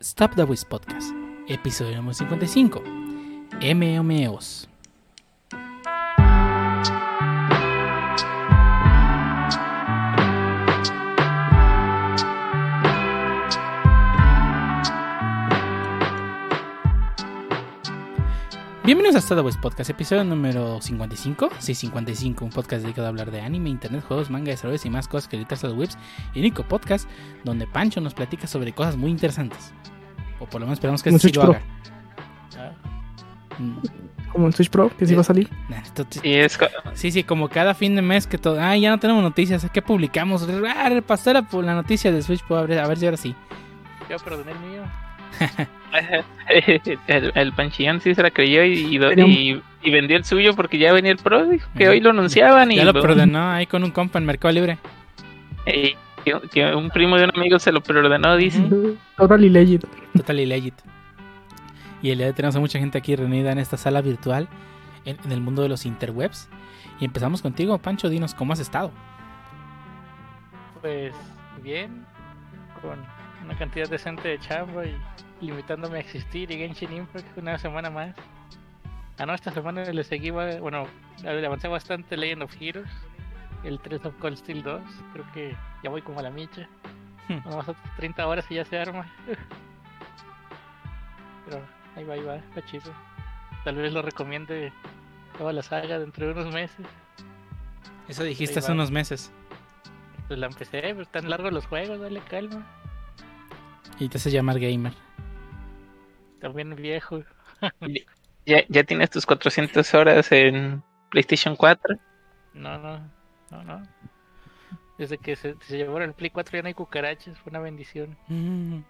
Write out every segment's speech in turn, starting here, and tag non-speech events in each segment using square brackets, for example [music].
Stop the Wiz Podcast, episodio número 55. MMOs. Bienvenidos a the Wiz Podcast, episodio número 55. Sí, 55, un podcast dedicado a hablar de anime, internet, juegos, manga, desarrollos y más cosas que editar the Webs. Y único podcast donde Pancho nos platica sobre cosas muy interesantes. O por lo menos esperamos que este sí Switch lo haga. Mm, Como en Switch Pro, que sí va a salir. nah, esto- Y es co- Sí, sí, como cada fin de mes que todo. Ah, ya no tenemos noticias. ¿Qué publicamos? Ah, repasar la, la noticia de Switch. Pro, A ver, a ver si ahora sí. yo perdoné el mío. [laughs] el, el panchillón sí se la creyó y, y, y- y vendió el suyo porque ya venía el pro. Dijo que hoy lo anunciaban y, Ya lo lo- preordenó ahí con un compa en Mercado Libre. y que, que un primo de un amigo se lo preordenó, dice. Totally legit. Totally legit. Y el día de hoy tenemos a mucha gente aquí reunida en esta sala virtual. En, en el mundo de los interwebs. Y empezamos contigo, Pancho. Dinos cómo has estado. Pues bien, con una cantidad decente de chamba y limitándome a existir y Genshin Impact una semana más. Ah, no, esta semana le seguí, bueno, le avancé bastante Legend of Heroes, el 3 of Cold Steel 2, creo que ya voy como a la micha. Nomás otras 30 horas y ya se arma. Pero ahí va, ahí va, está chido. Tal vez lo recomiende toda la saga dentro de unos meses. Eso dijiste Ahí hace va. unos meses. Pues la empecé, pero están largos los juegos, dale calma. Y te hace llamar gamer. También viejo. Ya, ya tienes tus 400 horas en PlayStation 4. No, no, no, no. Desde que se, se llevaron el Play 4 ya no hay cucarachas, fue una bendición. Mm.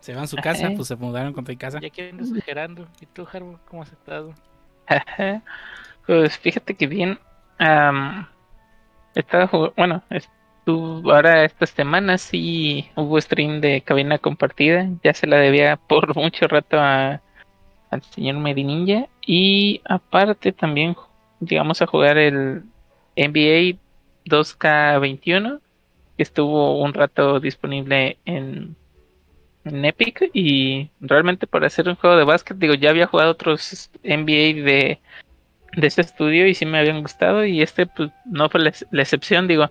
Se va a su casa, Ajá. pues se mudaron con tu casa. Ya quieren exagerando. ¿Y tú, Harbo, cómo has estado? Ajá. Pues fíjate que bien. am, estaba jug- bueno, estuvo ahora esta semana sí hubo stream de cabina compartida. Ya se la debía [laughs] por mucho rato a, al señor Medininja. Y aparte también llegamos a jugar el NBA 2K21, que estuvo un rato disponible en, Epic. Y realmente para hacer un juego de básquet, digo, ya había jugado otros NBA de, de este estudio y sí me habían gustado. Y este, pues, no fue la excepción, digo.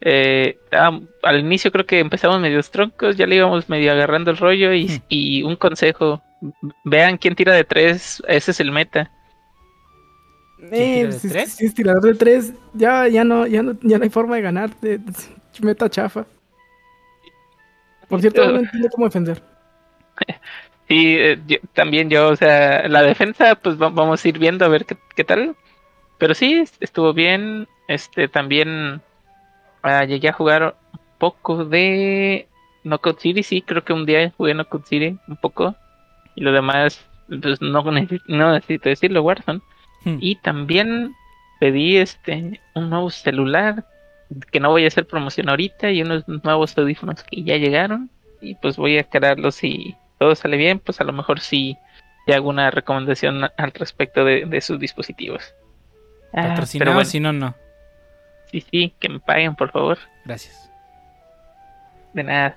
Eh, ah, al inicio creo que empezamos medio troncos, ya le íbamos medio agarrando el rollo. Y, Hmm. y un consejo: vean quién tira de tres, ese es el meta. Eh, de si, tres? si es tirador de tres, ya, ya, no, ya, no, ya no hay forma de ganar. de- meta chafa. Por cierto, no entiendo cómo defender. [laughs] Sí, eh, yo- también yo, o sea, la defensa, pues va- vamos a ir viendo a ver qué, qué tal. Pero sí, est- estuvo bien. Este, también ah, llegué a jugar un poco de Knockout City, sí, creo que un día jugué Knockout City un poco. Y lo demás, pues no, necesito, no necesito decirlo, Warzone. Hmm. Y también pedí este un nuevo celular, que no voy a hacer promoción ahorita, y unos nuevos audífonos que ya llegaron. Y pues voy a esperarlos si todo sale bien, pues a lo mejor sí ya hago una recomendación al respecto de, de sus dispositivos. Ah, pero bueno, si no, no. Sí, sí, que me paguen, por favor. Gracias. De nada.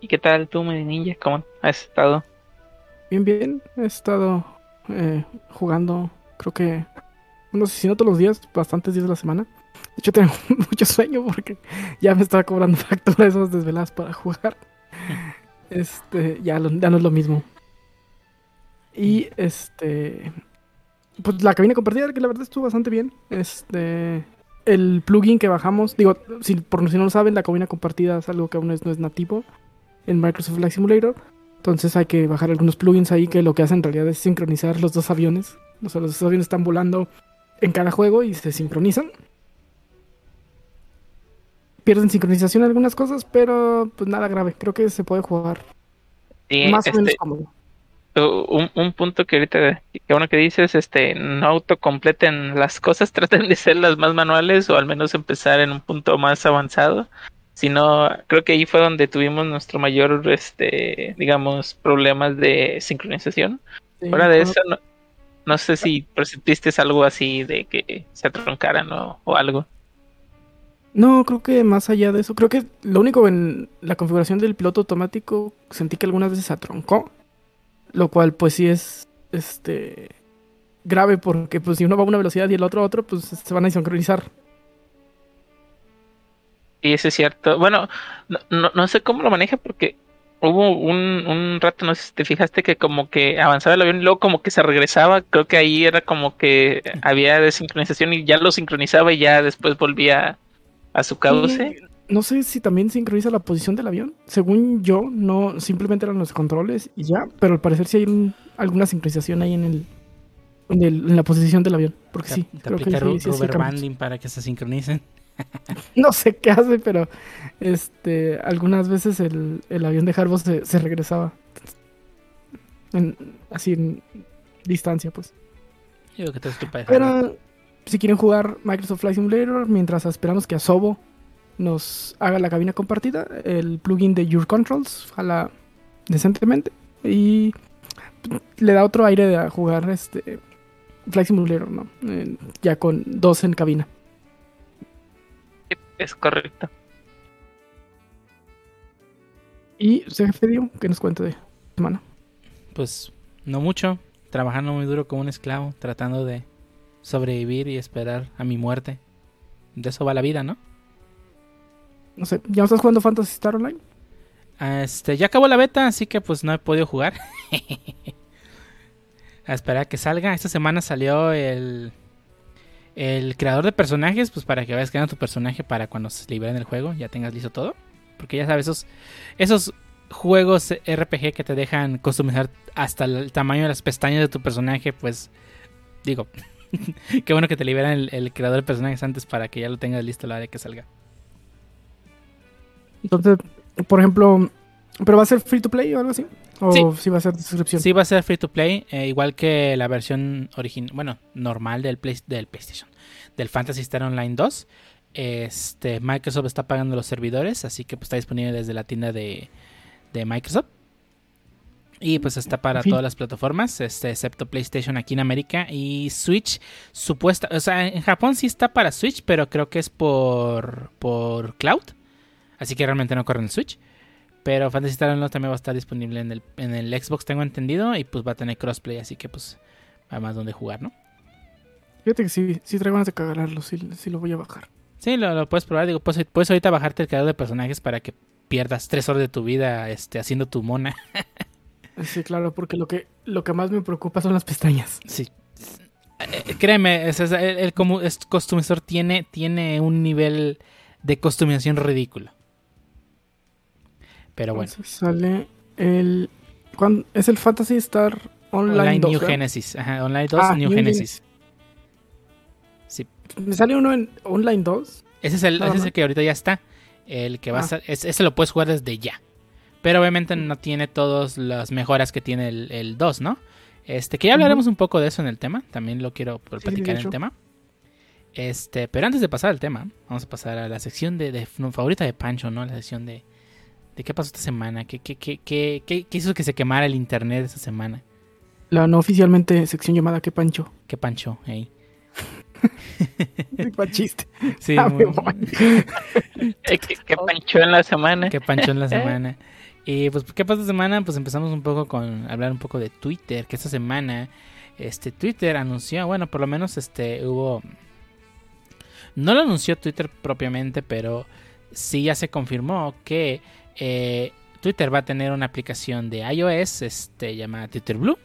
¿Y qué tal tú, mi ninja? ¿Cómo has estado? Bien, bien. He estado eh, jugando, creo que, no sé si no todos los días, bastantes días de la semana. De hecho, tengo [laughs] mucho sueño porque ya me estaba cobrando [laughs] factura esas desveladas para jugar. Este, ya, lo- ya no es lo mismo. Y este, pues la cabina compartida, que la verdad estuvo bastante bien. Este, el plugin que bajamos, digo, si, por si no lo saben, la cabina compartida es algo que aún es- no es nativo en Microsoft Flight Simulator. Entonces hay que bajar algunos plugins ahí que lo que hacen en realidad es sincronizar los dos aviones. O sea, los dos aviones están volando en cada juego y se sincronizan. Pierden sincronización algunas cosas, pero pues nada grave. Creo que se puede jugar Sí, más o este, menos cómodo. Un, un punto que ahorita, que bueno que dices, este, no autocompleten las cosas, [laughs] traten de ser las más manuales o al menos empezar en un punto más avanzado. Si no, creo que ahí fue donde tuvimos nuestro mayor, este, digamos, problemas de sincronización. Sí, Fuera de eso, no, no sé si percibiste algo así de que se atroncaran o, o algo. No, creo que más allá de eso, creo que lo único en la configuración del piloto automático sentí que algunas veces se atroncó, lo cual pues sí es este grave porque pues si uno va a una velocidad y el otro a otro, pues se van a sincronizar. Y eso es cierto. Bueno, no, no, no sé cómo lo maneja porque hubo un, un rato, no sé si te fijaste, que como que avanzaba el avión y luego como que se regresaba. Creo que ahí era como que había desincronización y ya lo sincronizaba y ya después volvía a su cauce. No sé si también sincroniza la posición del avión. Según yo, no simplemente eran los controles y ya, pero al parecer sí hay un- alguna sincronización ahí en el, en, el- en la posición del avión. Porque Te, sí, te creo que sí, sí, sí, rubber banding para que se sincronicen. [laughs] No sé qué hace, pero este algunas veces el, el avión de Harbo se, se regresaba. En- así en distancia, pues. Yo creo que te. Pero si quieren jugar Microsoft Flight Simulator, mientras esperamos que Asobo nos haga la cabina compartida, el plugin de Your Controls jala decentemente y le da otro aire a jugar este Flight Simulator, ¿no? Eh, ya con dos en cabina. Es correcto. Y jefe dio que nos cuente de semana. Pues no mucho, trabajando muy duro como un esclavo, tratando de sobrevivir y esperar a mi muerte. De eso va la vida, ¿no? No sé, ¿ya no estás jugando Fantasy Star Online? Este, ya acabó la beta, así que pues no he podido jugar. [laughs] a esperar a que salga. Esta semana salió el el creador de personajes, pues para que vayas creando tu personaje para cuando se liberen el juego, ya tengas listo todo. Porque ya sabes, esos, esos juegos RPG que te dejan customizar hasta el tamaño de las pestañas de tu personaje, pues digo, [laughs] qué bueno que te liberan el, el creador de personajes antes para que ya lo tengas listo a la hora de que salga. Entonces, por ejemplo, ¿pero va a ser free to play o algo así? ¿O Sí. sí, va a ser de suscripción? Sí va a ser free to play, eh, igual que la versión original, bueno, normal del, Play- del PlayStation, del Fantasy Star Online 2. Este, Microsoft está pagando los servidores, así que pues, está disponible desde la tienda de, de Microsoft. Y pues está para todas las plataformas, este, excepto PlayStation aquí en América y Switch. Supuesta, o sea, en Japón sí está para Switch, pero creo que es por, por cloud. Así que realmente no corre en el Switch. Pero Fantasy Star Online también va a estar disponible en el, en el Xbox, tengo entendido. Y pues va a tener crossplay, así que pues va más donde jugar, ¿no? Fíjate que sí, sí traigo ganas de cagarlo, sí, sí lo voy a bajar. Sí, lo, lo puedes probar. Digo, pues, puedes ahorita bajarte el creador de personajes para que pierdas tres horas de tu vida este, haciendo tu mona. Sí, claro, porque lo que, lo que más me preocupa son las pestañas. Sí. Eh, Créeme, es- es- el, el es- customizador tiene, tiene un nivel de customización ridículo. Pero bueno, Entonces sale el... ¿cuándo? Es el Fantasy Star Online, Online 2, New. Genesis. Ajá, Online 2 Ah, New New Genesis. Sí. ¿Me sale uno en Online 2? Ese es el, ese es el que ahorita ya está. El que va a Ah. ser, es- ese lo puedes jugar desde ya. Pero obviamente no tiene todas las mejoras que tiene el, el 2, ¿no? Este, que ya hablaremos un poco de eso en el tema. También lo quiero sí, platicar en el tema. Este, pero antes de pasar al tema, vamos a pasar a la sección de, de favorita de Pancho, ¿no? La sección de, de qué pasó esta semana, qué, qué, qué, qué, qué- qué hizo que se quemara el internet esta semana. La no oficialmente sección llamada Que Pancho. ¿Qué Pancho? Ey. [laughs] ¿Cuál chiste? Sí, Ah, muy-. Eh, ¿Qué, qué pancho en la semana? Qué pancho en la semana. Y pues, ¿qué pasó esta semana? Pues empezamos un poco con hablar un poco de Twitter, que esta semana este Twitter anunció, bueno, por lo menos este hubo no lo anunció Twitter propiamente, pero sí ya se confirmó que eh, Twitter va a tener una aplicación de iOS este, llamada Twitter Blue,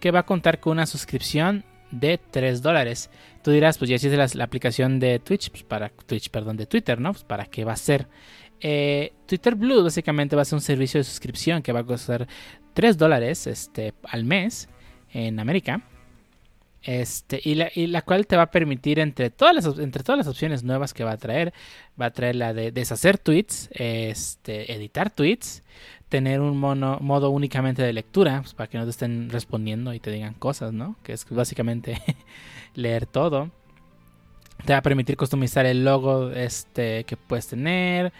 que va a contar con una suscripción de 3 dólares. Tú dirás, pues ya existe la, la aplicación de Twitch, pues para Twitch, perdón, de Twitter, ¿no? Pues para qué va a ser. Eh, Twitter Blue básicamente va a ser un servicio de suscripción que va a costar 3 dólares este, al mes en América. Este, y, la, la cual te va a permitir, entre todas, las, entre todas las opciones nuevas que va a traer, va a traer la de deshacer tweets, este, editar tweets, tener un mono, modo únicamente de lectura, pues, para que no te estén respondiendo y te digan cosas, ¿no? Que es básicamente [laughs] leer todo. Te va a permitir customizar el logo este, que puedes tener.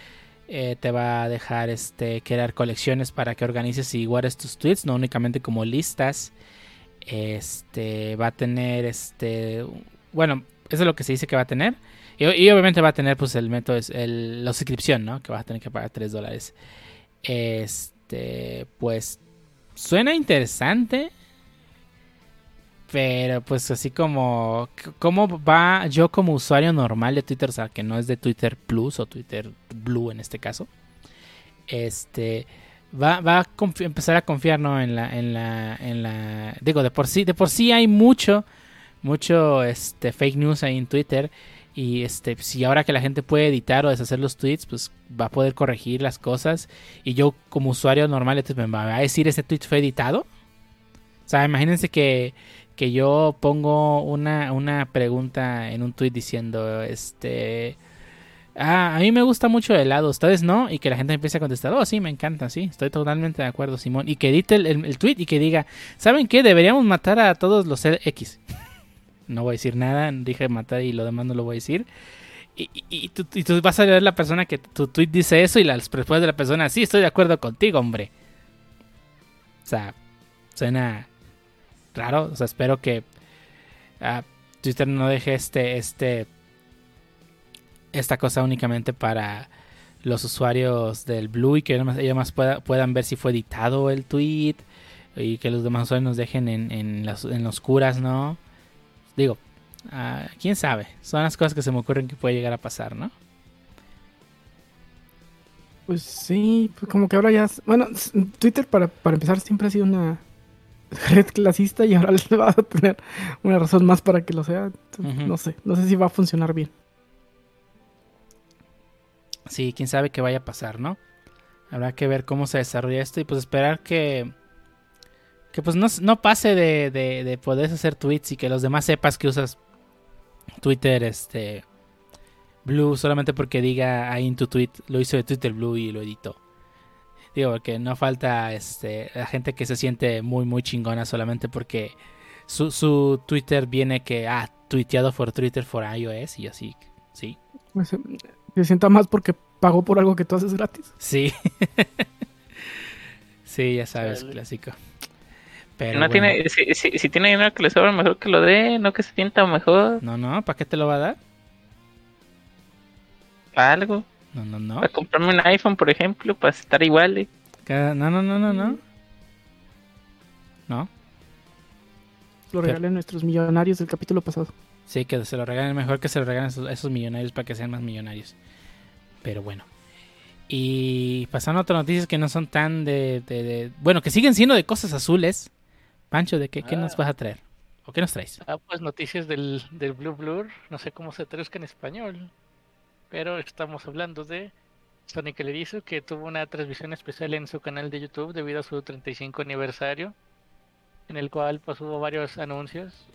eh, te va a dejar este, crear colecciones para que organices y guardes tus tweets, no únicamente como listas. Este va a tener este. Bueno, eso es lo que se dice que va a tener. Y, obviamente va a tener pues el método, el, la suscripción, ¿no? Que vas a tener que pagar 3 dólares. Este, pues suena interesante. Pero pues así como, ¿cómo va yo como usuario normal de Twitter? O sea, que no es de Twitter Plus o Twitter Blue en este caso. Este, va, va a empezar a confiar, ¿no? En la, en la, en la, digo, de por sí, de por sí hay mucho, mucho, este, fake news ahí en Twitter. Y este, si ahora que la gente puede editar o deshacer los tweets, pues va a poder corregir las cosas. Y yo como usuario normal, entonces me va a decir ese tweet fue editado. O sea, imagínense que, que yo pongo una, una pregunta en un tweet diciendo, este, ah, a mí me gusta mucho el helado, ustedes no, y que la gente empiece a contestar, oh, sí, me encanta, sí, estoy totalmente de acuerdo, Simón, y que edite el, el, tweet y que diga, ¿saben qué? Deberíamos matar a todos los X. [laughs] No voy a decir nada, dije matar y lo demás no lo voy a decir. Y, tú, vas a ver la persona que tu tweet dice eso y la respuesta de la persona, sí, estoy de acuerdo contigo, hombre. O sea, suena raro. O sea, espero que uh, Twitter no deje este, este, esta cosa únicamente para los usuarios del Blue y que ellos más, ellos más pueda, puedan ver si fue editado el tweet y que los demás usuarios nos dejen en, en, las, en los curas, ¿no? Digo, uh, quién sabe. Son las cosas que se me ocurren que puede llegar a pasar, ¿no? Pues sí, pues como que ahora ya. Bueno, Twitter para, para empezar siempre ha sido una [laughs] red clasista y ahora [laughs] le va a tener una razón más para que lo sea. Uh -huh. No sé, no sé si va a funcionar bien. Sí, quién sabe qué vaya a pasar, ¿no? Habrá que ver cómo se desarrolla esto y pues esperar que que pues no, no pase de, de, de, poder hacer tweets y que los demás sepas que usas Twitter este Blue solamente porque diga ahí en tu tweet lo hizo de Twitter Blue y lo editó. Digo, porque no falta este la gente que se siente muy muy chingona solamente porque su, su Twitter viene que ah, tuiteado por Twitter for iOS y así, sí. Se, sienta más porque pagó por algo que tú haces gratis. Sí. [laughs] sí, ya sabes, Dale. clásico. Pero no bueno. tiene, si, si, si, tiene dinero que le sobra, mejor que lo dé, no que se sienta mejor. No, no, ¿para qué te lo va a dar? Para algo. No, no, no. Para comprarme un iPhone, por ejemplo, para estar igual. ¿eh? No, no, no, no, no. No. Lo regalen nuestros millonarios del capítulo pasado. Sí, que se lo regalen mejor que se lo regalen a esos, esos millonarios para que sean más millonarios. Pero bueno. Y pasando a otras noticias que no son tan de, de, de, Bueno, que siguen siendo de cosas azules. Pancho, ¿de qué, qué ah. nos vas a traer? ¿O qué nos traes? Ah, pues noticias del, del Blue Blur. No sé cómo se traduzca en español. Pero estamos hablando de Sonic el Erizo, que tuvo una transmisión especial en su canal de YouTube debido a su 35 aniversario. En el cual pues hubo varios anuncios.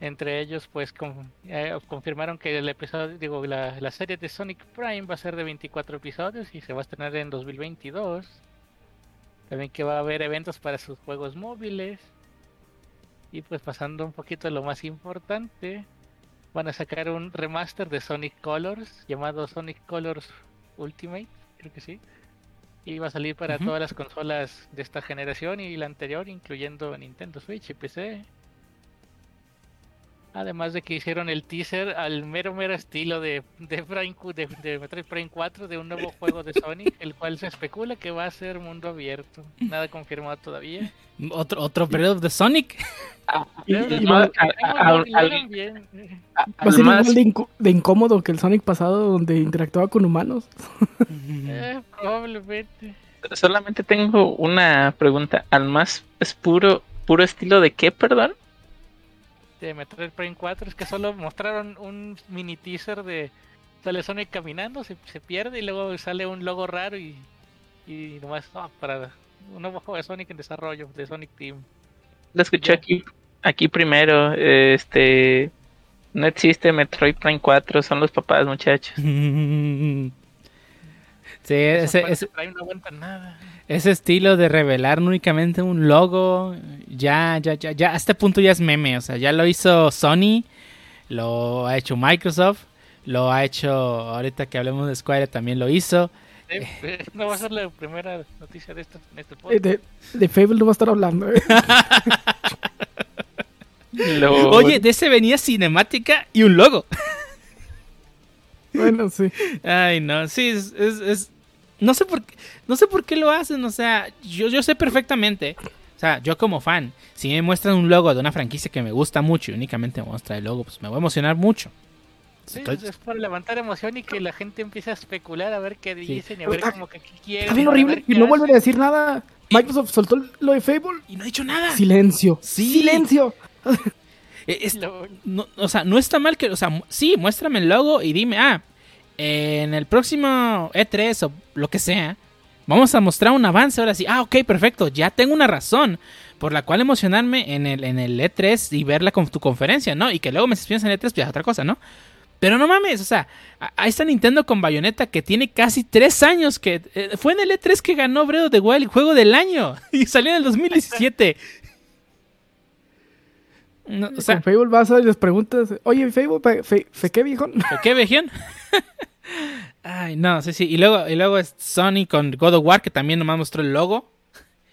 Entre ellos, pues con, eh, confirmaron que el episodio, digo, la, la, serie de Sonic Prime va a ser de 24 episodios y se va a estrenar en 2022. También que va a haber eventos para sus juegos móviles. Y pues pasando un poquito a lo más importante, van a sacar un remaster de Sonic Colors llamado Sonic Colors Ultimate, creo que sí. Y va a salir para uh -huh. todas las consolas de esta generación y la anterior, incluyendo Nintendo Switch y PC. Además de que hicieron el teaser al mero mero estilo de, de, Prime, de, de, Metroid Prime 4 de un nuevo [laughs] juego de Sonic, el cual se especula que va a ser mundo abierto. Nada confirmado todavía. ¿Otro, otro periodo de Sonic? Va a ser igual de, inc de, incómodo que el Sonic pasado donde interactuaba con humanos. [laughs] eh, probablemente. Solamente tengo una pregunta. ¿Al más es puro, puro estilo de qué, perdón? De Metroid Prime 4 es que solo mostraron un mini teaser de sale Sonic caminando, se, se pierde y luego sale un logo raro y, y nomás oh, para un nuevo juego de Sonic en desarrollo, de Sonic Team. Lo escuché aquí, aquí primero, este no existe Metroid Prime 4, son los papás muchachos. [laughs] Sí, ese, ese, no aguanta nada. ese estilo de revelar únicamente un logo, ya, ya, ya, ya, a este punto ya es meme, o sea, ya lo hizo Sony, lo ha hecho Microsoft, lo ha hecho, ahorita que hablemos de Square también lo hizo. Eh, eh, no va a ser la primera noticia de esto en este Eh, podcast. De, de Fable no va a estar hablando. ¿eh? [laughs] Lo... Oye, de ese venía cinemática y un logo. Bueno, sí. Ay, no, sí, es, es, es- no sé por qué, no sé por qué lo hacen, o sea, yo, yo sé perfectamente, o sea, yo como fan, si me muestran un logo de una franquicia que me gusta mucho y únicamente me muestra el logo, pues me voy a emocionar mucho. Sí, Entonces- es por levantar emoción y que la gente empiece a especular a ver qué dicen y a ver como que qué quieren. Está bien horrible y no vuelven a decir nada. Microsoft soltó lo de Fable. Y no he dicho nada. Silencio. Sí. Silencio. Eh, es- no, o sea, no está mal que, o sea, sí, muéstrame el logo y dime, ah, en el próximo E3 o lo que sea, vamos a mostrar un avance ahora sí. Ah, ok, perfecto, ya tengo una razón por la cual emocionarme en el, en el E3 y verla con tu conferencia, ¿no? Y que luego me despidas en el E3, pues ya es otra cosa, ¿no? Pero no mames, o sea, a- ahí está Nintendo con Bayonetta que tiene casi tres años que... eh, fue en el E3 que ganó of the Wild, juego del año, [laughs] y salió en el 2017. No, o sea, Con Fable vas y les preguntas, oye, Fable, fe, fe- fe- ¿qué viejo? ¿Por qué, Vejión? [laughs] Ay, no, sí, sí. Y luego, y luego es Sony con God of War, que también nomás mostró el logo.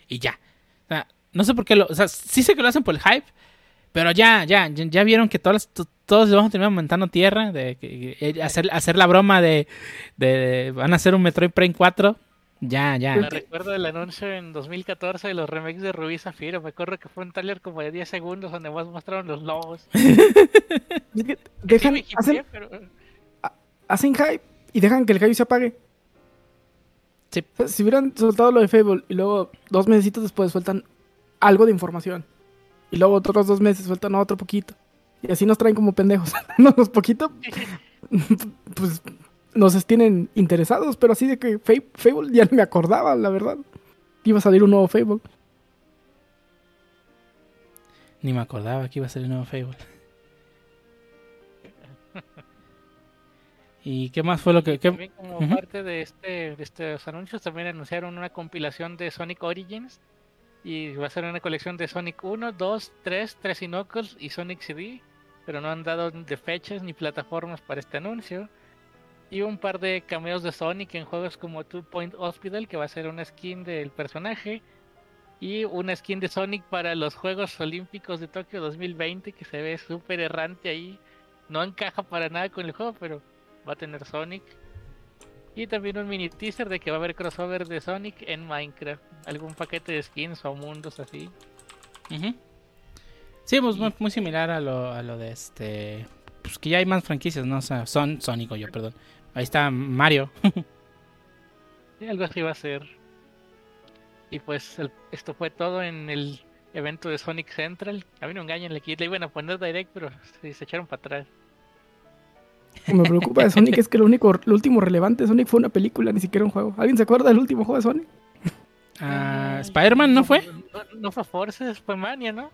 Y ya. O sea, no sé por qué lo. O sea, sí sé que lo hacen por el hype. Pero ya, ya, ya, ya vieron que todos, to- todos vamos a terminar montando tierra. De, que- que- hacer, hacer la broma de, de. Van a hacer un Metroid Prime 4. Ya, ya. Me recuerdo el anuncio en 2014 de los remakes de Rubí Zafiro. Me acuerdo que fue un trailer como de 10 segundos donde más mostraron los. [laughs] Es que dejan, Sí hacen, pero hacen hype y dejan que el hype se apague. Sí. O sea, si hubieran soltado lo de Fable y luego dos meses después sueltan algo de información y luego otros dos meses sueltan otro poquito y así nos traen como pendejos. [laughs] no, los poquito, [laughs] pues nos tienen interesados, pero así de que Fa- Fable ya no me acordaba, la verdad. Iba a salir un nuevo Fable. Ni me acordaba que iba a ser el nuevo Fable. ¿Y qué más fue lo que.? qué- también como parte de este de estos anuncios también anunciaron una compilación de Sonic Origins y va a ser una colección de Sonic 1, 2, 3, 3 y Knuckles y Sonic CD, pero no han dado de fechas ni plataformas para este anuncio. Y un par de cameos de Sonic en juegos como Two Point Hospital, que va a ser una skin del personaje. Y una skin de Sonic para los Juegos Olímpicos de Tokio 2020, que se ve súper errante ahí. No encaja para nada con el juego, pero va a tener Sonic. Y también un mini teaser de que va a haber crossover de Sonic en Minecraft. Algún paquete de skins o mundos así. Ujú. Sí, pues muy, muy similar a lo, a lo de este. Pues que ya hay más franquicias, ¿no? O sea, son Sonic, yo, perdón. Ahí está Mario. Y algo así va a ser. Y pues el- esto fue todo en el evento de Sonic Central. A mí no engañan, le, le iban a poner direct, pero se, se echaron para atrás. Me preocupa de Sonic es que lo único, lo último relevante de Sonic fue una película, ni siquiera un juego. ¿Alguien se acuerda del último juego de Sonic? Ah, Eh, Spider-Man, ¿no fue? No, no fue Forces, fue Mania, ¿no?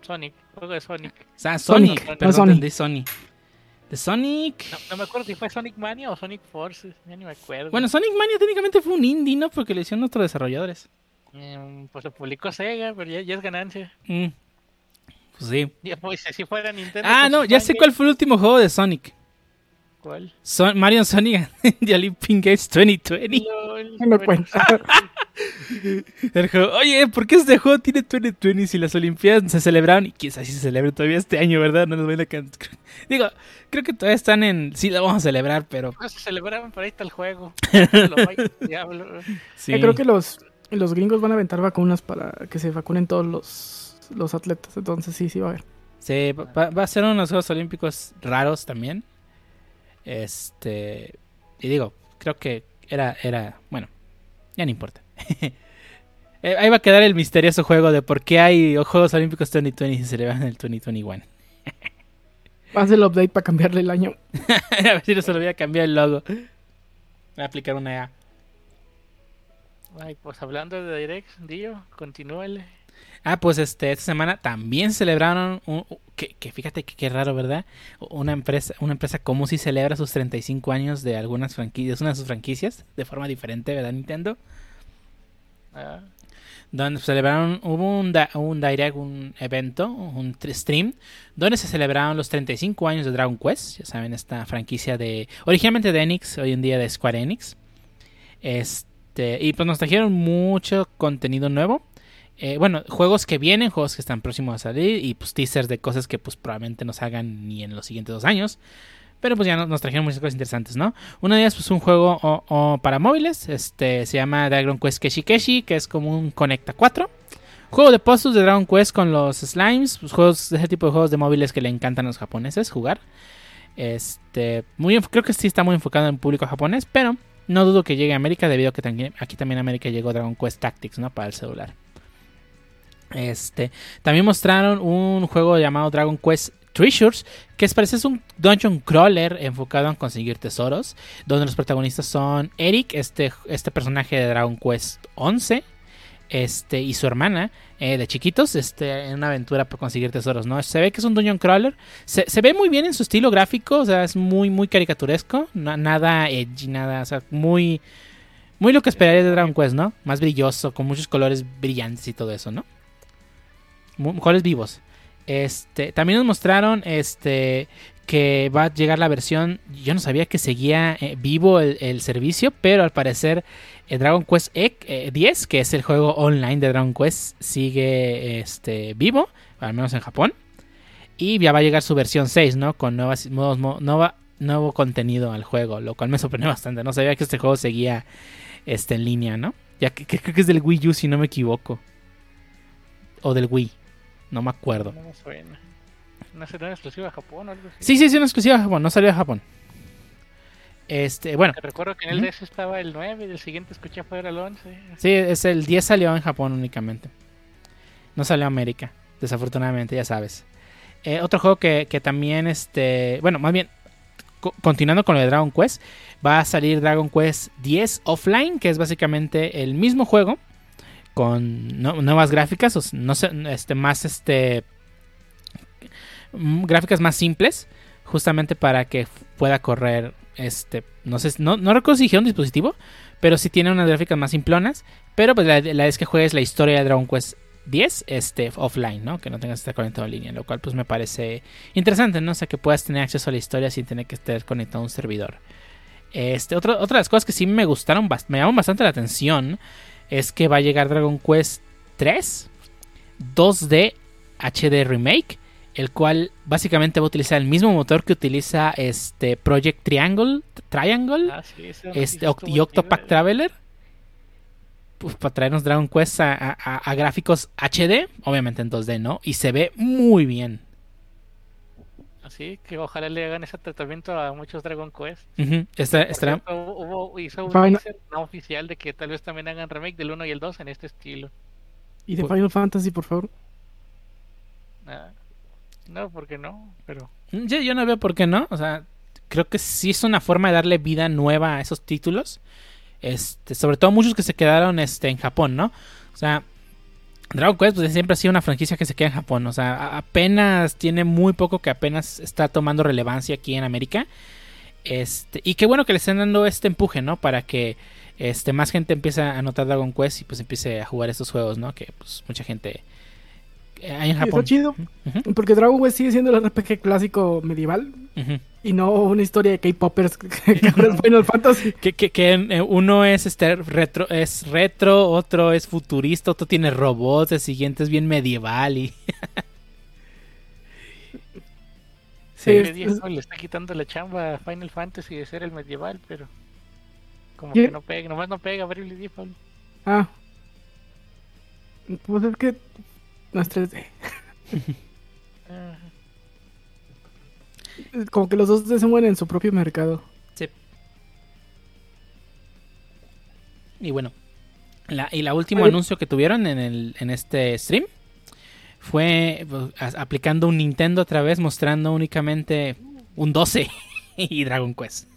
Sonic, juego de Sonic. O sea, Sonic. Sonic, no perdón, entendí Sony. De Sonic. No, no me acuerdo si fue Sonic Mania o Sonic Forces, ya ni me acuerdo. Bueno, Sonic Mania técnicamente fue un indie, ¿no? Porque le hicieron otros desarrolladores. Em, pues lo publicó Sega, pero ya, ya es ganancia. Mm. Pues sí. Ya, pues, si fuera Nintendo. Ah, pues, no, ya sé cuál fue el último juego de Sonic. ¿Cuál? Son Mario and Sonic [laughs] The Olympic Games 2020. LOL, No bueno, cuenta. [laughs] El juego, Oye, ¿por qué este juego tiene 2020 si las Olimpiadas se celebraron? Y quizás sí se celebren todavía este año, ¿verdad? No nos vayan a can- [laughs] Digo, creo que todavía están en. Sí, la vamos a celebrar, pero. No se celebraban, pero ahí está el juego. [laughs] Lo. Sí. Yo creo que los, los gringos van a aventar vacunas para que se vacunen todos los, los atletas. Entonces sí, sí va a haber. Sí, va, va- va a ser unos Juegos Olímpicos raros también. Este. Y digo, creo que era. era Bueno, ya no importa. [laughs] Eh, Ahí va a quedar el misterioso juego de por qué hay Juegos Olímpicos 2020 y se celebran en el 2021. Va a hacer el update para cambiarle el año. [laughs] a ver si no se lo voy a cambiar el logo. Voy a aplicar una A. Ay, pues hablando de Direct, Dio, continúale. Ah, pues este, esta semana también celebraron, un- un- que, que fíjate que qué raro, ¿verdad? Una empresa, una empresa como si celebra sus 35 años de algunas franquicias, una de sus franquicias, de forma diferente, ¿verdad, Nintendo? Ah, Donde celebraron, hubo un, un direct, un evento, un tr- stream, donde se celebraron los 35 años de Dragon Quest, ya saben, esta franquicia de, originalmente de Enix, hoy en día de Square Enix. Este, y pues nos trajeron mucho contenido nuevo. Eh, bueno, juegos que vienen, juegos que están próximos a salir y pues teasers de cosas que pues probablemente no salgan ni en los siguientes dos años. Pero pues ya nos, trajeron muchas cosas interesantes, ¿no? Una de ellas, pues un juego para móviles. Este se llama Dragon Quest Keshi Keshi, que es como un Conecta 4. Juego de puzzles de Dragon Quest con los slimes. Pues juegos, ese tipo de juegos de móviles que le encantan a los japoneses jugar. Este, muy, creo que sí está muy enfocado en público japonés, pero no dudo que llegue a América debido a que también, aquí también en América llegó Dragon Quest Tactics, ¿no? Para el celular. Este, también mostraron un juego llamado Dragon Quest Treasures, que es, parece es un dungeon crawler enfocado en conseguir tesoros, donde los protagonistas son Eric, este, este personaje de Dragon Quest 11, este, y su hermana eh, de chiquitos, este, en una aventura por conseguir tesoros, ¿no? Se ve que es un dungeon crawler, se, se ve muy bien en su estilo gráfico, o sea, es muy, muy caricaturesco, na- nada edgy, nada, o sea, muy, muy lo que esperaría de Dragon Quest, ¿no? Más brilloso, con muchos colores brillantes y todo eso, ¿no? Colores vivos. Este, también nos mostraron este que va a llegar la versión. Yo no sabía que seguía eh, vivo el, servicio, pero al parecer eh, Dragon Quest eh, 10, que es el juego online de Dragon Quest, sigue este, vivo, al menos en Japón. Y ya va a llegar su versión 6, ¿no? Con nuevas, nuevos, nuevo contenido al juego, lo cual me sorprendió bastante. No sabía que este juego seguía este, en línea, ¿no? Ya que, que creo que es del Wii U, si no me equivoco. O del Wii. No me acuerdo. No me suena. No no es exclusiva a Japón o algo así. Sí, sí, es una exclusiva de Japón, no salió de Japón. Este, bueno, Que recuerdo que en el Ujú. DS estaba el 9 y el siguiente escuché fuera el 11. sí, es el 10 salió en Japón únicamente. No salió a América, desafortunadamente, ya sabes. Eh, otro juego que, que también, este, bueno, más bien, co- continuando con lo de Dragon Quest, va a salir Dragon Quest 10 Offline, que es básicamente el mismo juego con nuevas gráficas, o no sé, este, más, este, gráficas más simples, justamente para que pueda correr, este, no sé, no, no recuerdo si dispositivo, pero sí tiene unas gráficas más simplonas, pero pues la, la vez que juegues la historia de Dragon Quest 10 este, offline, ¿no? Que no tengas que estar conectado en línea, lo cual pues me parece interesante, ¿no? O sea, que puedas tener acceso a la historia sin tener que estar conectado a un servidor. Este, otra, otra de las cosas que sí me gustaron, me llaman bastante la atención, es que va a llegar Dragon Quest 3 2D HD Remake, el cual básicamente va a utilizar el mismo motor que utiliza este Project Triangle, Triangle Ah, sí, este, y Octopath chida. Traveler pues, para traernos Dragon Quest a, a- a- a gráficos HD, obviamente en 2D, ¿no? Y se ve muy bien. Así que ojalá le hagan ese tratamiento a muchos Dragon Quest. Está- Por cierto, hubo, hizo un Final- no oficial de que tal vez también hagan remake del 1 y el 2 en este estilo. Y de Por- Final Fantasy, por favor. Ah, no, porque no, pero yo, yo no veo por qué no. O sea, creo que sí es una forma de darle vida nueva a esos títulos. Este, sobre todo muchos que se quedaron este, en Japón, ¿no? O sea, Dragon Quest pues, siempre ha sido una franquicia que se queda en Japón. O sea, apenas tiene muy poco que apenas está tomando relevancia aquí en América. Este, y qué bueno que le estén dando este empuje, ¿no? Para que este, más gente empiece a notar Dragon Quest y pues empiece a jugar estos juegos, ¿no? Que pues mucha gente eh, en Y Japón. Está chido. Porque Dragon Quest sigue siendo el RPG clásico medieval. Y no una historia de K-Poppers [laughs] que ahora es Final Fantasy. Que, que- que, eh, uno es este retro, es retro, otro es futurista, otro tiene robots, el siguiente es bien medieval y. [laughs] Sí, le, es- dijo, le está quitando la chamba a Final Fantasy de ser el medieval, pero como ¿Qué? que no pega, nomás no pega Bravely Default. Ah. Pues es que no es 3D. Ah, Como que los dos se mueven en su propio mercado. Y bueno, la, y la último Oye. anuncio que tuvieron en, el, en este stream fue pues, a- aplicando un Nintendo otra vez, mostrando únicamente un 12 [laughs] y Dragon Quest.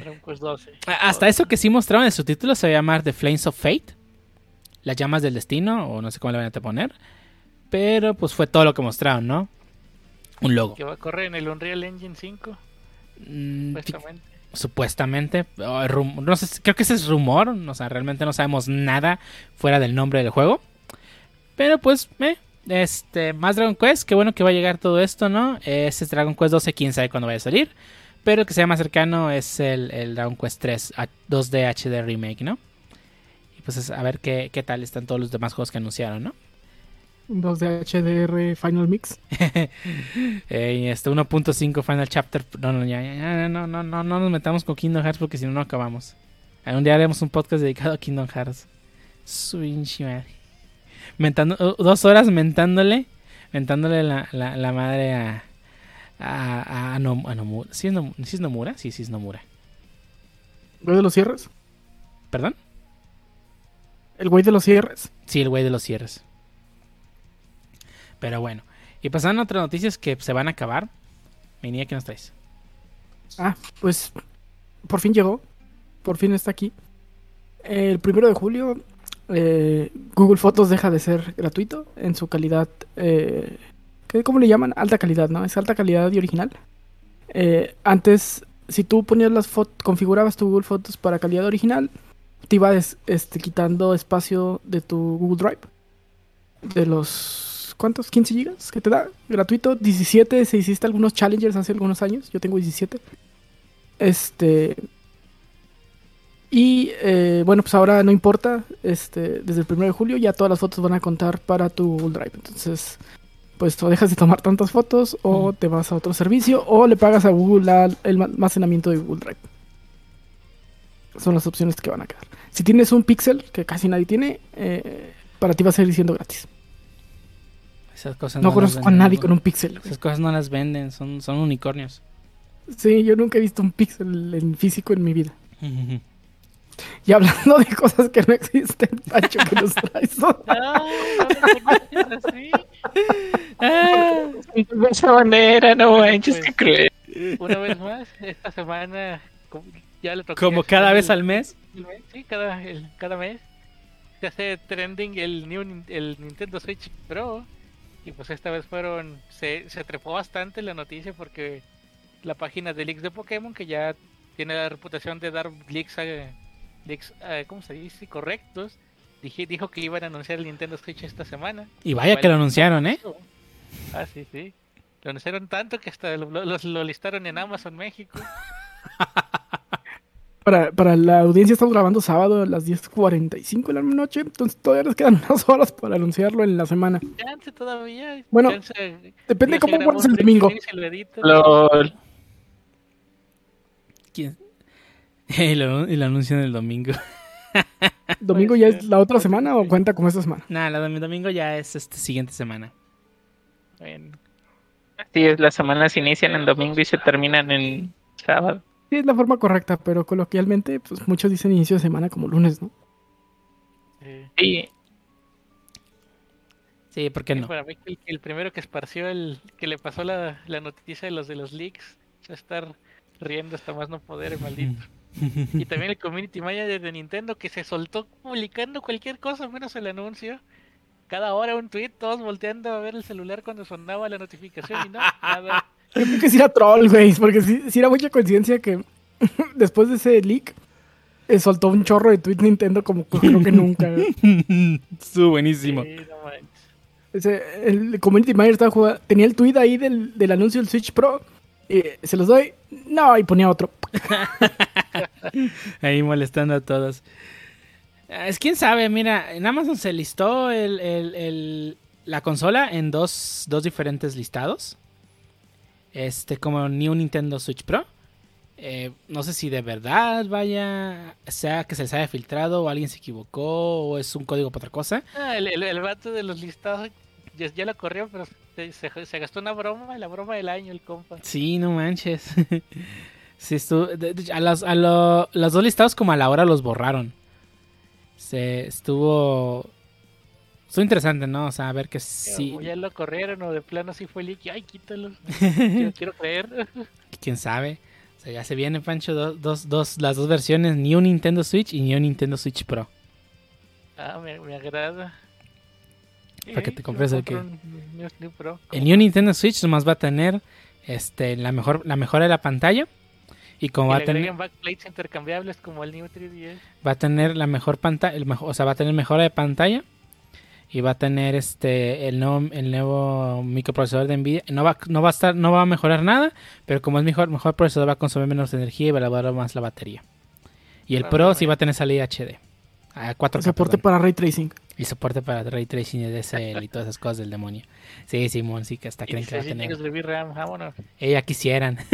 Dragon Quest 12. A- Hasta eso que sí mostraron en su título se va a llamar The Flames of Fate, las llamas del destino, o no sé cómo le van a poner. Pero pues fue todo lo que mostraron, ¿no? Un logo. Que va a correr en el Unreal Engine 5, Mm, supuestamente. supuestamente. o rum- no sé, creo que ese es rumor. O sea, realmente no sabemos nada fuera del nombre del juego. Pero pues, eh, este, más Dragon Quest. Qué bueno que va a llegar todo esto, ¿no? Ese es Dragon Quest 12, quién sabe cuándo vaya a salir. Pero el que sea más cercano es el, el Dragon Quest 3 a- 2D HD Remake, ¿no? Y pues es- a ver qué, qué tal están todos los demás juegos que anunciaron, ¿no? Dos de HDR Final Mix. [laughs] Eh, este 1.5 Final Chapter. No, no, ya, no, no, no, no nos metamos con Kingdom Hearts porque si no, no acabamos. Un día haremos un podcast dedicado a Kingdom Hearts. Madre. Mentando, uh, dos horas mentándole. Mentándole la, la, la madre a. A, a, a Nom- a Nomura. ¿Sí es, Nom- ¿Sí es Nomura? Sí, sí es Nomura. ¿Güey de los cierres? ¿Perdón? ¿El güey de los cierres? Sí, el güey de los cierres. Pero bueno. Y pasando a otras noticias que se van a acabar. Venía, ¿qué nos traes? Ah, pues por fin llegó. Por fin está aquí. El primero de julio, eh, Google Fotos deja de ser gratuito en su calidad. Eh, ¿qué- ¿Cómo le llaman? Alta calidad, ¿no? Es alta calidad y original. Eh, antes, si tú ponías las fotos, configurabas tu Google Fotos para calidad original, te iba des- este, quitando espacio de tu Google Drive. De los. ¿Cuántos? ¿15 gigas que te da? Gratuito. 17 si hiciste algunos challengers hace algunos años. Yo tengo 17. Este. Y eh, bueno, pues ahora no importa. Este, desde el 1 de julio ya todas las fotos van a contar para tu Google Drive. Entonces, pues o dejas de tomar tantas fotos, o te vas a otro servicio, o le pagas a Google el almacenamiento de Google Drive. Son las opciones que van a quedar. Si tienes un Pixel, que casi nadie tiene, eh, para ti va a seguir siendo gratis. Esas cosas No conozco a nadie ¿no? con un Pixel. güey. Esas cosas no las venden, son, son unicornios. Sí, yo nunca he visto un Pixel en físico en mi vida. [laughs] Y hablando de cosas que no existen, [laughs] Pacho, que nos traes. [laughs] No, no. Ah, De esa manera, no manches, Pues, qué cruel. Una vez más, esta semana como- ya le tocó. como cada vez al mes. Sí, cada, el- cada mes se hace trending el, new, el Nintendo Switch Pro. Y pues esta vez fueron. Se, se trepó bastante la noticia porque la página de leaks de Pokémon, que ya tiene la reputación de dar leaks, eh, leaks eh, ¿cómo se dice? Correctos. Dije, dijo que iban a anunciar el Nintendo Switch esta semana. Y vaya que lo anunciaron, ¿eh? Ah, sí, sí. Lo anunciaron tanto que hasta lo, lo- lo listaron en Amazon México. [laughs] Para, para la audiencia estamos grabando sábado a las 10.45 de la noche, entonces todavía nos quedan [laughs] unas horas para anunciarlo en la semana. Chance todavía. Bueno, chance- Depende cómo se guardes el domingo. LOL. ¿Quién? Y lo, y lo anuncian el domingo. [laughs] ¿Domingo ya es la otra semana o cuenta como esta semana? Nada, la domi- domingo ya es este siguiente semana. Bueno, Sí, es, las semanas inician en domingo y se terminan en sábado. Sí, es la forma correcta, pero coloquialmente, pues muchos dicen inicio de semana como lunes, ¿no? Sí, Sí, ¿por qué no? Para mí que el, el primero que esparció el que le pasó la, la noticia de los de los leaks se va a estar riendo hasta más no poder, el maldito. [laughs] Y también el community manager de Nintendo que se soltó publicando cualquier cosa menos el anuncio. Cada hora un tweet, todos volteando a ver el celular cuando sonaba la notificación y no, nada. [laughs] Yo creo que sí era troll, güey, porque sí, sí era mucha coincidencia que [laughs] después de ese leak eh, soltó un chorro de tweets Nintendo como creo que nunca. [laughs] Estuvo buenísimo. Sí, no manches. Ese, el community manager estaba jugando, tenía el tweet ahí del, del anuncio del Switch Pro. Y se los doy. No, y ponía otro. [laughs] Ahí molestando a todos. Ah, Es quién sabe, mira, en Amazon se listó el, el- el- la consola en dos, dos diferentes listados. Este, como New Nintendo Switch Pro. Eh, no sé si de verdad vaya, sea que se les haya filtrado o alguien se equivocó o es un código para otra cosa. Ah, el, el, el vato de los listados ya, ya lo corrió, pero se, se, se gastó una broma, la broma del año, el compa. Sí, no manches. [laughs] sí, estuvo, de- de- a, los, a lo- los dos listados como a la hora los borraron. Se estuvo... Estuvo interesante, ¿no? O sea, a ver que sí... Ya lo corrieron o de plano sí fue leak. Ay, quítalo. [laughs] quiero, quiero creer. ¿Quién sabe? O sea, ya se viene, Pancho, do- dos, dos, las dos versiones, New Nintendo Switch y New Nintendo Switch Pro. Ah, me, me agrada. Para que te yo compres el un Pro. El New Nintendo Switch nomás va a tener este, la, mejor, la mejora de la pantalla. Y como Y va a tener... intercambiables como el New 3DS. va a tener la mejor pantalla, o sea, va a tener mejora de pantalla y va a tener este el nuevo, el nuevo microprocesador de Nvidia. No va, no va a estar, no va a mejorar nada, pero como es mejor, mejor procesador va a consumir menos energía y va a elevar más la batería. Y el Pro sí va a tener salida HD. A 4K. Soporte perdón. para ray tracing. Y soporte para ray tracing y DSL y todas esas cosas del demonio. Sí, Simón, sí que hasta creen que va a tener. Ella quisieran. [laughs]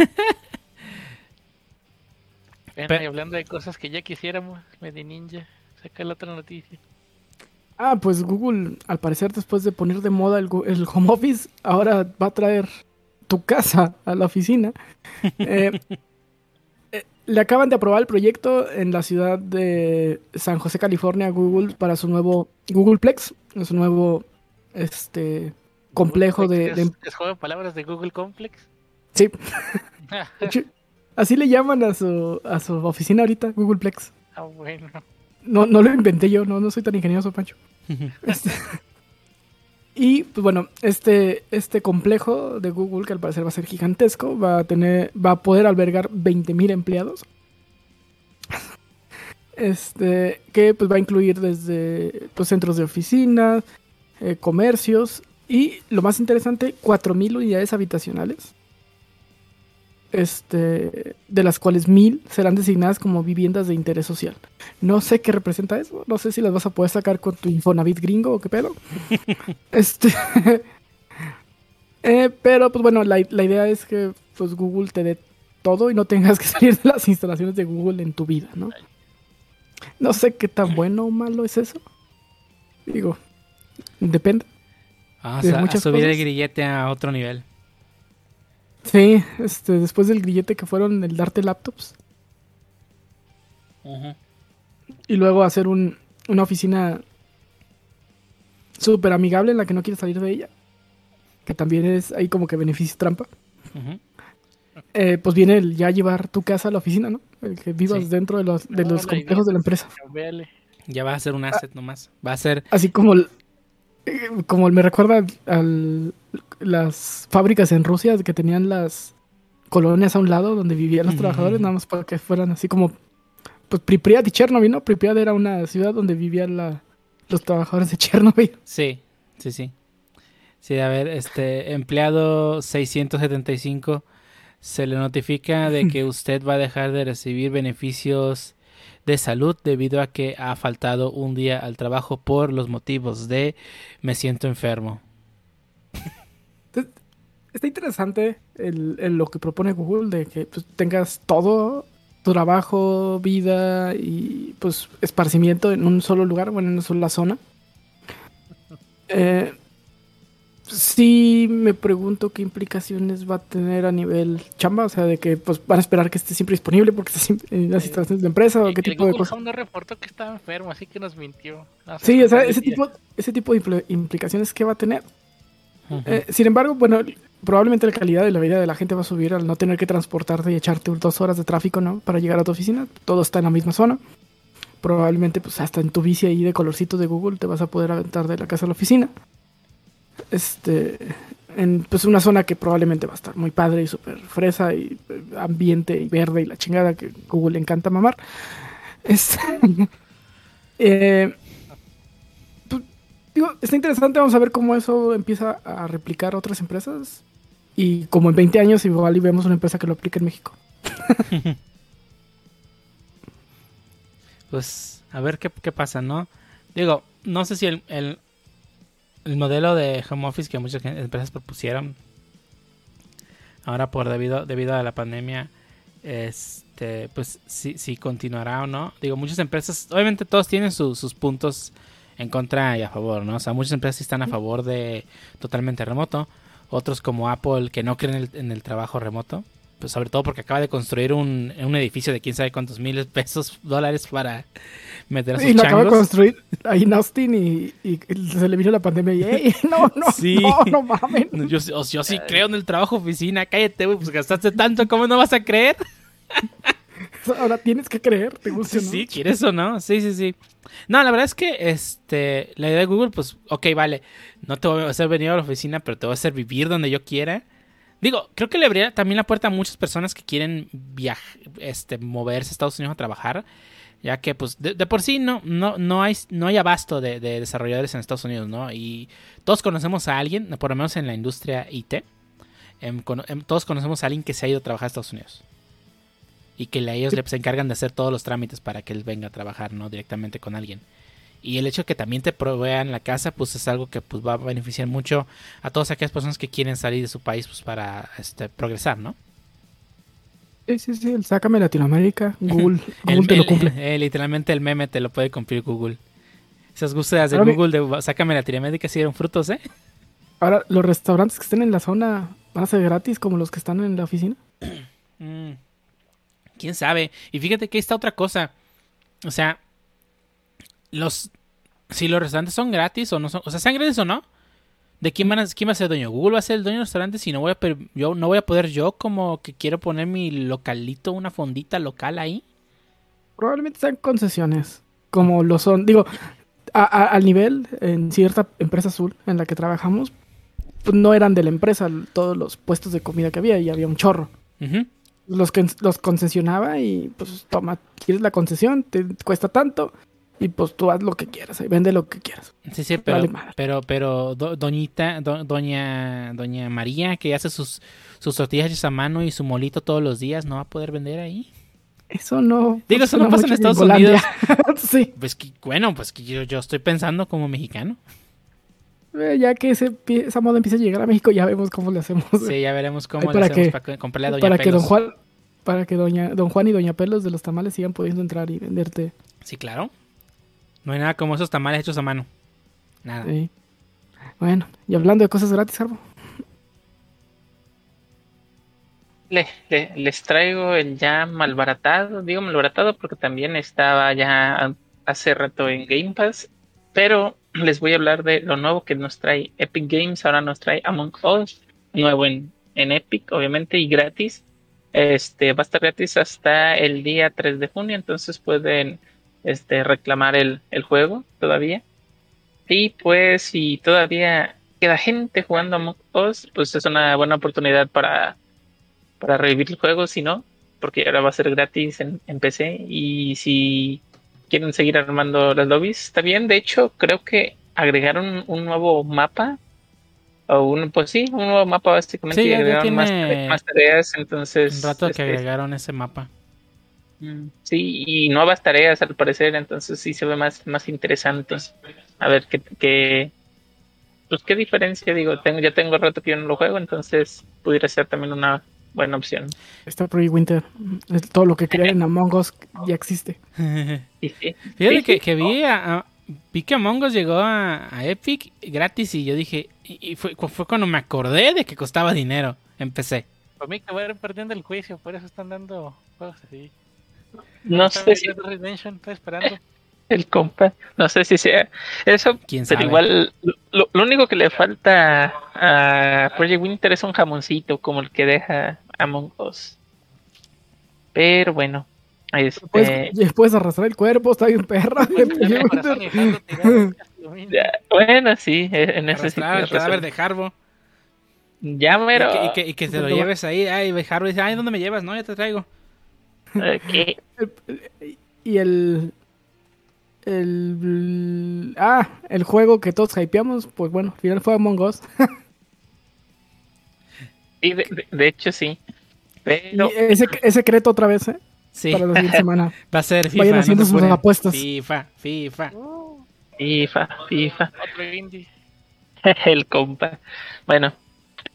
Bueno, y hablando de cosas que ya quisiéramos, Medi Ninja, saca la otra noticia. Ah, pues Google, al parecer, después de poner de moda el, el home office, ahora va a traer tu casa a la oficina. [laughs] Eh, eh, le acaban de aprobar el proyecto en la ciudad de San José, California, Google, para su nuevo Googleplex, su nuevo este complejo de, ¿Es, ¿Es juego de palabras de Google Complex? Sí. [laughs] Así le llaman a su, a su oficina ahorita, Googleplex. Ah, bueno. No, no lo inventé yo, no, no soy tan ingenioso, Pancho. este, [laughs] y pues bueno, este, este complejo de Google, que al parecer va a ser gigantesco, va a tener, va a poder albergar 20.000 empleados. [laughs] Este, que pues va a incluir desde pues, centros de oficinas, eh, comercios y lo más interesante, 4.000 unidades habitacionales este, de las cuales mil serán designadas como viviendas de interés social. No sé qué representa eso, no sé si las vas a poder sacar con tu Infonavit gringo o qué pedo. [laughs] este, [laughs] eh, pero pues bueno, la, idea es que pues Google te dé todo y no tengas que [laughs] salir de las instalaciones de Google en tu vida, ¿no? No sé qué tan bueno o malo es eso. Digo, depende. Vamos a, subir el grillete a otro nivel. Sí, este, después del grillete que fueron el darte laptops. Y luego hacer un, una oficina súper amigable en la que no quieres salir de ella. Que también es ahí como que beneficio trampa. Eh, pues viene el ya llevar tu casa a la oficina, ¿no? El que vivas dentro de los, de los complejos de la empresa. Ya va a ser un asset nomás. Va a ser. Así como como me recuerda a las fábricas en Rusia que tenían las colonias a un lado donde vivían los trabajadores, nada más para que fueran así como, pues Pripyat y Chernobyl, ¿no? Pripyat era una ciudad donde vivían los trabajadores de Chernobyl. [laughs] Sí, sí, sí. Sí, a ver, este empleado 675 se le notifica de que [laughs] usted va a dejar de recibir beneficios de salud debido a que ha faltado un día al trabajo por los motivos de me siento enfermo. Está interesante el, lo que propone Google de que pues, tengas todo tu trabajo, vida y pues esparcimiento en un solo lugar, bueno, en una sola zona. [laughs] Eh, sí me pregunto qué implicaciones va a tener a nivel chamba, o sea, de que pues van a esperar que esté siempre disponible porque está siempre en las instalaciones de empresa o qué tipo de cosas. no reportó que estaba enfermo, así que nos mintió. sí, o sea, ese tipo, ese tipo de implicaciones que va a tener. Eh, sin embargo, bueno, probablemente la calidad de la vida de la gente va a subir al no tener que transportarte y echarte dos horas de tráfico, ¿no? Para llegar a tu oficina. Todo está en la misma zona. Probablemente, pues hasta en tu bici ahí de colorcito de Google te vas a poder aventar de la casa a la oficina este en pues una zona que probablemente va a estar muy padre y súper fresa y eh, ambiente y verde y la chingada que Google le encanta mamar. [laughs] Eh, pues, digo, está interesante, vamos a ver cómo eso empieza a replicar otras empresas y como en 20 años igual y vemos una empresa que lo aplique en México. [laughs] pues a ver qué, qué, pasa, ¿no? Digo, no sé si el modelo de home office que muchas empresas propusieron ahora por debido debido a la pandemia este pues si, si continuará o no. Digo muchas empresas obviamente todos tienen sus puntos en contra y a favor no o sea muchas empresas están a favor de totalmente remoto otros como Apple que no creen en el trabajo remoto pues sobre todo porque acaba de construir un, un edificio de quién sabe cuántos miles de pesos, [laughs] dólares para meter a sus Y lo acaba de construir ahí en Austin y, y, se le vino la pandemia y [laughs] no, no, no, no mames. Yo, yo, sí creo en el trabajo oficina, cállate, güey, pues gastaste tanto, ¿cómo no vas a creer? [laughs] Ahora tienes que creer, ¿te gusta, ¿no? Sí, ¿quieres o no? Sí, sí, sí. No, la verdad es que este la idea de Google, pues, ok, vale, no te voy a hacer venir a la oficina, pero te voy a hacer vivir donde yo quiera. Digo, creo que le abriría también la puerta a muchas personas que quieren viajar, este, moverse a Estados Unidos a trabajar, ya que pues de, por sí no, no, no, hay, no hay abasto de, desarrolladores en Estados Unidos, ¿no? Y todos conocemos a alguien, por lo menos en la industria IT, em, em, todos conocemos a alguien que se ha ido a trabajar a Estados Unidos. Y que ellos se encargan de hacer todos los trámites para que él venga a trabajar, ¿no? Directamente con alguien. Y el hecho de que también te provean la casa, pues es algo que pues va a beneficiar mucho a todas aquellas personas que quieren salir de su país pues para este, progresar, ¿no? Sí, sí, sí, el sácame Latinoamérica, Google, [laughs] El- Google te lo el- cumple. eh, literalmente el meme te lo puede cumplir Google. Esas búsquedas de Google de sácame Latinoamérica sí dieron frutos, ¿eh? Ahora, los restaurantes que estén en la zona van a ser gratis como los que están en la oficina. Mm, ¿Quién sabe? Y fíjate que está otra cosa. O sea, los si los restaurantes son gratis o no son, o sea, sean gratis o no, ¿de quién van a, quién va a ser dueño? Google va a ser el dueño del restaurante si no voy a yo no voy a poder yo como que quiero poner mi localito, una fondita local ahí. Probablemente sean concesiones, como lo son, digo, a- a- al nivel en cierta empresa azul en la que trabajamos, pues no eran de la empresa todos los puestos de comida que había y había un chorro. Los, que, los concesionaba y pues toma, quieres la concesión, te cuesta tanto y pues tú haz lo que quieras, y vende lo que quieras. Sí, sí, pero, Vale pero, pero, do- doñita, do- doña, doña María, que hace sus, sus tortillas a mano y su molito todos los días, ¿no va a poder vender ahí? Eso no. Digo, eso no pasa en Estados Gringolandia. [laughs] sí, Pues que, bueno, pues que yo, yo estoy pensando como mexicano. eh, ya que ese, esa moda empieza a llegar a México, ya vemos cómo le hacemos. Sí, ya veremos cómo Ay, le para hacemos que- para comprarle a Doña para que don Juan, para que doña, don Juan y doña Pelos de los tamales sigan pudiendo entrar y venderte. Sí, claro. No hay nada como esos tamales hechos a mano. Nada. Sí. Bueno, y hablando de cosas gratis, Arbo. Le- le- les traigo el ya malbaratado, digo malbaratado porque también estaba ya hace rato en Game Pass, pero [clears throat] les voy a hablar de lo nuevo que nos trae Epic Games, ahora nos trae Among Us, nuevo en, en Epic, obviamente, y gratis. Este va a estar gratis hasta el día 3 de junio, entonces pueden este, reclamar el, el juego todavía. Y pues si todavía queda gente jugando Among Us, pues es una buena oportunidad para para revivir el juego, si no, porque ahora va a ser gratis en, en PC y si quieren seguir armando las lobbies, está bien. De hecho, creo que agregaron un nuevo mapa o un, pues sí, un nuevo mapa básicamente Sí, y agregaron más tareas, entonces Un rato que este, agregaron ese mapa. Sí, y nuevas tareas al parecer, entonces sí se ve más, más interesante. A ver qué, qué, pues qué diferencia, digo, tengo, ya tengo rato que yo no lo juego, entonces pudiera ser también una buena opción. Está Pro Winter. Todo lo que querían en Among Us ya existe. [laughs] Sí, Fíjate Sí, que, sí. que vi, a, a- vi que Among Us llegó a, a Epic gratis y yo dije, y, y fue, fue cuando me acordé de que costaba dinero. Empecé. Para mí que van perdiendo el juicio, por eso están dando juegos así. No sé si Redemption, estoy esperando. [laughs] el compa, no sé si sea eso, ¿Quién sabe? pero igual lo, lo único que le falta a Project Winter es un jamoncito como el que deja Among Us. Pero bueno, este, Puedes, puedes arrastrar el cuerpo, está bien perra. Bueno, sí, eh, en ese sí Arrastrar el cadáver de Harbo. Ya Y que, y que- y que te lo lleves ahí. Ay, Harbo dice, ay, ¿dónde me llevas? No, ya te traigo. Ok. Y el, el. Ah, el juego que todos hypeamos, pues bueno, al final fue Among Us. Sí, de, de- de hecho sí. Pero Y ese, es secreto otra vez, ¿eh? Sí, Para la siguiente semana. [laughs] va a ser FIFA. Vayan no haciendo se sus apuestas. FIFA, FIFA. Uh, FIFA, FIFA, otro indie. [laughs] el compa. Bueno,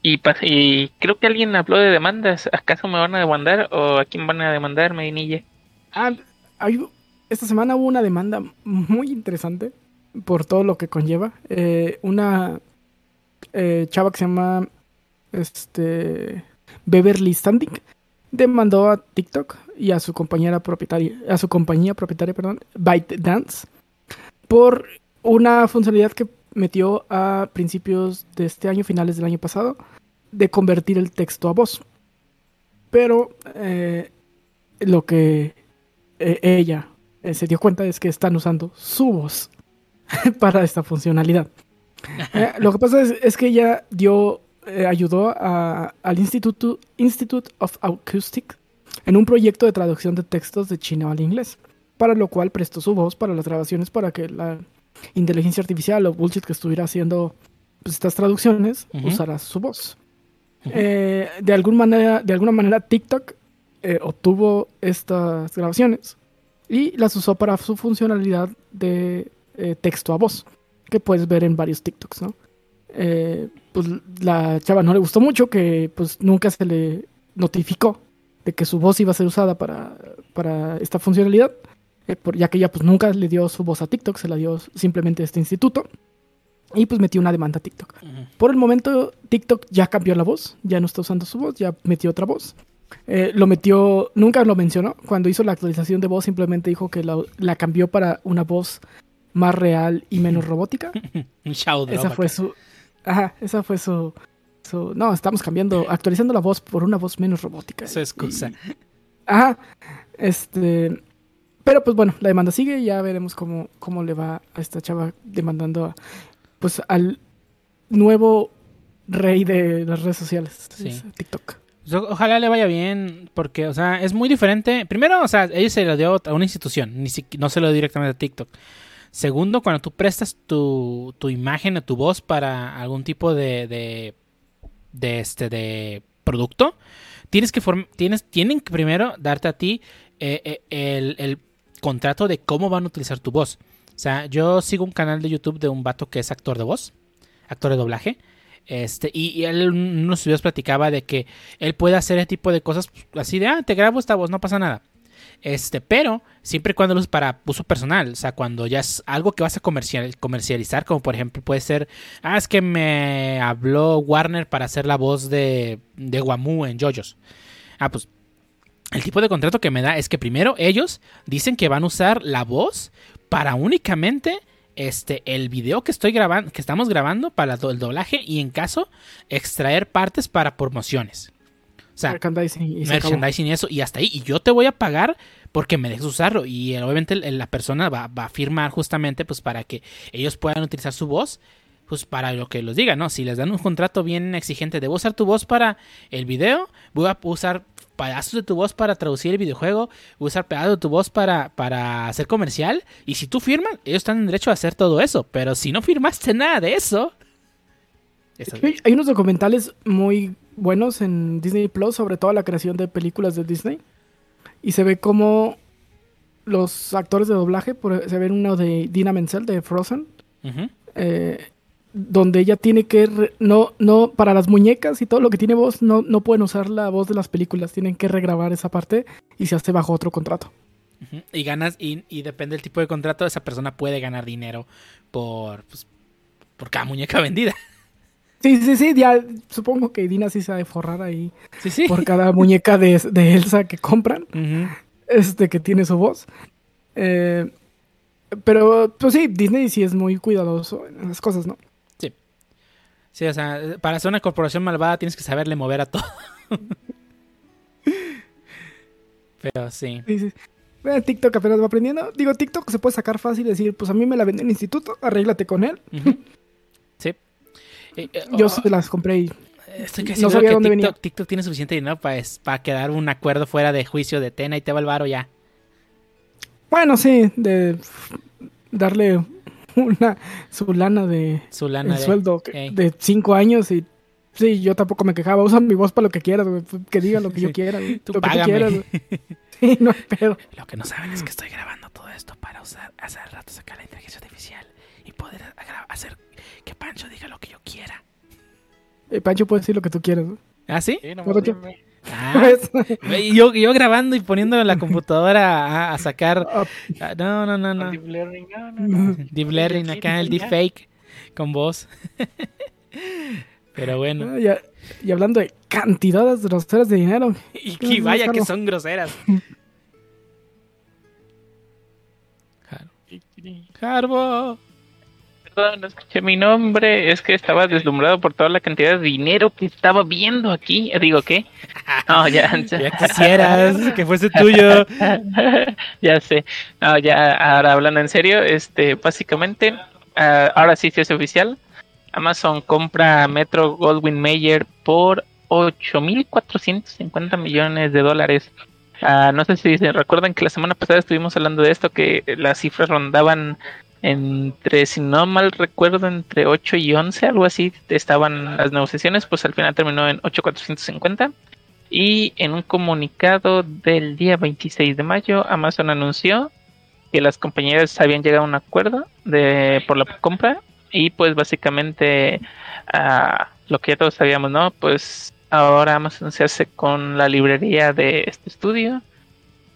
y, y creo que alguien habló de demandas. ¿Acaso me van a demandar o a quién van a demandar, Medinilla? Ah, esta semana hubo una demanda muy interesante por todo lo que conlleva. Eh, una eh, chava que se llama este Beverly Standing demandó a TikTok y a su compañera propietaria, a su compañía propietaria, perdón, ByteDance, por una funcionalidad que metió a principios de este año, finales del año pasado, de convertir el texto a voz. Pero eh, lo que eh, ella eh, se dio cuenta es que están usando su voz [laughs] para esta funcionalidad. Lo que pasa es, que ella dio, ayudó a- al Instituto, Institute of Acoustic en un proyecto de traducción de textos de chino al inglés, para lo cual prestó su voz para las grabaciones para que la inteligencia artificial o bullshit que estuviera haciendo pues, estas traducciones Ujú. usara su voz. Eh, de, algún manera, de alguna manera TikTok eh, obtuvo estas grabaciones y las usó para su funcionalidad de eh, texto a voz, que puedes ver en varios TikToks, ¿no? Pues la chava no le gustó mucho que pues nunca se le notificó de que su voz iba a ser usada para, para esta funcionalidad, eh, por- ya que ella pues nunca le dio su voz a TikTok, se la dio simplemente a este instituto y pues metió una demanda a TikTok. Por el momento, TikTok ya cambió la voz, ya no está usando su voz, ya metió otra voz. Eh, lo metió, nunca lo mencionó. Cuando hizo la actualización de voz, simplemente dijo que la, la cambió para una voz más real y menos [laughs] robótica. Esa fue su. Ajá, esa fue su. su- no, estamos cambiando, actualizando la voz por una voz menos robótica. Su excusa. Y- ajá. Este. Pero pues bueno, la demanda sigue y ya veremos cómo, cómo le va a esta chava demandando a, pues al nuevo rey de las redes sociales, Sí. TikTok. Pues, Ojalá le vaya bien, porque, o sea, es muy diferente. Primero, o sea, ella se lo dio a una institución, ni siqui- no se lo dio directamente a TikTok. Segundo, cuando tú prestas tu, tu imagen o tu voz para algún tipo de, de, de este, de producto, tienes que tienes, tienen que primero darte a ti eh, eh, el, el contrato de cómo van a utilizar tu voz. O sea, yo sigo un canal de YouTube de un vato que es actor de voz, actor de doblaje. Este, y, él en unos videos platicaba de que él puede hacer ese tipo de cosas pues, así de, ah, te grabo esta voz, no pasa nada. Este, pero siempre y cuando lo uses para uso personal, o sea, cuando ya es algo que vas a comercial, comercializar, como por ejemplo puede ser, ah, es que me habló Warner para hacer la voz de, de Wamu en JoJo's. Ah, pues el tipo de contrato que me da es que primero ellos dicen que van a usar la voz para únicamente este el video que estoy grabando, que estamos grabando para el doblaje y en caso extraer partes para promociones. O sea, Merchandising y se merchandising y eso, y hasta ahí. Y yo te voy a pagar porque me dejes usarlo. Y obviamente la persona va, va a firmar justamente pues para que ellos puedan utilizar su voz. Pues para lo que los diga, ¿no? Si les dan un contrato bien exigente de usar tu voz para el video, voy a usar pedazos de tu voz para traducir el videojuego, usar pedazos de tu voz para, para hacer comercial. Y si tú firmas, ellos están en derecho a hacer todo eso. Pero si no firmaste nada de eso. Hay- unos documentales muy buenos en Disney Plus sobre toda la creación de películas de Disney. Y se ve como los actores de doblaje, por- se ve uno de Dina Menzel de Frozen, Ujú. eh, donde ella tiene que re- no no para las muñecas y todo lo que tiene voz no no pueden usar la voz de las películas, tienen que regrabar esa parte y se hace bajo otro contrato. Y ganas, y, y depende del tipo de contrato, esa persona puede ganar dinero por, pues, por cada muñeca [laughs] vendida. Sí, sí, sí, ya supongo que Dina sí se ha de forrar ahí Sí, sí. por cada muñeca de, de Elsa que compran. Este que tiene su voz. Eh, pero, pues sí, Disney sí es muy cuidadoso en esas cosas, ¿no? Sí, o sea, para ser una corporación malvada tienes que saberle mover a todo. [laughs] Pero sí. Sí, sí. Eh, TikTok apenas va aprendiendo. Digo, TikTok se puede sacar fácil y decir, pues a mí me la venden en el instituto, arréglate con él. [laughs] Sí. Eh, eh, Yo oh, se las compré y... Estoy casi no sabía que dónde TikTok, venía. TikTok tiene suficiente dinero para, para quedar un acuerdo fuera de juicio de Tena y te va el varo ya. Bueno, sí, de darle una su lana de Su lana el de- sueldo de cinco años y sí, yo tampoco me quejaba. Usa mi voz para lo que quieras, güey, que diga lo que yo [laughs] quiera, güey, Tú lo que tú quieras. güey. Sí, no hay pedo. [laughs] Lo que no saben es que estoy grabando todo esto para usar, hace rato sacar la inteligencia artificial y poder hacer que Pancho diga lo que yo quiera. Eh, Pancho puede decir lo que tú quieras. güey. ¿Ah, sí? Sí, dime. Ah, ¿Ves? [laughs] y yo, yo grabando y poniendo la computadora a, a sacar. Ah, ah, No, no, no, no. Deep Learning, no, no, no. [laughs] Deep Learning acá, el deepfake con voz. [laughs] Pero bueno. Ah, y hablando de cantidades groseras de dinero. Y ¿Qué que vaya que son groseras. Carbo. Perdón, no escuché mi nombre. Es que estaba deslumbrado por toda la cantidad de dinero que estaba viendo aquí. Digo, ¿qué? No, [laughs] ya. Ya quisieras que fuese tuyo. [laughs] ya sé. No, ya, ahora hablando en serio, este, básicamente, ah, ahora sí se es oficial. Amazon compra a Metro Goldwyn Mayer por 8.450 millones de dólares. Ah, no sé si se recuerdan que la semana pasada estuvimos hablando de esto, que las cifras rondaban entre, si no mal recuerdo, entre 8 y 11, algo así, estaban las negociaciones, pues al final terminó en 8.450. Y en un comunicado del día 26 de mayo, Amazon anunció que las compañías habían llegado a un acuerdo de por la compra y pues básicamente lo que ya todos sabíamos, ¿no? Pues ahora Amazon se hace con la librería de este estudio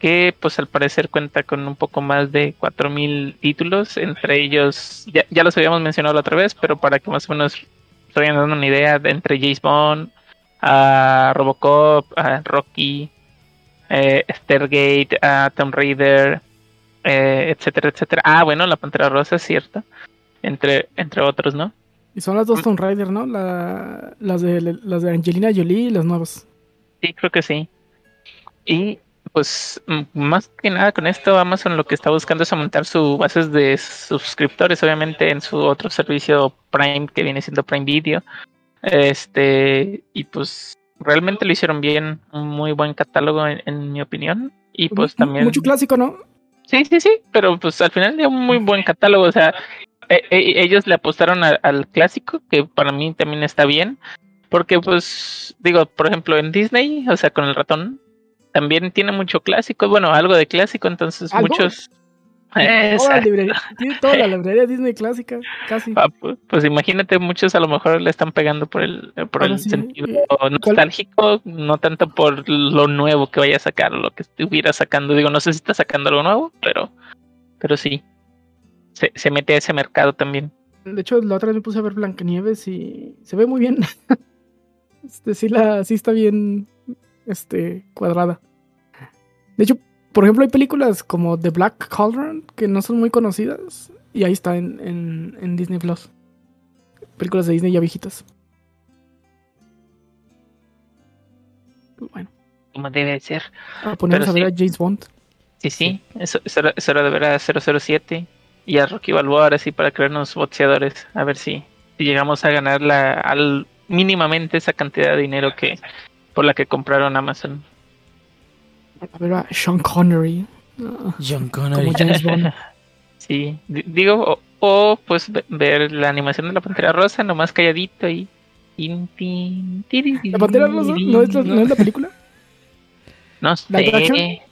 que pues al parecer cuenta con un poco más de 4.000 títulos, entre ellos, ya, ya los habíamos mencionado la otra vez, pero para que más o menos vayan dando una idea, de entre James Bond, a Robocop, a Rocky, eh, Stargate, a Tomb Raider, eh, etcétera, etcétera. Ah, bueno, la Pantera Rosa es cierto, entre, entre otros, ¿no? Y son las dos Tomb Raider, ¿no? La, las, de, las de Angelina Jolie y las nuevas. Sí, creo que sí. Y pues m- más que nada con esto Amazon lo que está buscando es aumentar su bases de suscriptores, obviamente en su otro servicio Prime que viene siendo Prime Video. Este, y pues realmente lo hicieron bien, un muy buen catálogo en, en mi opinión. Y pues también Mucho clásico, ¿no? Sí, sí, sí, pero pues al final de un muy buen catálogo, o sea, e- e- ellos le apostaron a- al clásico, que para mí también está bien, porque pues digo, por ejemplo, en Disney, o sea, con el ratón, también tiene mucho clásico, bueno, algo de clásico, entonces ¿Algo? muchos... [laughs] Toda la [laughs] librería, tiene toda la librería Disney clásica, casi. ah, pues, pues imagínate, muchos a lo mejor le están pegando por el, por Ahora el sí, sentido nostálgico, no tanto por lo nuevo que vaya a sacar, o lo que estuviera sacando. Digo, no sé si está sacando algo nuevo, pero, pero sí. Se, se mete a ese mercado también. De hecho, la otra vez me puse a ver Blancanieves y se ve muy bien. [laughs] Este, sí, la, sí está bien este, cuadrada. De hecho, por ejemplo, hay películas como The Black Cauldron que no son muy conocidas y ahí está en, en, en Disney Plus. Películas de Disney ya viejitas. Bueno, Como debe ser. a ponernos Pero a ver sí. a James Bond. Sí, sí. Eso, eso, era, eso era de ver a 007 y a Rocky Balboa ahora sí para crearnos boxeadores. A ver si, si llegamos a ganar la, al, mínimamente esa cantidad de dinero que por la que compraron Amazon. A ver a Sean Connery. John Connery. como James Bond. [laughs] Sí, di- digo, o, o, pues ve- ver la animación de la Pantera Rosa, nomás calladito tin, ¿La Pantera Rosa no es la, no es la película? No sé.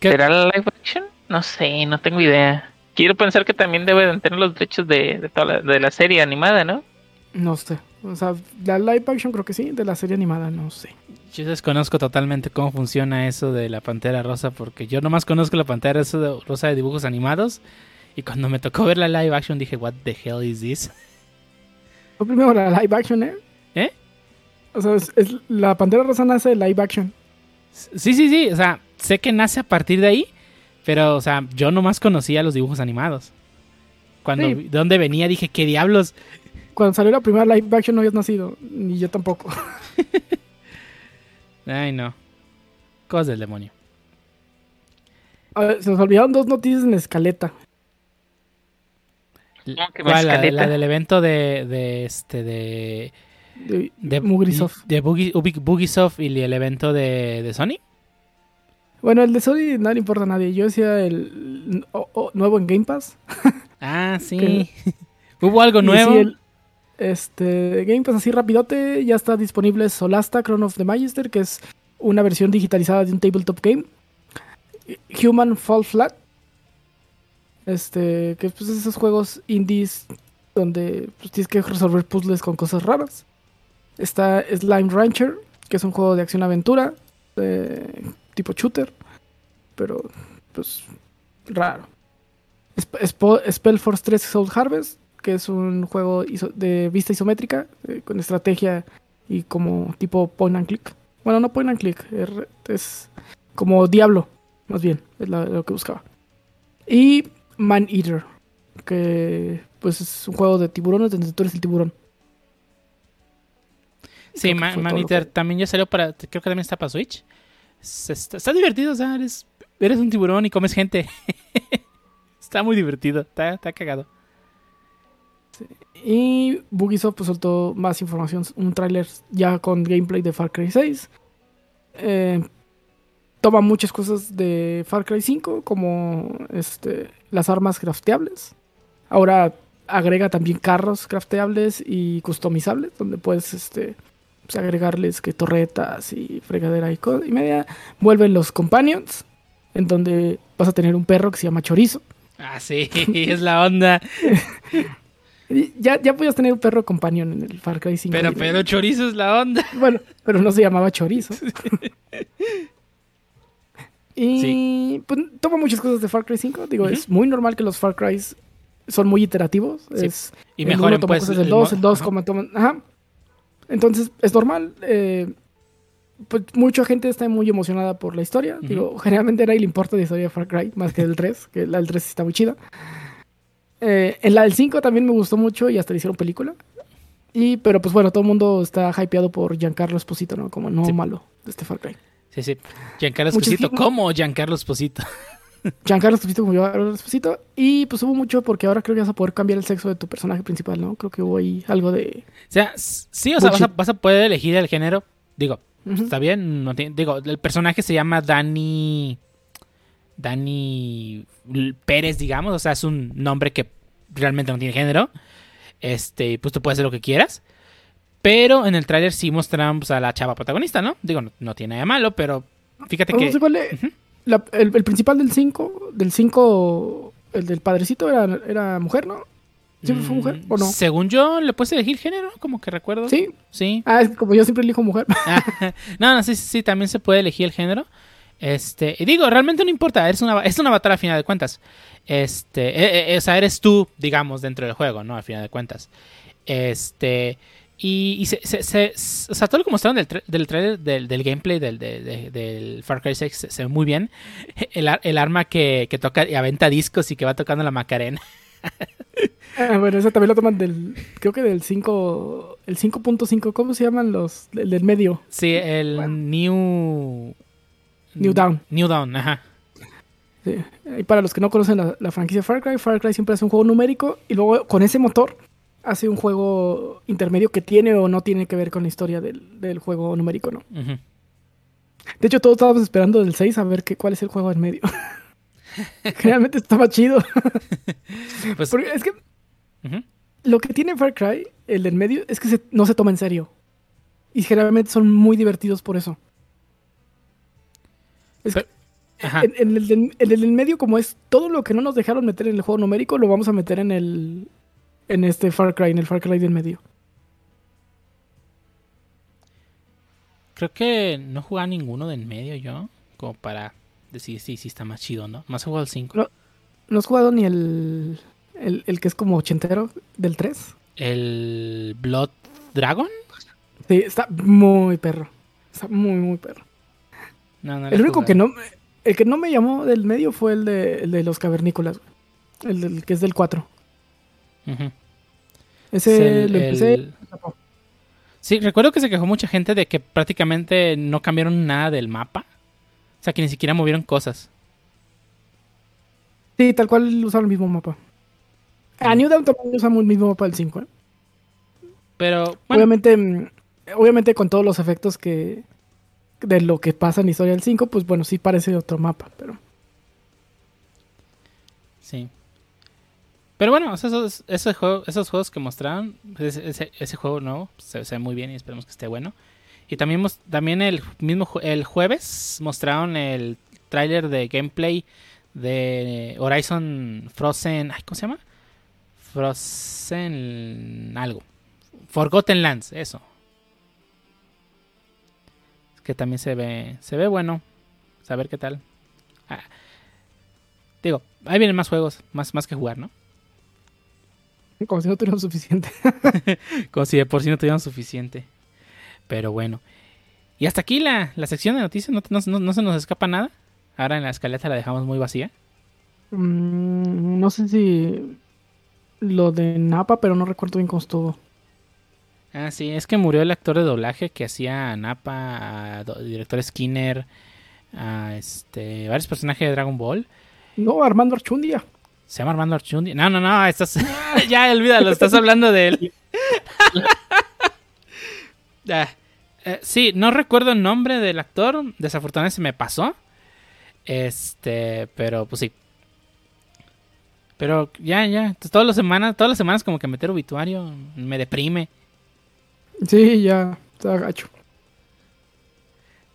¿Será la live action? No sé, no tengo idea. Quiero pensar que también debe de tener los derechos de, de toda la, de la serie animada, ¿no? No sé. O sea, la live action creo que sí, de la serie animada no sé. Yo desconozco totalmente cómo funciona eso de la Pantera Rosa porque yo nomás conozco la Pantera Rosa de, dibujos animados y cuando me tocó ver la live action dije, what the hell is this? Fue primero la live action, ¿eh? ¿Eh? O sea, es, es- la Pantera Rosa nace de live action. Sí, sí, sí, o sea, sé que nace a partir de ahí, pero, o sea, yo nomás conocía los dibujos animados. Cuando Sí. vi de dónde venía dije, ¿qué diablos? Cuando salió la primera live action no habías nacido, ni yo tampoco. [laughs] Ay, no. Cosas del demonio. A ver, se nos olvidaron dos noticias en la escaleta. ¿Cómo que ¿Cuál? La, la del evento de, de este, de... De, de Mugrisoft. De Ubi- Bugisoft y el evento de, de Sony. Bueno, el de Sony no le importa a nadie. Yo decía el o- o- nuevo en Game Pass. Ah, [laughs] sí. [laughs] Hubo algo Y nuevo. sí, el- este, Game Pass así rapidote, ya está disponible Solasta Crown of the Magister, que es una versión digitalizada de un tabletop game. Human Fall Flat. Este, que pues esos juegos indies donde pues, tienes que resolver puzzles con cosas raras. Está Slime Rancher, que es un juego de acción-aventura, tipo shooter, pero pues raro. Sp- Spo- Spellforce 3 Soul Harvest, que es un juego iso- de vista isométrica, eh, con estrategia y como tipo point and click. Bueno, no point and click, er- es como Diablo, más bien, es la- lo que buscaba. Y Man Eater, que pues es un juego de tiburones donde tú eres el tiburón. Sí, Man Eater que- también ya salió para. Creo que también está para Switch. Es- Está, está divertido, o sea, eres, eres un tiburón y comes gente. [laughs] está muy divertido, está, está cagado. Y Bugisoft pues, soltó más información, un tráiler ya con gameplay de Far Cry 6. Eh, toma muchas cosas de Far Cry 5, como este, las armas crafteables. Ahora agrega también carros crafteables y customizables, donde puedes este, pues, agregarles que torretas y fregadera y, y media. Vuelven los companions, en donde vas a tener un perro que se llama Chorizo. Ah, sí, [laughs] es la onda. [laughs] Ya, ya podías tener un perro companion en el Far Cry 5. Pero, pero chorizo es la onda. [laughs] Bueno, pero no se llamaba Chorizo. [laughs] y Sí. pues toma muchas cosas de Far Cry 5. Digo, es muy normal que los Far Cry son muy iterativos. Sí. Es, Y toma pues cosas del el 2, mo- el 2 Ajá. como toman. Ajá. Entonces, es normal. eh, pues mucha gente está muy emocionada por la historia. Digo, generalmente a nadie le importa la historia de Far Cry más que del 3, que la del 3 sí está muy chida. Eh, en la del 5 también me gustó mucho y hasta le hicieron película. Y, pero pues bueno, todo el mundo está hypeado por Giancarlo Esposito, ¿no? Como el Sí. malo de este Far Cry. Sí, sí. Giancarlo Esposito. ¿Cómo Giancarlo Esposito? [laughs] Giancarlo Esposito como Giancarlo Esposito. Y pues hubo mucho porque ahora creo que vas a poder cambiar el sexo de tu personaje principal, ¿no? Creo que hubo ahí algo de... O sea, sí, o sea, vas a, Bullshit. vas a poder elegir el género. Digo, está bien. No tiene- digo, el personaje se llama Dani. Dani Pérez, digamos. O sea, es un nombre que realmente no tiene género. Este, pues tú puedes hacer lo que quieras. Pero en el tráiler sí mostraron pues, a la chava protagonista, ¿no? Digo, no, no tiene nada de malo, pero fíjate No que. sé cuál es- Ujú. la- el, el principal del 5, del 5, el del padrecito era, era mujer, ¿no? ¿Siempre fue mujer mm, o no? Según yo, le puedes elegir género, como que recuerdo. Sí. Sí. Ah, es como yo siempre elijo mujer. [laughs] Ah, [laughs] no, no, sí, sí, sí, también se puede elegir el género. Este, y digo, realmente no importa, es una, es una batalla a final de cuentas. Este, eh, eh, o sea, eres tú, digamos, dentro del juego, ¿no? A final de cuentas. Este, y, y se, se- se- s- o sea, todo lo que mostraron del, tra- del trailer, del, del gameplay del, de- de- del Far Cry 6 se, ve muy bien. [laughs] El, el arma que, que toca y aventa discos y que va tocando la Macarena. [laughs] Ah, bueno, eso también lo toman del, creo que del 5, el 5.5, ¿cómo se llaman los, el del medio? Sí, el Bueno. New... New Dawn. New Dawn, ajá. Sí. Y para los que no conocen la, la franquicia Far Cry, Far Cry siempre hace un juego numérico y luego con ese motor hace un juego intermedio que tiene o no tiene que ver con la historia del, del juego numérico, ¿no? De hecho, todos estábamos esperando del 6 a ver qué, cuál es el juego en medio. [laughs] Generalmente estaba chido. [laughs] Pues, Porque es que lo que tiene Far Cry, el del medio, es que se- no se toma en serio. Y generalmente son muy divertidos por eso. Es que en, en el, del- en el del medio, como es todo lo que no nos dejaron meter en el juego numérico, lo vamos a meter en el. En este Far Cry, en el Far Cry del medio. Creo que no he jugado ninguno de en medio yo, como para decir si sí, está más chido, ¿no? Más he jugado el 5. No. ¿No has jugado ni el. El, el que es como ochentero del 3? El Blood Dragon. Sí, está muy perro. Está muy, muy perro. No, no El único que no. El que no me llamó del medio fue el de, el de los cavernícolas. El, del- que es del 4. Ujú. Ese Es el- lo empecé. el- Sí, recuerdo que se quejó mucha gente de que prácticamente no cambiaron nada del mapa. O sea, que ni siquiera movieron cosas. Sí, tal cual usaron el mismo mapa. A New Dawn también usamos el mismo mapa del 5. ¿eh? Pero, bueno, Obviamente, mm, obviamente con todos los efectos que de lo que pasa en historia del 5, pues bueno, sí parece otro mapa, pero sí. Pero bueno, esos, esos, juegos, que mostraron, ese, juego nuevo, se, se ve muy bien y esperemos que esté bueno. Y también, también el mismo el jueves mostraron el tráiler de gameplay de Horizon Frozen, ay, ¿cómo se llama? Frozen algo. Forgotten Lands, eso. Que también se ve se ve bueno. Saber qué tal. Ah, digo, ahí vienen más juegos, más más que jugar, ¿no? como si no tuviéramos suficiente. [laughs] Como si de por sí no tuvieran suficiente. Pero bueno. Y hasta aquí la, la sección de noticias. No, no- no- no se nos escapa nada. Ahora en la escaleta la dejamos muy vacía. Mm, no sé si lo de Napa, pero no recuerdo bien cómo estuvo. Ah, sí, es que murió el actor de doblaje que hacía a Nappa, a director Skinner, a este, varios personajes de Dragon Ball. No, Armando Archundia. Se llama Armando Archundi. No, no, no, estás... [laughs] ya, olvídalo, estás hablando de él. [laughs] Ah, eh, sí, no recuerdo el nombre del actor. Desafortunadamente se me pasó. Este, pero pues sí. Pero ya, ya. Todas las semanas, todas las semanas como que meter obituario me deprime. Sí, ya, está gacho.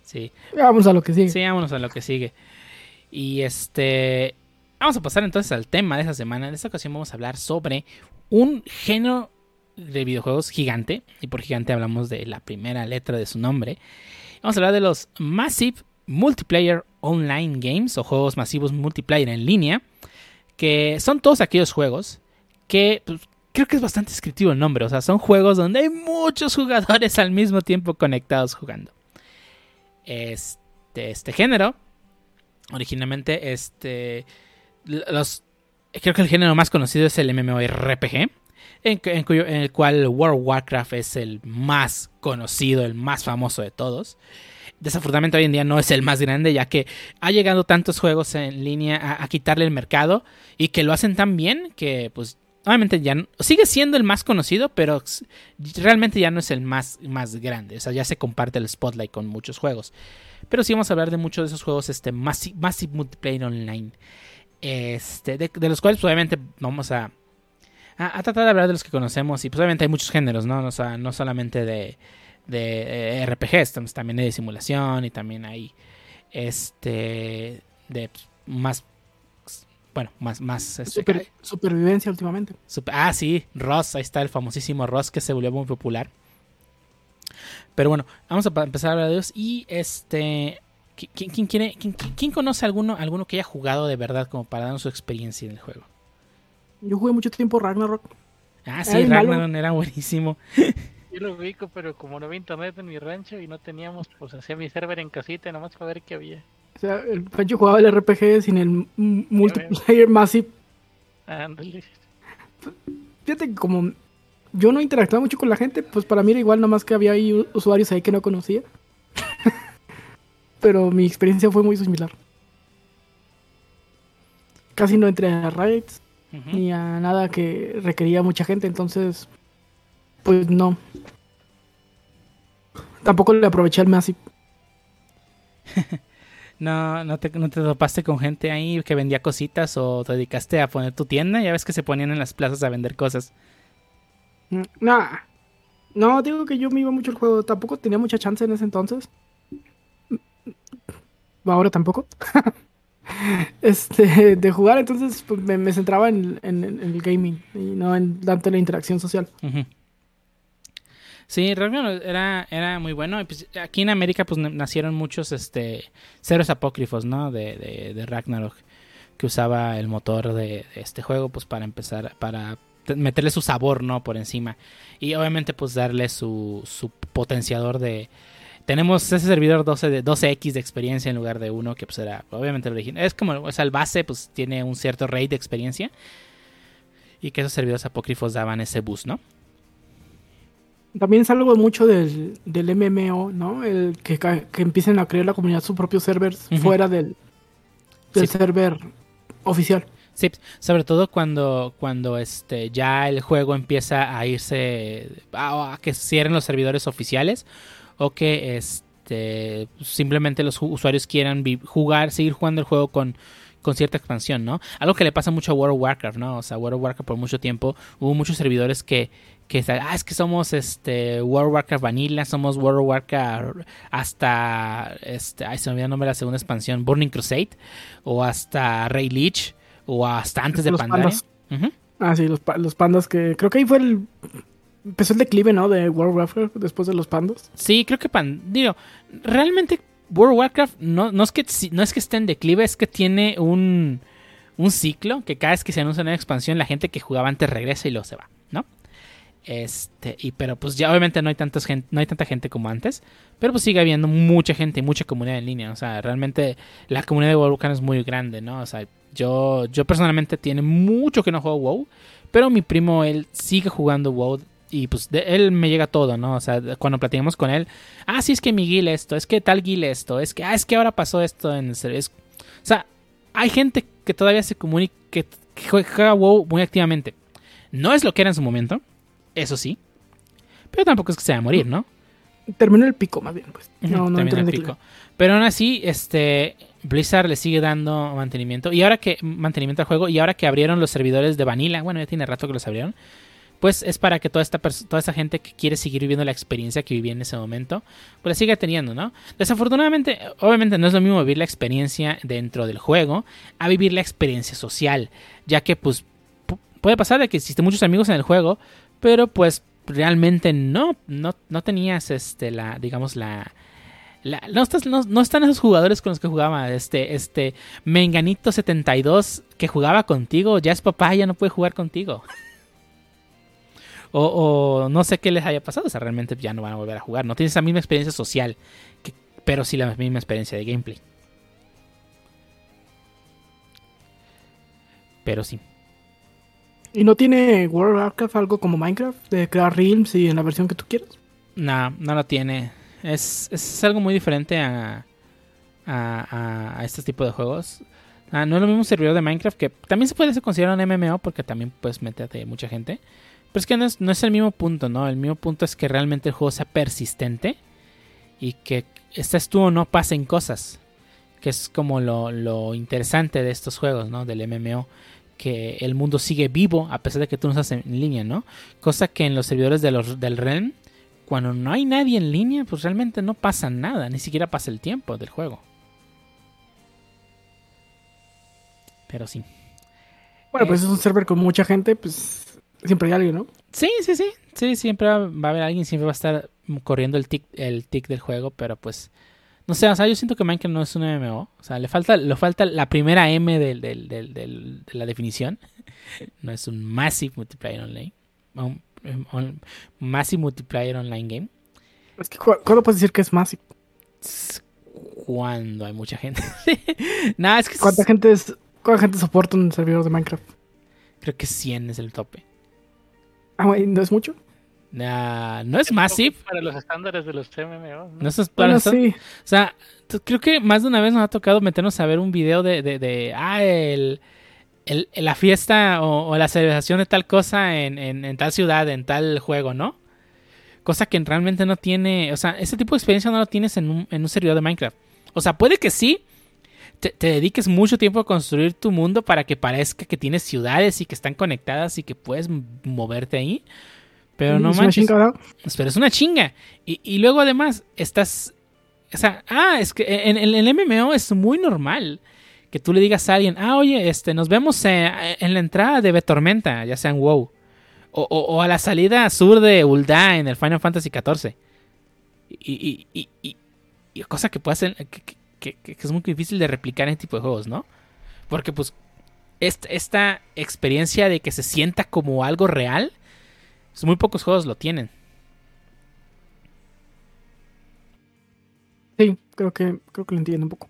Sí. Vamos a lo que sigue. Sí, vámonos a lo que sigue. Y este. Vamos a pasar entonces al tema de esta semana. En esta ocasión vamos a hablar sobre un género de videojuegos gigante. Y por gigante hablamos de la primera letra de su nombre. Vamos a hablar de los Massive Multiplayer Online Games o juegos masivos multiplayer en línea. Que son todos aquellos juegos que pues, creo que es bastante descriptivo el nombre. O sea, son juegos donde hay muchos [laughs] jugadores al mismo tiempo conectados jugando. Este, este género, originalmente, este, los, creo que el género más conocido es el MMORPG. En, el cual World of Warcraft es el más conocido, el más famoso de todos. Desafortunadamente hoy en día no es el más grande, ya que ha llegado tantos juegos en línea a, a quitarle el mercado y que lo hacen tan bien que pues obviamente ya sigue siendo el más conocido, pero realmente ya no es el más, más grande. O sea, ya se comparte el spotlight con muchos juegos. Pero sí vamos a hablar de muchos de esos juegos este, Massive, Massive Multiplayer Online. Este, de, los cuales, pues, obviamente, vamos a, a, a, tratar de hablar de los que conocemos. Y pues, obviamente, hay muchos géneros, ¿no? O sea, no solamente de, de eh, RPGs, también hay de simulación y también hay este de pues, más bueno, más, más este, Super, supervivencia últimamente. Super, ah, sí, Ross, ahí está el famosísimo Ross que se volvió muy popular. Pero bueno, vamos a empezar a hablar de ellos. Y este. ¿Quién, quién quiere, quién, quién, conoce alguno, alguno que haya jugado de verdad como para darnos su experiencia en el juego? Yo jugué mucho tiempo Ragnarok. Ah, sí, Ragnarok era buenísimo. [laughs] Yo lo ubico, pero como no había internet en mi rancho y no teníamos, pues hacía mi server en casita nomás para ver qué había. O sea, el Pancho jugaba el RPG sin el multiplayer Massive. Ándale. Fíjate que como yo no interactuaba mucho con la gente, pues para mí era igual, nomás que había ahí usuarios ahí que no conocía. [laughs] Pero mi experiencia fue muy similar. Casi no entré a raids, uh -huh. ni a nada que requería mucha gente, entonces, pues no. Tampoco le aproveché al Massive. [laughs] No, no te, no te topaste con gente ahí que vendía cositas o te dedicaste a poner tu tienda. Ya ves que se ponían en las plazas a vender cosas. No, no, digo que yo me iba mucho al juego. Tampoco tenía mucha chance en ese entonces. Ahora tampoco. [laughs] este, de jugar, entonces pues, me, me, centraba en, en, en, el gaming y no en tanto la interacción social. Uh -huh. Sí, Ragnarok era, era muy bueno. Pues aquí en América pues nacieron muchos este ceros apócrifos, ¿no? De, de, de Ragnarok que usaba el motor de, de, este juego pues para empezar, para meterle su sabor, ¿no? Por encima. Y obviamente pues darle su, su potenciador de... Tenemos ese servidor 12 de 12x de experiencia en lugar de uno que pues era obviamente el original. Es como, o sea, el base pues tiene un cierto rate de experiencia. Y que esos servidores apócrifos daban ese boost, ¿no? También es algo mucho del, del MMO, ¿no? El que, que, empiecen a crear la comunidad sus propios servers uh -huh. fuera del, del sí. server oficial. Sí, sobre todo cuando, cuando este ya el juego empieza a irse a, a, que cierren los servidores oficiales o que este simplemente los usuarios quieran jugar, seguir jugando el juego con, con cierta expansión, ¿no? Algo que le pasa mucho a World of Warcraft, ¿no? O sea, World of Warcraft por mucho tiempo hubo muchos servidores que que ah, es que somos este World of Warcraft Vanilla, somos World of Warcraft hasta este, ay, se me olvidó el nombre de la segunda expansión, Burning Crusade o hasta Rey Lich o hasta antes de Pandaria. Uh -huh. Ah, sí, los, los, pandas que creo que ahí fue el empezó el declive, ¿no? De World of Warcraft después de los pandas. Sí, creo que pan, digo, realmente World of Warcraft no, no es que no es que esté en declive, es que tiene un un ciclo que cada vez que se anuncia una expansión la gente que jugaba antes regresa y luego se va. Este, y pero pues ya obviamente no hay tantas gente, no hay tanta gente como antes, pero pues sigue habiendo mucha gente y mucha comunidad en línea, o sea, realmente la comunidad de WoW es muy grande, ¿no? O sea, yo yo personalmente tiene mucho que no juego WoW, pero mi primo él sigue jugando WoW y pues de él me llega todo, ¿no? O sea, cuando platicamos con él, ah, sí es que mi guild esto, es que tal guild esto, es que ah, es que ahora pasó esto en el servicio. O sea, hay gente que todavía se comunica que juega WoW muy activamente. No es lo que era en su momento, eso sí. Pero tampoco es que se va a morir, ¿no? Terminó el pico, más bien, pues. No, no terminó el pico. Pero aún así, este. Blizzard le sigue dando mantenimiento. Y ahora que. Mantenimiento al juego. Y ahora que abrieron los servidores de Vanilla. Bueno, ya tiene rato que los abrieron. pues es para que toda esta, toda esta gente que quiere seguir viviendo la experiencia que vivía en ese momento, pues la siga teniendo, ¿no? Desafortunadamente, obviamente no es lo mismo vivir la experiencia dentro del juego a vivir la experiencia social, ya que pues puede pasar de que existen muchos amigos en el juego, pero pues realmente no, no, no tenías este, la, digamos, la, no, no, están esos jugadores con los que jugaba este, este Menganito 72 que jugaba contigo, ya es papá, ya no puede jugar contigo. o, no sé qué les haya pasado, o sea, realmente ya no van a volver a jugar. No tienes esa misma experiencia social, pero sí la misma experiencia de gameplay. Pero sí. ¿Y no tiene World of Warcraft algo como Minecraft? De crear realms y en la versión que tú quieras. No, no lo tiene. Es, es algo muy diferente a, a, a, este tipo de juegos. Ah, no es lo mismo servidor de Minecraft que también se puede considerar un MMO porque también puedes meterte mucha gente. Pero es que no es, no es el mismo punto, ¿no? El mismo punto es que realmente el juego sea persistente y que estés tú o no pasen cosas. Que es como lo, lo interesante de estos juegos, ¿no? Del MMO que el mundo sigue vivo a pesar de que tú no estás en línea, ¿no? Cosa que en los servidores de los, del Realm cuando no hay nadie en línea, pues realmente no pasa nada, ni siquiera pasa el tiempo del juego. Pero sí. Bueno, pues eh, es un server con mucha gente, pues siempre hay alguien, ¿no? Sí, sí, sí. Sí, siempre va a haber alguien, siempre va a estar corriendo el tic, el tic del juego, pero pues. No sé, o sea, yo siento que Minecraft no es un MMO. O sea, le falta, le falta la primera M de la definición. [laughs] No es un Massive Multiplayer Online. Massive Multiplayer Online Game. Es que, ¿Cuándo puedes decir que es Massive? Cuando hay mucha gente. [laughs] nah, es que ¿Cuánta gente es, ¿Cuánta gente soporta un servidor de Minecraft? Creo que 100 es el tope. Ah, ¿no es mucho? No es Massive. Para los estándares de los MMO. No, es para O sea, creo que más de una vez nos ha tocado meternos a ver un video de, de, de ah, el la fiesta o, la celebración de tal cosa en, tal ciudad, en tal juego, ¿no? Cosa que realmente no tiene, o sea, ese tipo de experiencia no lo tienes en un, servidor de Minecraft. O sea, puede que sí, te, dediques mucho tiempo a construir tu mundo para que parezca que tienes ciudades y que están conectadas y que puedes moverte ahí. Pero no manches. Pero es una chinga. Y, luego además estás... O sea, ah, es que en, en el MMO es muy normal que tú le digas a alguien, ah, oye, este, nos vemos eh, en la entrada de Betormenta, ya sea en WoW, o, a la salida sur de Ulda en el Final Fantasy XIV. Y, y, y, y cosa que puede ser, que, es muy difícil de replicar en este tipo de juegos, ¿no? Porque pues esta, experiencia de que se sienta como algo real, muy pocos juegos lo tienen. Sí, creo que, creo que lo entiendo un poco.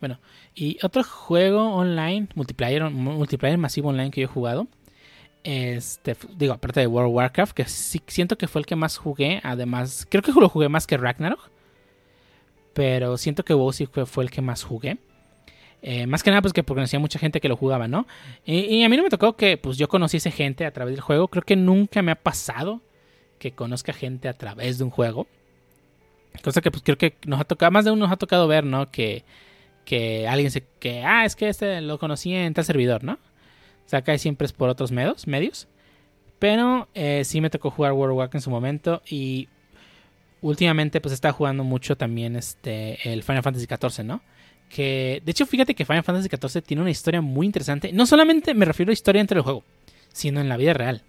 Bueno, y otro juego online, multiplayer, multiplayer masivo online que yo he jugado. Este, digo, aparte de World of Warcraft, que sí siento que fue el que más jugué. Además, creo que lo jugué más que Ragnarok. Pero siento que WoW sí fue, el que más jugué. Eh, más que nada, pues que porque conocía mucha gente que lo jugaba, ¿no? Y, a mí no me tocó que pues yo conociese gente a través del juego. Creo que nunca me ha pasado que conozca gente a través de un juego. Cosa que pues creo que nos ha tocado, más de uno nos ha tocado ver, ¿no? Que que alguien se que ah es que este lo conocí en tal servidor no o sea acá siempre es por otros medios medios pero eh, sí me tocó jugar World of Warcraft en su momento y últimamente pues está jugando mucho también este el Final Fantasy XIV no que de hecho fíjate que Final Fantasy XIV tiene una historia muy interesante no solamente me refiero a historia entre el juego sino en la vida real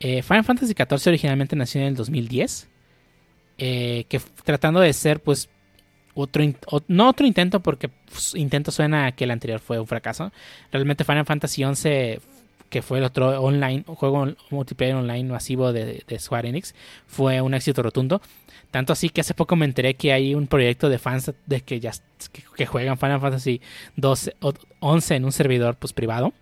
eh, Final Fantasy XIV originalmente nació en el 2010 eh, que tratando de ser pues otro no otro intento porque pues, intento suena a que el anterior fue un fracaso. Realmente Final Fantasy XI que fue el otro online juego multiplayer online masivo de, Square Enix fue un éxito rotundo. Tanto así que hace poco me enteré que hay un proyecto de fans de que ya juegan Final Fantasy 12 11 en un servidor pues privado.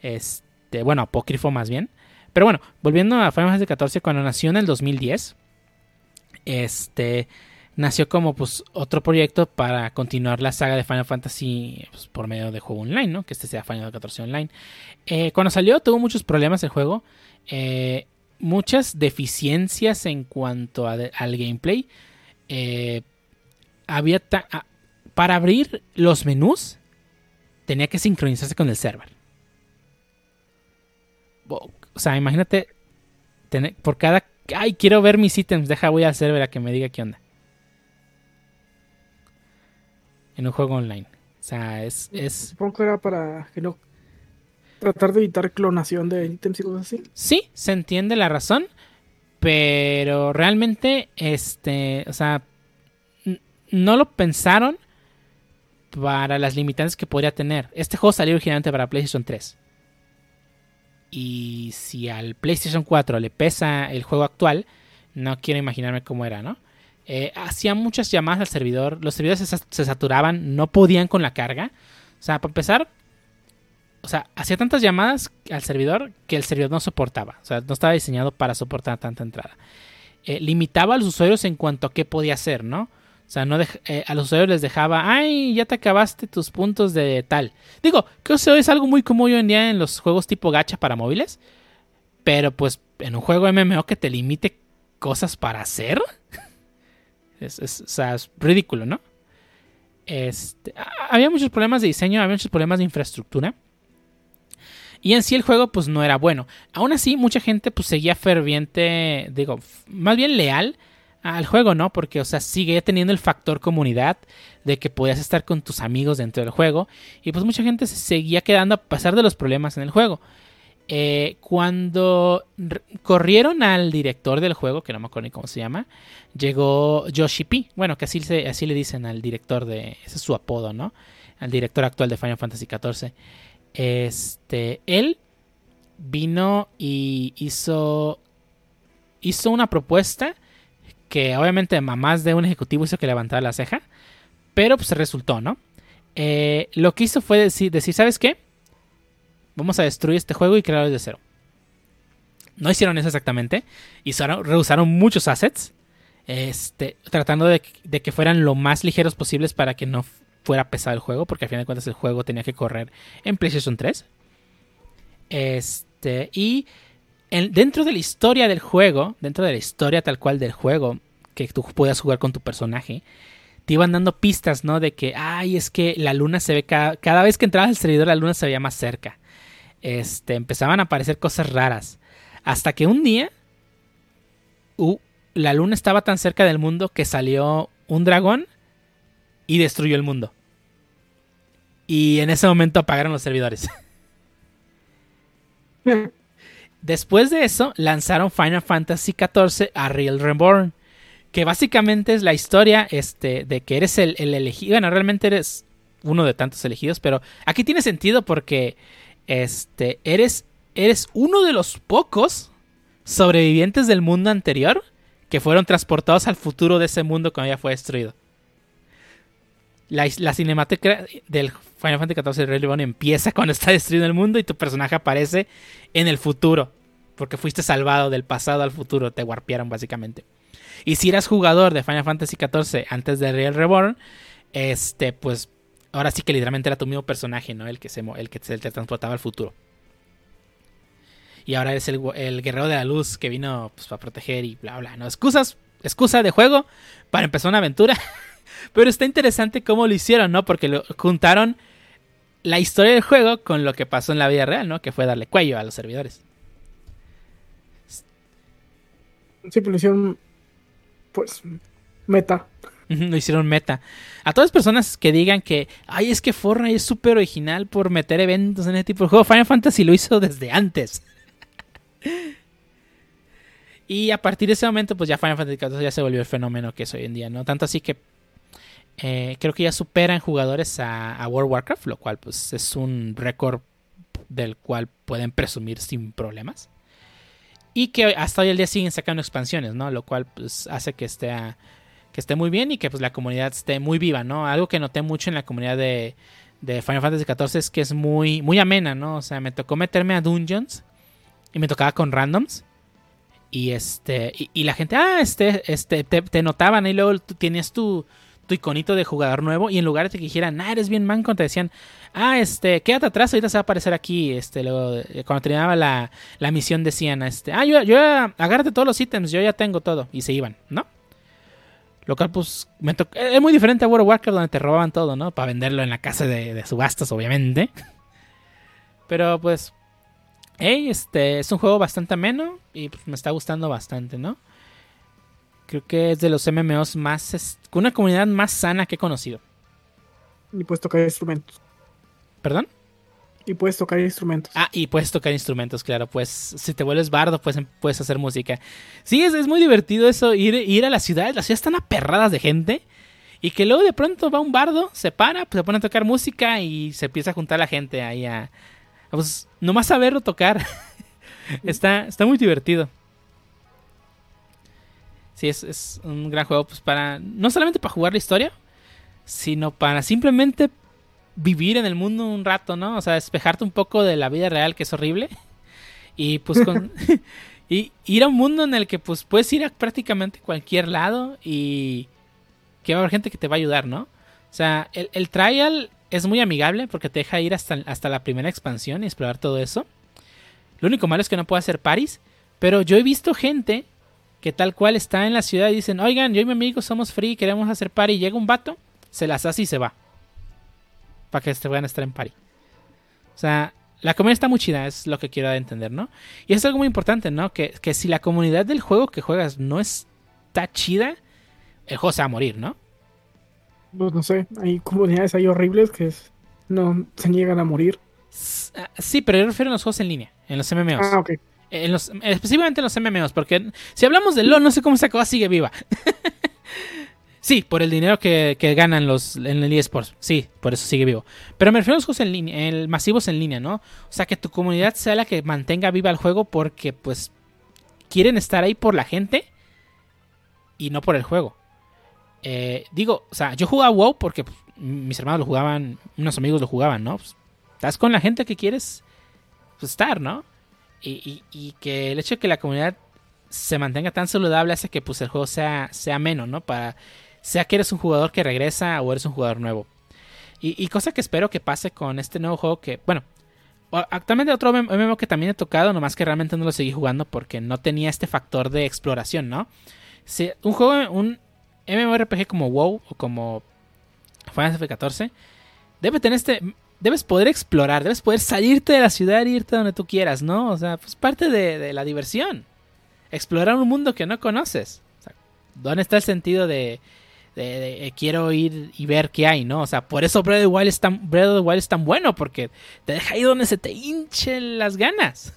Este, bueno, apócrifo más bien. Pero bueno, volviendo a Final Fantasy 14 cuando nació en el 2010 este nació como pues otro proyecto para continuar la saga de Final Fantasy pues, por medio de juego online, ¿no? Que este sea Final Fantasy Online. Eh, cuando salió tuvo muchos problemas el juego, eh, muchas deficiencias en cuanto al gameplay. Eh, había para abrir los menús tenía que sincronizarse con el server. o sea, imagínate por cada ay, quiero ver mis ítems, deja voy al server a que me diga qué onda. En un juego online. O sea, es, es... Supongo que era para que no tratar de evitar clonación de ítems y cosas así. Sí, se entiende la razón, pero realmente este, o sea, no lo pensaron para las limitantes que podría tener. Este juego salió originalmente para PlayStation 3. Y si al PlayStation 4 le pesa el juego actual, no quiero imaginarme cómo era, ¿no? Eh, hacía muchas llamadas al servidor, los servidores se, saturaban, no podían con la carga. O sea, para empezar, o sea, hacía tantas llamadas al servidor que el servidor no soportaba. O sea, no estaba diseñado para soportar tanta entrada. Eh, limitaba a los usuarios en cuanto a qué podía hacer, ¿no? O sea, no eh, a los usuarios les dejaba, ay, ya te acabaste tus puntos de tal. Digo, que es algo muy común hoy en día en los juegos tipo gacha para móviles. Pero pues en un juego MMO que te limite cosas para hacer. [laughs] es, es ridículo, ¿no? Este, había muchos problemas de diseño, había muchos problemas de infraestructura. Y en sí el juego pues no era bueno. Aún así mucha gente pues seguía ferviente, digo, más bien leal al juego, ¿no? Porque, o sea, sigue teniendo el factor comunidad de que podías estar con tus amigos dentro del juego. Y pues mucha gente se seguía quedando a pesar de los problemas en el juego. Eh, cuando corrieron al director del juego, que no me acuerdo ni cómo se llama, llegó Yoshi P. Bueno, que así, así le dicen al director de. Ese es su apodo, ¿no? Al director actual de Final Fantasy XIV. Este. Él vino y hizo. Hizo una propuesta que obviamente más de un ejecutivo hizo que levantara la ceja, pero pues resultó, ¿no? Eh, lo que hizo fue decir, decir, ¿sabes qué? Vamos a destruir este juego y crearlo desde cero. No hicieron eso exactamente. Rehusaron muchos assets. Este, tratando de, que fueran lo más ligeros posibles para que no fuera pesado el juego. Porque al final de cuentas el juego tenía que correr en PlayStation 3. Este. Y dentro de la historia del juego, dentro de la historia tal cual del juego, que tú puedas jugar con tu personaje, te iban dando pistas, ¿no? De que, ay, es que la luna se ve cada, cada vez que entrabas al servidor, la luna se veía más cerca. Este, empezaban a aparecer cosas raras. Hasta que un día, la luna estaba tan cerca del mundo que salió un dragón y destruyó el mundo. Y en ese momento apagaron los servidores. [laughs] Después de eso, lanzaron Final Fantasy XIV a Real Reborn. Que básicamente es la historia este, de que eres el, elegido. Bueno, realmente eres uno de tantos elegidos, pero aquí tiene sentido porque este, eres, eres uno de los pocos sobrevivientes del mundo anterior que fueron transportados al futuro de ese mundo cuando ya fue destruido. La, la cinemática del Final Fantasy XIV Reborn empieza [laughs] cuando está destruido el mundo y tu personaje aparece en el futuro. Porque fuiste salvado del pasado al futuro, te warpearon básicamente. Y si eras jugador de Final Fantasy XIV antes de Real Reborn, este, pues ahora sí que literalmente era tu mismo personaje, ¿no? El que se, el que te transportaba al futuro. Y ahora es el, guerrero de la luz que vino pues, para proteger y bla, bla. No, excusas, excusa de juego para empezar una aventura. [laughs] Pero está interesante cómo lo hicieron, ¿no? Porque lo juntaron la historia del juego con lo que pasó en la vida real, ¿no? Que fue darle cuello a los servidores. Sí, pues lo hicieron, pues, meta. Lo hicieron meta. A todas las personas que digan que, ay, es que Fortnite es súper original por meter eventos en ese tipo de juego, Final Fantasy lo hizo desde antes. [laughs] y a partir de ese momento, pues ya Final Fantasy XIV ya se volvió el fenómeno que es hoy en día, ¿no? Tanto así que eh, creo que ya superan jugadores a, World of Warcraft, lo cual pues es un récord del cual pueden presumir sin problemas. Y que hasta hoy el día siguen sacando expansiones, ¿no? Lo cual pues hace que esté, que esté muy bien y que pues la comunidad esté muy viva, ¿no? Algo que noté mucho en la comunidad de, de Final Fantasy XIV es que es muy, muy amena, ¿no? O sea, me tocó meterme a dungeons y me tocaba con randoms. Y este, y, la gente, ah, este, este, te, te notaban y luego tú tienes tu, iconito de jugador nuevo y en lugar de que dijeran, ah, eres bien manco, te decían, ah, este, quédate atrás, ahorita se va a aparecer aquí, este, luego, eh, cuando terminaba la, la misión decían, este, ah, yo, yo, agárrate todos los ítems, yo ya tengo todo, y se iban, ¿no? Lo cual, pues, me es muy diferente a World of Warcraft donde te robaban todo, ¿no? Para venderlo en la casa de, de subastas, obviamente. [laughs] Pero, pues, Hey, este es un juego bastante ameno y pues, me está gustando bastante, ¿no? Creo que es de los MMOs más. con una comunidad más sana que he conocido. Y puedes tocar instrumentos. ¿Perdón? Y puedes tocar instrumentos. Ah, y puedes tocar instrumentos, claro. Pues si te vuelves bardo, pues em- puedes hacer música. Sí, es, es muy divertido eso, ir, ir a la ciudad. Las ciudades están aperradas de gente. Y que luego de pronto va un bardo, se para, pues, se pone a tocar música y se empieza a juntar la gente ahí a. a, Pues nomás a verlo tocar. [laughs] está, está muy divertido. Sí, es, es un gran juego, pues para. No solamente para jugar la historia, sino para simplemente vivir en el mundo un rato, ¿no? O sea, despejarte un poco de la vida real, que es horrible. Y pues con. [laughs] y ir a un mundo en el que pues puedes ir a prácticamente cualquier lado y que va a haber gente que te va a ayudar, ¿no? O sea, el, el trial es muy amigable porque te deja ir hasta, hasta la primera expansión y explorar todo eso. Lo único malo es que no puedo hacer paris, pero yo he visto gente que tal cual está en la ciudad y dicen, oigan, yo y mi amigo somos free, queremos hacer party, y llega un vato, se las hace y se va. Para que se vayan a estar en party. O sea, la comunidad está muy chida, es lo que quiero entender, ¿no? Y es algo muy importante, ¿no? Que, que si la comunidad del juego que juegas no está chida, el juego se va a morir, ¿no? Pues no sé, hay comunidades ahí horribles que es- no se niegan a morir. Ah, Sí, pero yo refiero a los juegos en línea, en los MMOs. Ah, ok. Específicamente en los MMOs, porque si hablamos de LOL, no sé cómo esa cosa sigue viva. [laughs] sí, por el dinero que, que ganan los en el eSports. Sí, por eso sigue vivo. Pero me refiero a los juegos en línea, masivos en línea, ¿no? O sea, que tu comunidad sea la que mantenga viva el juego porque, pues, quieren estar ahí por la gente y no por el juego. Eh, digo, o sea, yo jugaba WoW porque pues, mis hermanos lo jugaban, unos amigos lo jugaban, ¿no? Pues, estás con la gente que quieres pues, estar, ¿no? Y, y- y que el hecho de que la comunidad se mantenga tan saludable hace que pues el juego sea, sea menos, ¿no? Para, sea que eres un jugador que regresa o eres un jugador nuevo. Y, y cosa que espero que pase con este nuevo juego que, bueno, actualmente otro MMO que también he tocado, nomás que realmente no lo seguí jugando porque no tenía este factor de exploración, ¿no? Un juego, un MMORPG como WoW o como Final Fantasy XIV debe tener este debes poder explorar, debes poder salirte de la ciudad e irte donde tú quieras, ¿no? O sea, pues parte de, de la diversión. Explorar un mundo que no conoces. O sea, ¿Dónde está el sentido de, de- de, eh, quiero ir y ver qué hay, ¿no? O sea, por eso Breath of the Wild es tan, Breath of the Wild es tan bueno, porque te deja ahí donde se te hinchen las ganas.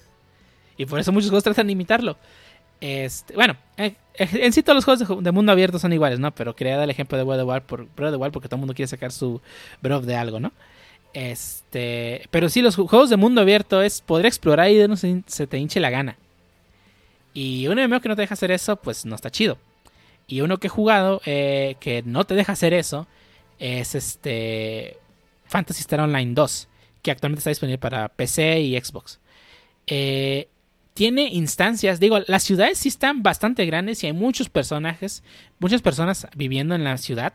Y por eso muchos juegos tratan de imitarlo. Este, bueno, eh, eh, en sí todos los juegos de, de mundo abierto son iguales, ¿no? Pero quería dar el ejemplo de Breath of the Wild, por, Breath of the Wild porque todo el mundo quiere sacar su Breath de algo, ¿no? Este, pero sí, los ju- juegos de mundo abierto es poder explorar y de se, se te hinche la gana. Y un MMO que no te deja hacer eso, pues no está chido. Y uno que he jugado eh, que no te deja hacer eso es este Fantasy Star Online 2, que actualmente está disponible para PC y Xbox. Eh, tiene instancias, digo, las ciudades sí están bastante grandes y hay muchos personajes, muchas personas viviendo en la ciudad.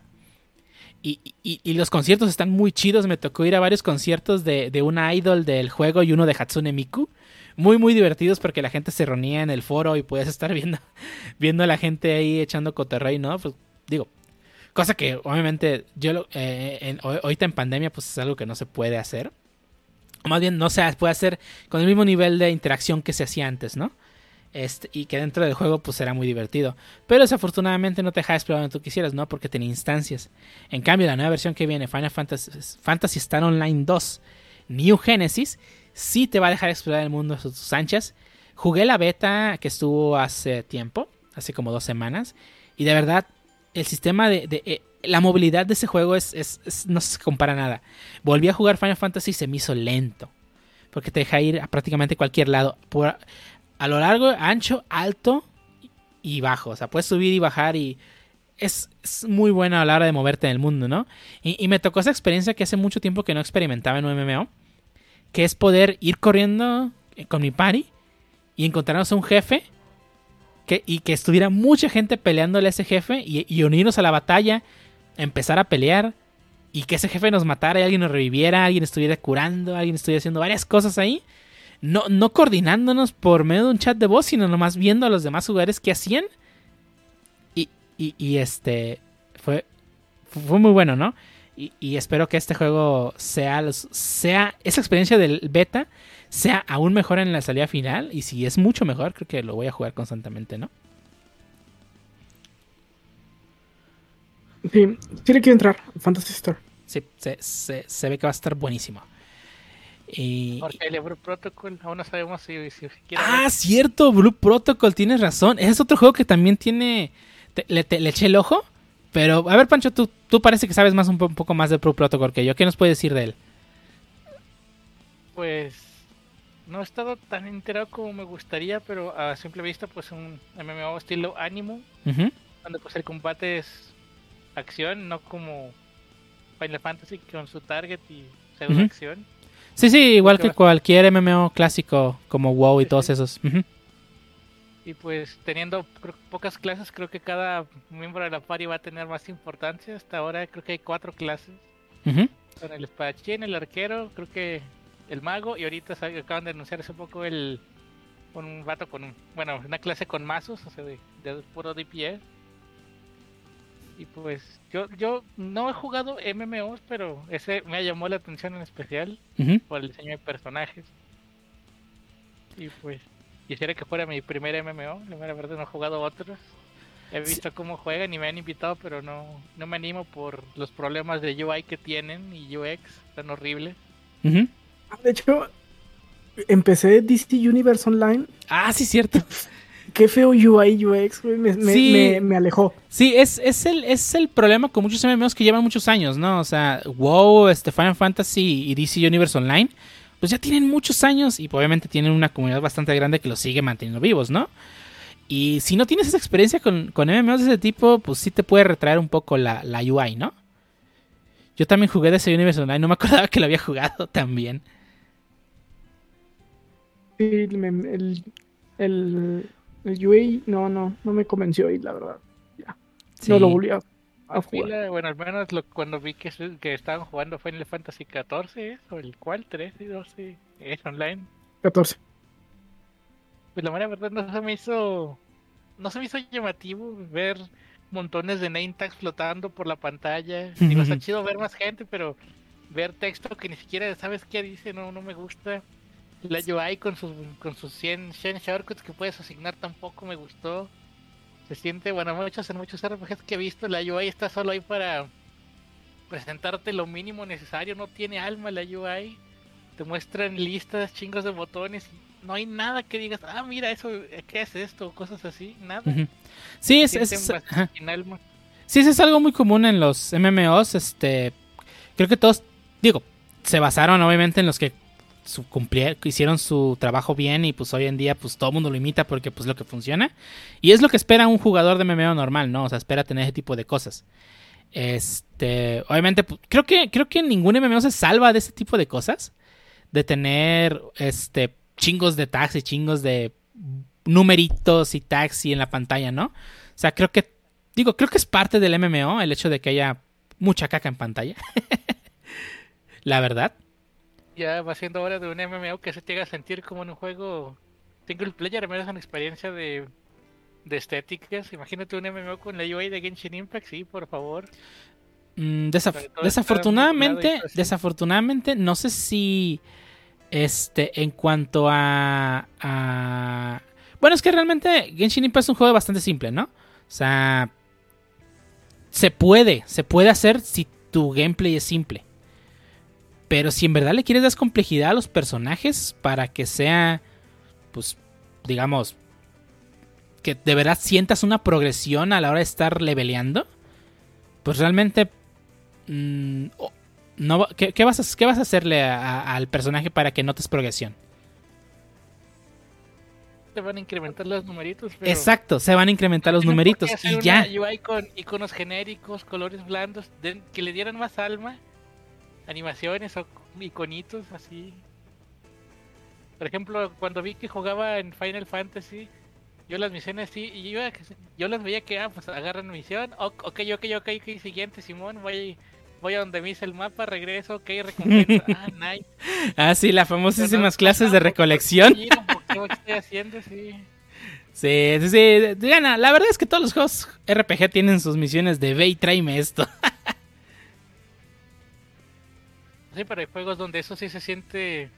Y, y- y los conciertos están muy chidos. Me tocó ir a varios conciertos de, de una idol del juego y uno de Hatsune Miku. Muy, muy divertidos porque la gente se reunía en el foro y puedes [laughs] estar viendo, viendo a la gente ahí echando cotorreo, ¿no? Pues digo, cosa que obviamente yo lo- eh, en- ahorita en pandemia pues es algo que no se puede hacer. O más bien no se puede hacer con el mismo nivel de interacción que se hacía antes, ¿no? Este, y que dentro del juego pues muy divertido. Pero desafortunadamente no te deja explorar donde tú quisieras, ¿no? Porque tenía instancias. En cambio, la nueva versión que viene, Final Fantasy, Fantasy Star Online 2, New Genesis, sí te va a dejar explorar el mundo a sus anchas. Jugué la beta que estuvo hace tiempo, hace como dos semanas, y de verdad, el sistema de... eh, la movilidad de ese juego es, no se compara nada. Volví a jugar Final Fantasy y se me hizo lento. Porque te deja ir a prácticamente cualquier lado. Por, a lo largo, ancho, alto y bajo. O sea, puedes subir y bajar y es, muy bueno a la hora de moverte en el mundo, ¿no? Y, y me tocó esa experiencia que hace mucho tiempo que no experimentaba en un MMO. Que es poder ir corriendo eh, con mi party y encontrarnos a un jefe que, y que estuviera mucha gente peleándole a ese jefe y, y unirnos a la batalla, empezar a pelear y que ese jefe nos matara y alguien nos reviviera, alguien estuviera curando, alguien estuviera haciendo varias cosas ahí. No, no coordinándonos por medio de un chat de voz, sino nomás viendo a los demás jugadores que hacían. Y, y, y este fue, fue muy bueno, ¿no? Y, y espero que este juego sea, sea esa experiencia del beta sea aún mejor en la salida final. Y si es mucho mejor, creo que lo voy a jugar constantemente, ¿no? Sí, sí le quiero entrar. Fantasy Star. Sí, se, se- se ve que va a estar buenísimo. Y, Porque el Blue Protocol, aún no sabemos si, si Ah, cierto, Blue Protocol, tienes razón. Ese es otro juego que también tiene. te- le, te- le eché el ojo. Pero, a ver, Pancho, tú, tú parece que sabes más un, po- un poco más de Blue Protocol que yo. ¿Qué nos puedes decir de él? Pues no he estado tan enterado como me gustaría, pero a simple vista, pues un MMO estilo Animo, Ujú, donde pues el combate es acción, no como Final Fantasy con su target y pseudo acción. Sí, sí, igual que cualquier MMO clásico como WoW y todos esos. Y pues teniendo creo, pocas clases, creo que cada miembro de la party va a tener más importancia. Hasta ahora creo que hay cuatro clases. Con el espadachín, el arquero, creo que el mago y ahorita acaban de anunciar hace poco el un vato con un, bueno, una clase con mazos, o sea, de, de puro DPS. Y pues yo yo no he jugado MMOs, pero ese me llamó la atención en especial por el diseño de personajes. Y pues quisiera que fuera mi primer MMO, la verdad no he jugado otros. He Sí. visto cómo juegan y me han invitado, pero no, no me animo por los problemas de UI que tienen y UX tan. Ah, De hecho, empecé DC Universe Online. Ah, sí, cierto. [laughs] Qué feo UI, UX, güey. Me, me- Sí. me- me alejó. Sí, es, es, el, es el problema con muchos MMOs que llevan muchos años, ¿no? O sea, WoW, este, Final Fantasy y DC Universe Online, pues ya tienen muchos años y obviamente tienen una comunidad bastante grande que los sigue manteniendo vivos, ¿no? Y si no tienes esa experiencia con, con MMOs de ese tipo, pues sí te puede retraer un poco la, la UI, ¿no? Yo también jugué DC Universe Online, no me acordaba que lo había jugado [laughs] también. Sí, el, el, el UI no, no, no me convenció y la verdad. Sí. No lo volví a, a A jugar. fila, bueno, al menos lo- cuando vi que, que estaban jugando Final Fantasy XIV, o el cual, 13, 12, es online. 14. Pues la mera verdad no se me hizo. No se me hizo llamativo ver montones de name tags flotando por la pantalla. Digo, está [laughs] chido ver más gente, pero ver texto que ni siquiera sabes qué dice, no, no me gusta. La UI con sus, con sus 100, 100 shortcuts que puedes asignar tampoco me gustó. Se siente, bueno, muchos en muchos RPGs que he visto, la UI está solo ahí para presentarte lo mínimo necesario, no tiene alma la UI. Te muestran listas, chingos de botones no hay nada que digas, ah, mira, eso, ¿qué es esto? Cosas así, nada. Ujú. Sí, es, es- sin alma. Sí, eso es algo muy común en los MMOs. Este, creo que todos, digo, se basaron obviamente en los que su, cumplie- hicieron su trabajo bien y pues hoy en día pues todo el mundo lo imita porque pues lo que funciona. Y es lo que espera un jugador de MMO normal, ¿no? O sea, espera tener ese tipo de cosas. Este, obviamente, pues, creo que creo que ningún MMO se salva de ese tipo de cosas, de tener este chingos de tags y chingos de numeritos y tags y en la pantalla, ¿no? O sea, creo que digo, creo que es parte del MMO el hecho de que haya mucha caca en pantalla. [laughs] la verdad. Ya va siendo hora de un MMO que se te haga sentir como en un juego single player, al menos una experiencia de, de estéticas. Imagínate un MMO con la UI de Genshin Impact, sí, por favor. Mm, desaf- desafortunadamente, desafortunadamente, no sé si este en cuanto a, a- bueno, es que realmente Genshin Impact es un juego bastante simple, ¿no? O sea, se puede, se puede hacer si tu gameplay es simple. Pero si en verdad le quieres dar complejidad a los personajes para que sea, pues, digamos, que de verdad sientas una progresión a la hora de estar leveleando, pues realmente mm, no ¿qué, qué vas a, qué vas a hacerle a- a- al personaje para que notes progresión? Te van a incrementar los numeritos. Pero Exacto, se van a incrementar los numeritos y una ya. UI con iconos genéricos, colores blandos, que le dieran más alma, animaciones o iconitos así. Por ejemplo, cuando vi que jugaba en Final Fantasy, yo las misiones sí, y yo, yo las veía que, ah, pues agarran misión, ok, ok, ok, ok, siguiente, Simón, voy, voy a donde me hice el mapa, regreso, ok, recompensa, [laughs] ah, nice. Ah, sí, las famosísimas clases de ¿por qué recolección. ¿Qué estoy haciendo? Sí. Sí, sí, sí. Diana, la verdad es que todos los juegos RPG tienen sus misiones de ve y tráeme esto. [laughs] Sí, pero hay juegos donde eso sí se siente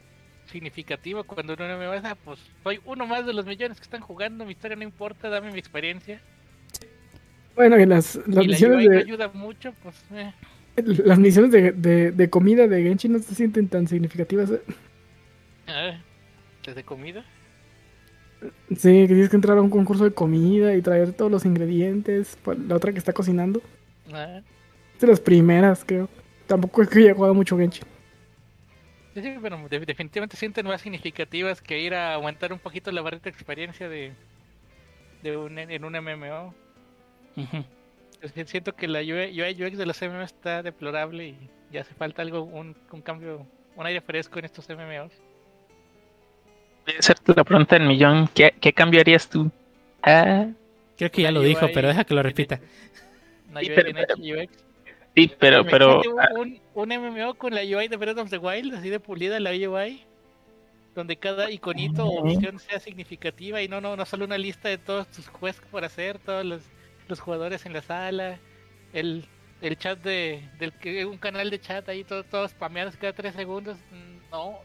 significativo cuando uno me va a pues soy uno más de los millones que están jugando, mi historia no importa, dame mi experiencia. Bueno, y las, las y la misiones de, ayuda mucho, pues eh. las misiones de, de, de comida de Genshin no se sienten tan significativas. ¿eh? Ah, ¿Desde comida? Sí, que tienes que entrar a un concurso de comida y traer todos los ingredientes. para La otra que está cocinando. Ah, Es de las primeras, creo. Tampoco es que haya jugado mucho Genshin. sí, sí, pero de- definitivamente sienten más significativas que ir a aumentar un poquito la barrita de experiencia de, de un, en un MMO. Siento que la UI, UI UX de los MMOs está deplorable y ya hace falta algo, un, un cambio, un aire fresco en estos MMOs. Voy a hacerte la pregunta del millón. ¿Qué, qué cambiaría tú? Ah, Creo que ya La lo dijo, pero deja que lo repita. Una Sí, UI pero- bien hecha UX. Sí, pero, pero Imagínate un, un MMO con la UI de Breath of the Wild, así de pulida la UI, donde cada iconito o opción sea significativa y no, no, no solo una lista de todos tus quests por hacer, todos los, los jugadores en la sala, el, el chat de, del que un canal de chat ahí, todo- todos spameados cada tres segundos, no.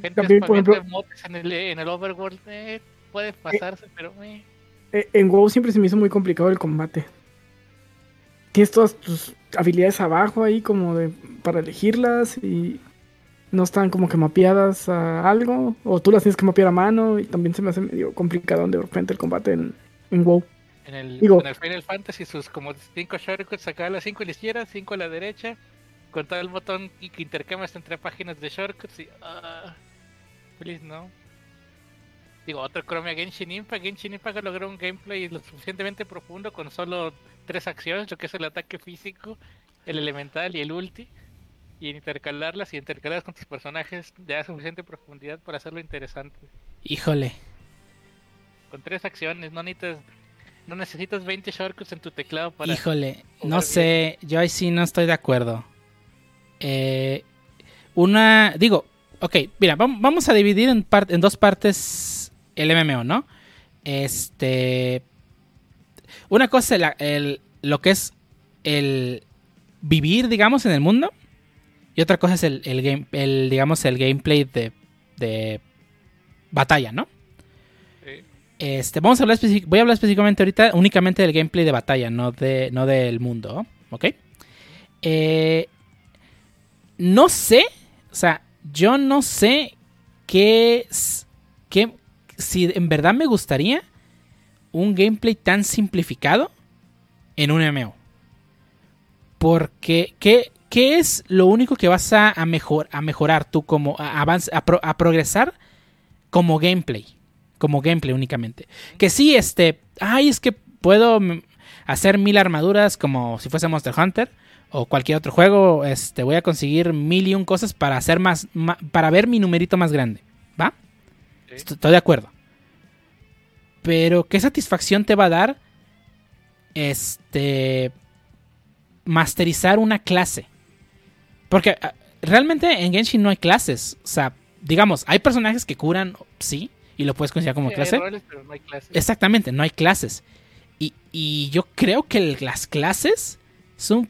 Gente También, por ejemplo- en el, en el overworld, eh, puede pasarse, pero eh, Eh, En WoW siempre se me hizo muy complicado el combate. Tienes todas tus habilidades abajo ahí como de para elegirlas y no están como que mapeadas a algo o tú las tienes que mapear a mano y también se me hace medio complicado de repente el combate en, en WoW. En el, Digo- en el Final Fantasy sus como cinco shortcuts acá las cinco a la izquierda, cinco a la derecha, con todo el botón y que intercambias entre páginas de shortcuts y ah, feliz no. Digo, otro Chromia Genshin Impact, Genshin Impact logró un gameplay lo suficientemente profundo con solo tres acciones, lo que es el ataque físico, el elemental y el ulti, y intercalarlas y intercalarlas con tus personajes ya da suficiente profundidad para hacerlo interesante. Híjole. Con tres acciones, no necesitas, no necesitas 20 shortcuts en tu teclado para Híjole, no sé, yo ahí sí no estoy de acuerdo. Eh, una, digo, ok, mira, vam- vamos a dividir en, par- en dos partes el MMO, ¿no? Este, una cosa, la- el- lo que es el vivir, digamos, en el mundo, y otra cosa es el, el game, el, digamos, el gameplay de, de batalla, ¿no? Sí. Este, vamos a hablar voy a hablar específicamente ahorita únicamente del gameplay de batalla, no, de, no del mundo, ¿ok? Eh, no sé, o sea, yo no sé qué, qué, si en verdad me gustaría un gameplay tan simplificado en un MMO. Porque, ¿qué, qué es lo único que vas a, a mejor, a mejorar tú como, a, a pro- a progresar como gameplay? como gameplay únicamente. Que sí, este, ay, es que puedo hacer mil armaduras como si fuese Monster Hunter o cualquier otro juego, este, voy a conseguir mil y un cosas para hacer más, ma- para ver mi numerito más grande, ¿va? Sí. Estoy de acuerdo. Pero ¿qué satisfacción te va a dar este masterizar una clase? Porque ah, realmente en Genshin no hay clases, o sea, digamos, hay personajes que curan, sí, y lo puedes considerar como Sí, hay clase. roles, pero no hay clases. Exactamente, no hay clases. Y, y yo creo que el- las clases son un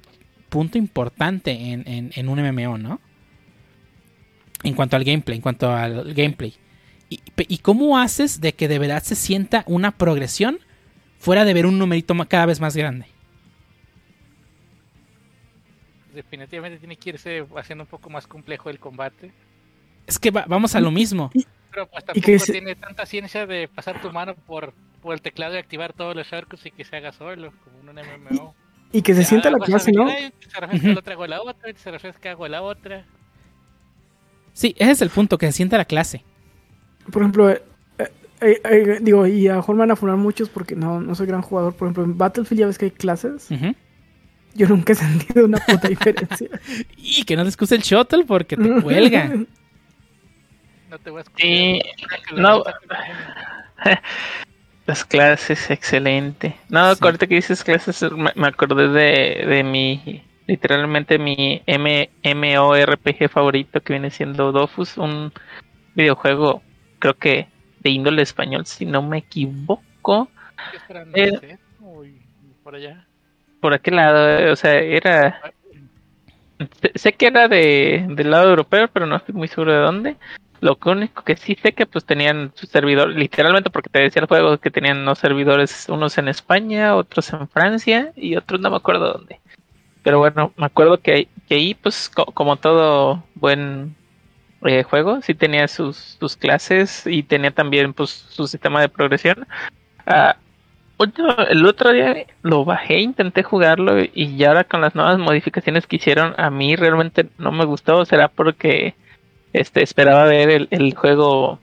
punto importante en, en- en un MMO, ¿no? En cuanto al gameplay, en cuanto al gameplay. Y, cómo haces de que de verdad se sienta una progresión fuera de ver un numerito cada vez más grande? Definitivamente tiene que irse haciendo un poco más complejo el combate. Es que va- vamos a lo mismo. Pero pues Y tampoco que se- tiene tanta ciencia de pasar tu mano por, por el teclado y activar todos los shortcuts y que se haga solo, como en un MMO. Y que se Ya, sienta la pues, clase, ¿no? y Se refresca Ujú. la otra, hago la otra, y se refresca, hago la otra. Sí, ese es el punto, que se sienta la clase. Por ejemplo, eh, eh, eh, eh, digo, y a lo mejor me van a funar muchos porque no, no soy gran jugador. Por ejemplo, en Battlefield ya ves que hay clases. Yo nunca he [laughs] sentido una puta diferencia. [laughs] Y que no te excuse el shuttle porque te cuelga. [laughs] No te voy a escuchar. Sí, no. Las clases, excelente. No, Sí. ahorita que dices clases, me, me acordé de, de mi, literalmente mi M, MORPG favorito que viene siendo Dofus, un videojuego, creo que de índole español, si no me equivoco. ¿Qué esperan? Eh. Uy, por allá. Por aquel lado, eh, o sea, era, sé, que era de del lado europeo, pero no estoy muy seguro de dónde. Lo único que sí sé que pues tenían su servidor, literalmente porque te decía el juego que tenían unos servidores, unos en España, otros en Francia y otros no me acuerdo dónde. Pero bueno, me acuerdo que, que ahí pues co- como todo buen eh, juego, sí tenía sus, sus clases y tenía también pues su sistema de progresión. Ah, el otro día lo bajé, intenté jugarlo y ya ahora con las nuevas modificaciones que hicieron a mí realmente no me gustó, será porque este esperaba ver el, el juego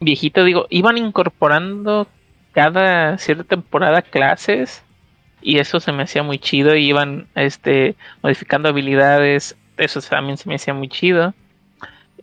viejito, digo, iban incorporando cada cierta temporada clases y eso se me hacía muy chido, iban este modificando habilidades, eso también se me hacía muy chido.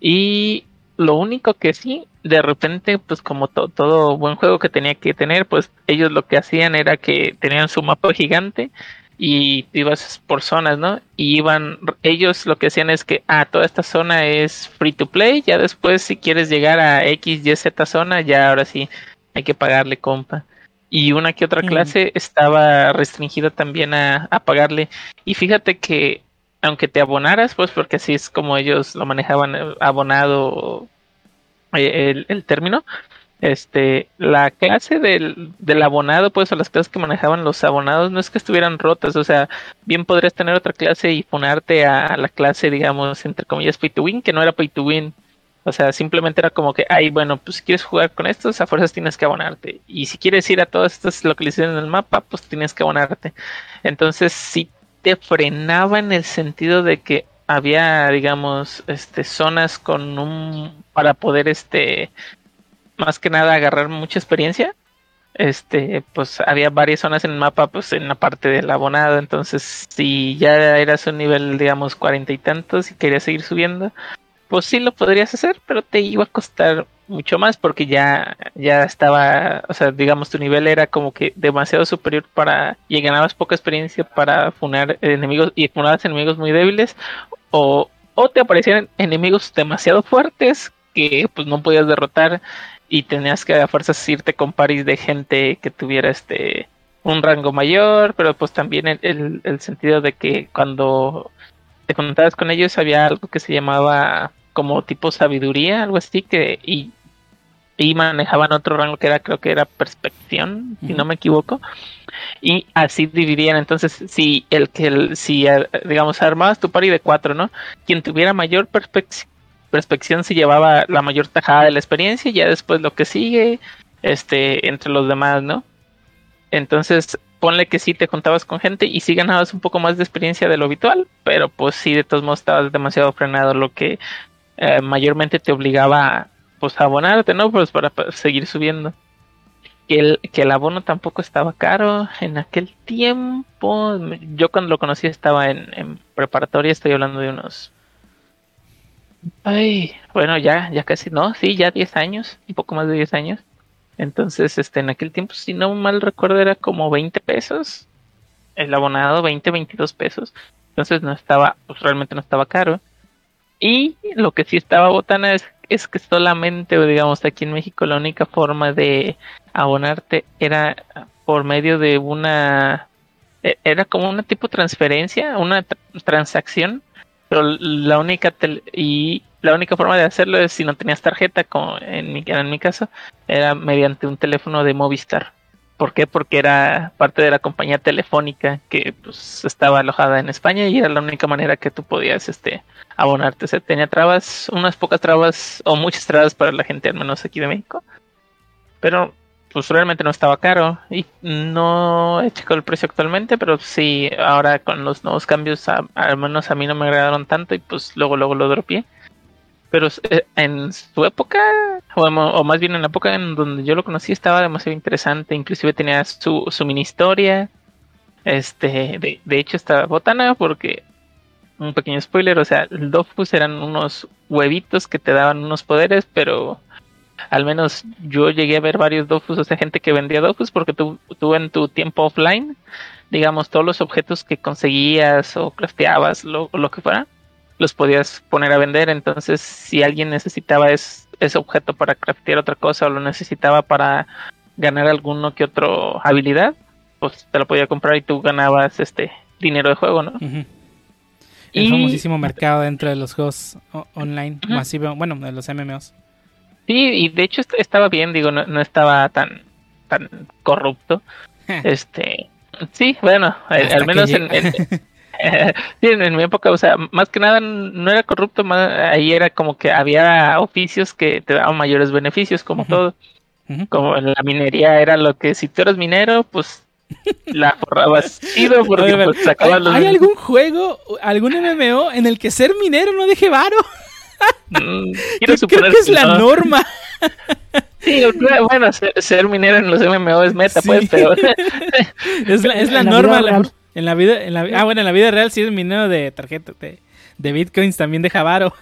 Y lo único que sí, de repente, pues como to- todo buen juego que tenía que tener, pues ellos lo que hacían era que tenían su mapa gigante y ibas por zonas, ¿no? Y iban, ellos lo que hacían es que, ah, toda esta zona es free to play, ya después si quieres llegar a X, Y, Z zona, ya ahora sí hay que pagarle, compa. Y una que otra Mm. clase estaba restringida también a, a pagarle. Y fíjate que aunque te abonaras, pues porque así es como ellos lo manejaban, eh, abonado eh, el, el término, este, la clase del, del abonado, pues, o las clases que manejaban los abonados, no es que estuvieran rotas, o sea, bien podrías tener otra clase y ponerte a la clase, digamos, entre comillas, pay to win, que no era pay to win. O sea, simplemente era como que, ay, bueno, pues si quieres jugar con estos, a fuerzas tienes que abonarte. Y si quieres ir a todas estas localizaciones del mapa, pues tienes que abonarte. Entonces, sí te frenaba en el sentido de que había, digamos, este, zonas con un, para poder, este, más que nada agarrar mucha experiencia. Este, pues había varias zonas en el mapa, pues en la parte del abonado. Entonces, si ya eras un nivel, digamos, cuarenta y tantos y querías seguir subiendo, pues sí lo podrías hacer, pero te iba a costar mucho más porque ya, ya estaba, o sea, digamos, tu nivel era como que demasiado superior para, y ganabas poca experiencia para funar enemigos y funabas enemigos muy débiles, o, o te aparecían enemigos demasiado fuertes que pues no podías derrotar y tenías que a fuerzas irte con paris de gente que tuviera este un rango mayor, pero pues también el, el, el sentido de que cuando te contabas con ellos había algo que se llamaba como tipo sabiduría, algo así, que y, y manejaban otro rango que era, creo que era perspección, si no me equivoco, y así dividían, entonces si el que, el, si digamos armabas tu pari de cuatro, ¿no? Quien tuviera mayor perspección perspección se llevaba la mayor tajada de la experiencia y ya después lo que sigue este entre los demás, ¿no? Entonces, ponle que sí te contabas con gente y sí ganabas un poco más de experiencia de lo habitual, pero pues sí de todos modos estabas demasiado frenado, lo que eh, mayormente te obligaba pues a abonarte, ¿no? Pues para, seguir subiendo. Que el, que el abono tampoco estaba caro en aquel tiempo. Yo cuando lo conocí estaba en, en preparatoria, estoy hablando de unos Ay, bueno, ya, ya casi, no, sí, ya 10 años, un poco más de 10 años. Entonces, este, en aquel tiempo, si no mal recuerdo, era como 20 pesos. El abonado, 20, 22 pesos. Entonces no estaba, pues realmente no estaba caro. Y lo que sí estaba botana es, es que solamente, digamos, aquí en México la única forma de abonarte era por medio de una, era como una tipo transferencia, una tra transacción pero la única y la única forma de hacerlo es si no tenías tarjeta como en mi caso era mediante un teléfono de Movistar ¿por qué? porque era parte de la compañía telefónica que pues estaba alojada en España y era la única manera que tú podías este abonarte o tenía trabas unas pocas trabas o muchas trabas para la gente al menos aquí de México pero pues realmente no estaba caro y no he checado el precio actualmente, pero sí, ahora con los nuevos cambios, al menos a mí no me agradaron tanto y pues luego, luego lo dropié. Pero eh, en su época, o, más bien en la época en donde yo lo conocí, estaba demasiado interesante, inclusive tenía su, su mini historia, este, de, de hecho estaba botana porque, un pequeño spoiler, o sea, el Dofus eran unos huevitos que te daban unos poderes, pero al menos yo llegué a ver varios dofus, o sea, gente que vendía dofus, porque tú, tú en tu tiempo offline, digamos, todos los objetos que conseguías o crafteabas, lo, lo que fuera, los podías poner a vender. Entonces, si alguien necesitaba es, ese objeto para craftear otra cosa o lo necesitaba para ganar alguno que otro habilidad, pues te lo podía comprar y tú ganabas este dinero de juego, ¿no? Uh -huh. El Y- famosísimo mercado dentro de los juegos online, masivo, bueno, de los MMOs. Sí, y de hecho est- estaba bien, digo, no, no estaba tan, tan corrupto. [laughs] Este, sí, bueno, al, menos en, en- [laughs] [laughs] sí, en, en mi época, o sea, más que nada no era corrupto, más, ahí era como que había oficios que te daban mayores beneficios, como todo. Como en la minería era lo que si tú eras minero, pues [laughs] la forrabas chido porque Oye, pues sacabas ¿Hay, los hay algún juego, algún MMO en el que ser minero no deje varo? Mm, Yo [laughs] quiero creo suponer que es la no. norma. Sí, bueno, ser, ser minero en los MMO es meta, Sí. pues, pero Es la, es la la norma. la-. En la vida, en la, ah, bueno, en la vida real si eres minero de tarjeta, de, de bitcoins también deja varo.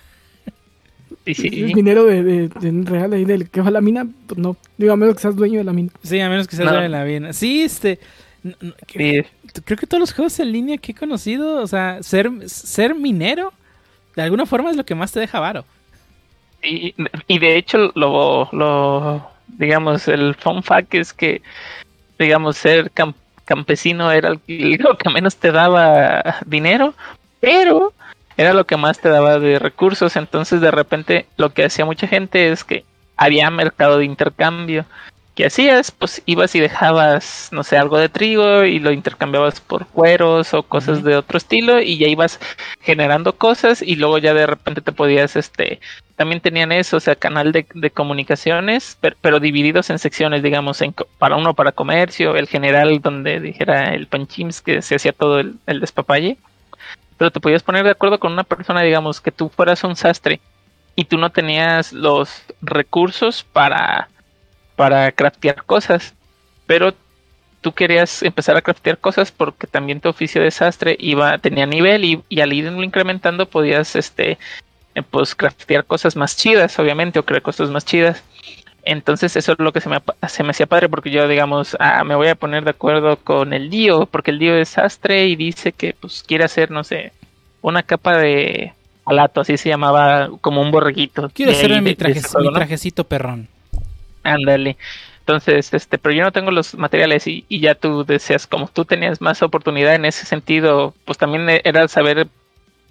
sí, [laughs] Si sí. es dinero de, de, de real ahí del que va a la mina, pues no. Digo, a menos que seas dueño de la mina. Sí, a menos que seas No. de la vida. Sí, este. que- sí. Creo que todos los juegos en línea que he conocido, o sea, ser, ser minero, de alguna forma es lo que más te deja varo. Y, y de hecho, lo, lo, digamos, el fun fact es que, digamos, ser cam- campesino era [laughs] lo que menos te daba dinero, pero era lo que más te daba de recursos. Entonces, de repente, lo que hacía mucha gente es que había mercado de intercambio. ¿Qué hacías? Pues ibas y dejabas, no sé, algo de trigo y lo intercambiabas por cueros o cosas de otro estilo y ya ibas generando cosas y luego ya de repente te podías, este, también tenían eso, o sea, canal de, de comunicaciones, pero, pero divididos en secciones, digamos, en, para uno para comercio, el general donde dijera el panchims que se hacía todo el, el despapalle, pero te podías poner de acuerdo con una persona, digamos, que tú fueras un sastre y tú no tenías los recursos para, para craftear cosas, pero tú querías empezar a craftear cosas porque también tu oficio de sastre iba, tenía nivel y, y al irlo incrementando podías, este, eh, pues craftear cosas más chidas, obviamente, o crear cosas más chidas. Entonces eso es lo que se me, se me hacía padre porque yo, digamos, ah, me voy a poner de acuerdo con el Dio, porque el Dio es sastre y dice que pues quiere hacer, no sé, una capa de alato, así se llamaba, como un borreguito. Quiero hacer mi, traje, mi trajecito perrón. Ándale. Entonces, este, pero yo no tengo los materiales y, y ya tú deseas, como tú tenías más oportunidad en ese sentido, pues también e- era saber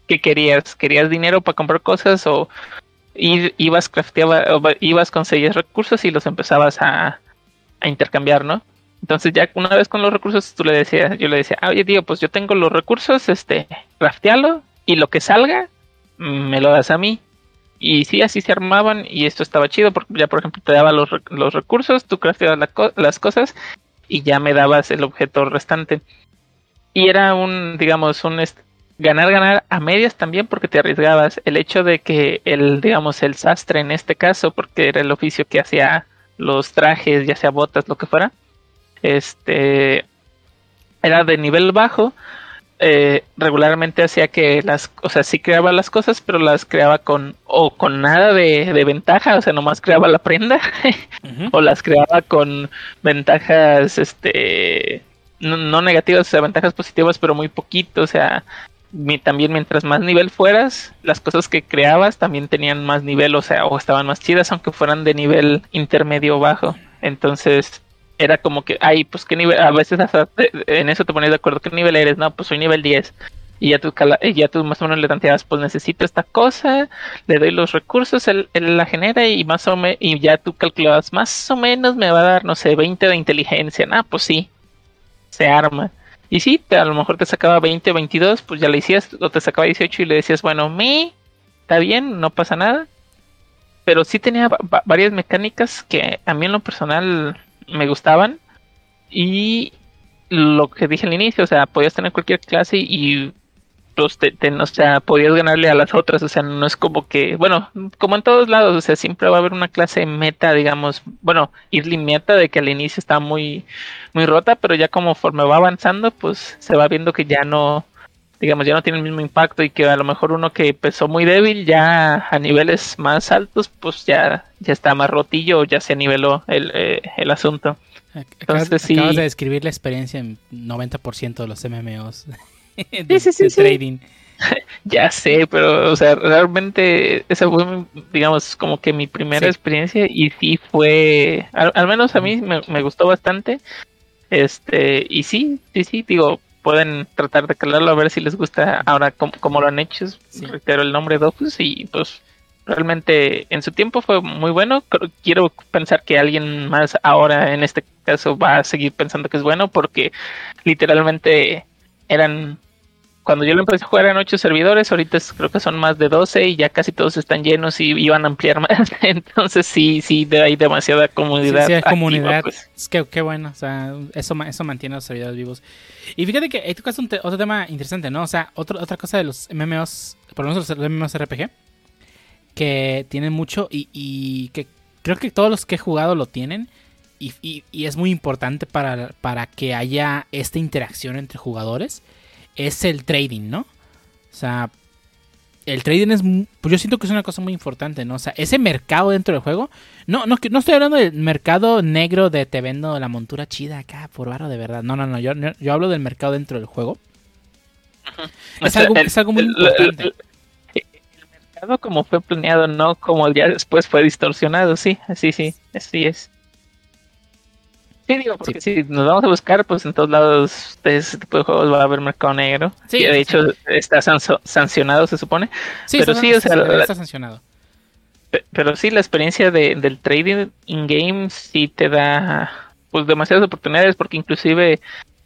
qué querías. ¿Querías dinero para comprar cosas o ir- ibas crafteaba, ibas conseguías recursos y los empezabas a, a intercambiar, ¿no? Entonces ya una vez con los recursos tú le decías, yo le decía, ah, oye tío, pues yo tengo los recursos, este, craftealo y lo que salga me lo das a mí. Y sí, así se armaban y esto estaba chido porque ya, por ejemplo, te daba los, los recursos, tú crafteabas las cosas y ya me dabas el objeto restante. Y era un, digamos, un ganar, ganar a medias también porque te arriesgabas. El hecho de que el, digamos, el sastre en este caso, porque era el oficio que hacía los trajes, ya sea botas, lo que fuera, este, era de nivel bajo, eh, regularmente hacía que las, o sea, sí creaba las cosas, pero las creaba con, o con nada de, de ventaja, o sea, nomás creaba la prenda, [laughs] o las creaba con ventajas, este, no, no negativas, o sea, ventajas positivas, pero muy poquito, o sea, mi- también mientras más nivel fueras, las cosas que creabas también tenían más nivel, o sea, o estaban más chidas, aunque fueran de nivel intermedio o bajo. Entonces, era como que, ay, pues qué nivel, a veces te- en eso te ponías de acuerdo, ¿qué nivel eres? No, pues soy nivel 10. Y ya tú, ya tú más o menos le tanteabas, pues necesito esta cosa, le doy los recursos, él, él la genera y más o menos, y ya tú calculabas, más o menos me va a dar, no sé, 20 de inteligencia. Ah, pues sí, se arma. Y sí, a lo mejor te sacaba 20 o 22, pues ya le hicías, o te sacaba 18 y le decías, bueno, me, está bien, no pasa nada. Pero sí tenía va- va- varias mecánicas que a mí en lo personal me gustaban. Y lo que dije al inicio, o sea, podías tener cualquier clase y pues te, te- o sea, podías ganarle a las otras, o sea, no es como que, bueno, como en todos lados, o sea, siempre va a haber una clase meta, digamos, bueno, early meta de que al inicio está muy, muy rota, pero ya conforme va avanzando, pues se va viendo que ya no, digamos, ya no tiene el mismo impacto y que a lo mejor uno que empezó muy débil, ya a niveles más altos, pues ya, ya está más rotillo o ya se niveló el, eh, el asunto. Acabas, Entonces, sí. acabas de describir la experiencia en 90% de los MMOs [laughs] de, Sí, sí, sí, de sí. trading. [laughs] Ya sé, pero, o sea, realmente esa fue, mi- digamos, como que mi primera experiencia y sí fue, al, al menos a mí me, me gustó bastante. Este, y sí, sí, sí, digo, pueden tratar de calarlo a ver si les gusta ahora como, lo han hecho. Sí. Reitero el nombre Dofus y pues realmente en su tiempo fue muy bueno. Quiero pensar que alguien más ahora en este caso va a seguir pensando que es bueno porque literalmente eran cuando yo lo empecé a jugar eran ocho servidores, ahorita es- creo que son más de 12 y ya casi todos están llenos y iban a ampliar [laughs] más. Entonces sí, sí, hay demasiada comunidad. sí, hay activa, comunidad. pues. Es que qué bueno, o sea, eso, eso mantiene a los servidores vivos. Y fíjate que ahí tocas un te- otro tema interesante, ¿no? O sea, otro, otra cosa de los MMOs, por lo menos los MMOs RPG, que tienen mucho y, y que creo que todos los que he jugado lo tienen. Y, y- y es muy importante para, para que haya esta interacción entre jugadores. Es el trading, ¿no? O sea, el trading es. Pues yo siento que es una cosa muy importante, ¿no? O sea, ese mercado dentro del juego. No, no, no estoy hablando del mercado negro de te vendo la montura chida acá por varo de verdad. No, no, no. Yo, yo hablo del mercado dentro del juego. Es sea, algo, el- es algo muy el- importante. el- el mercado como fue planeado, no como ya después fue distorsionado, sí, sí, sí, así es. Sí, digo, porque si nos vamos a buscar, pues en todos lados de ese tipo de juegos va a haber mercado negro. Sí, que de hecho está sancionado, se supone. Sí, pero sí, o sea, la- estar sancionado. Pe- Pero sí, la experiencia de, del trading in-game sí te da pues demasiadas oportunidades porque inclusive,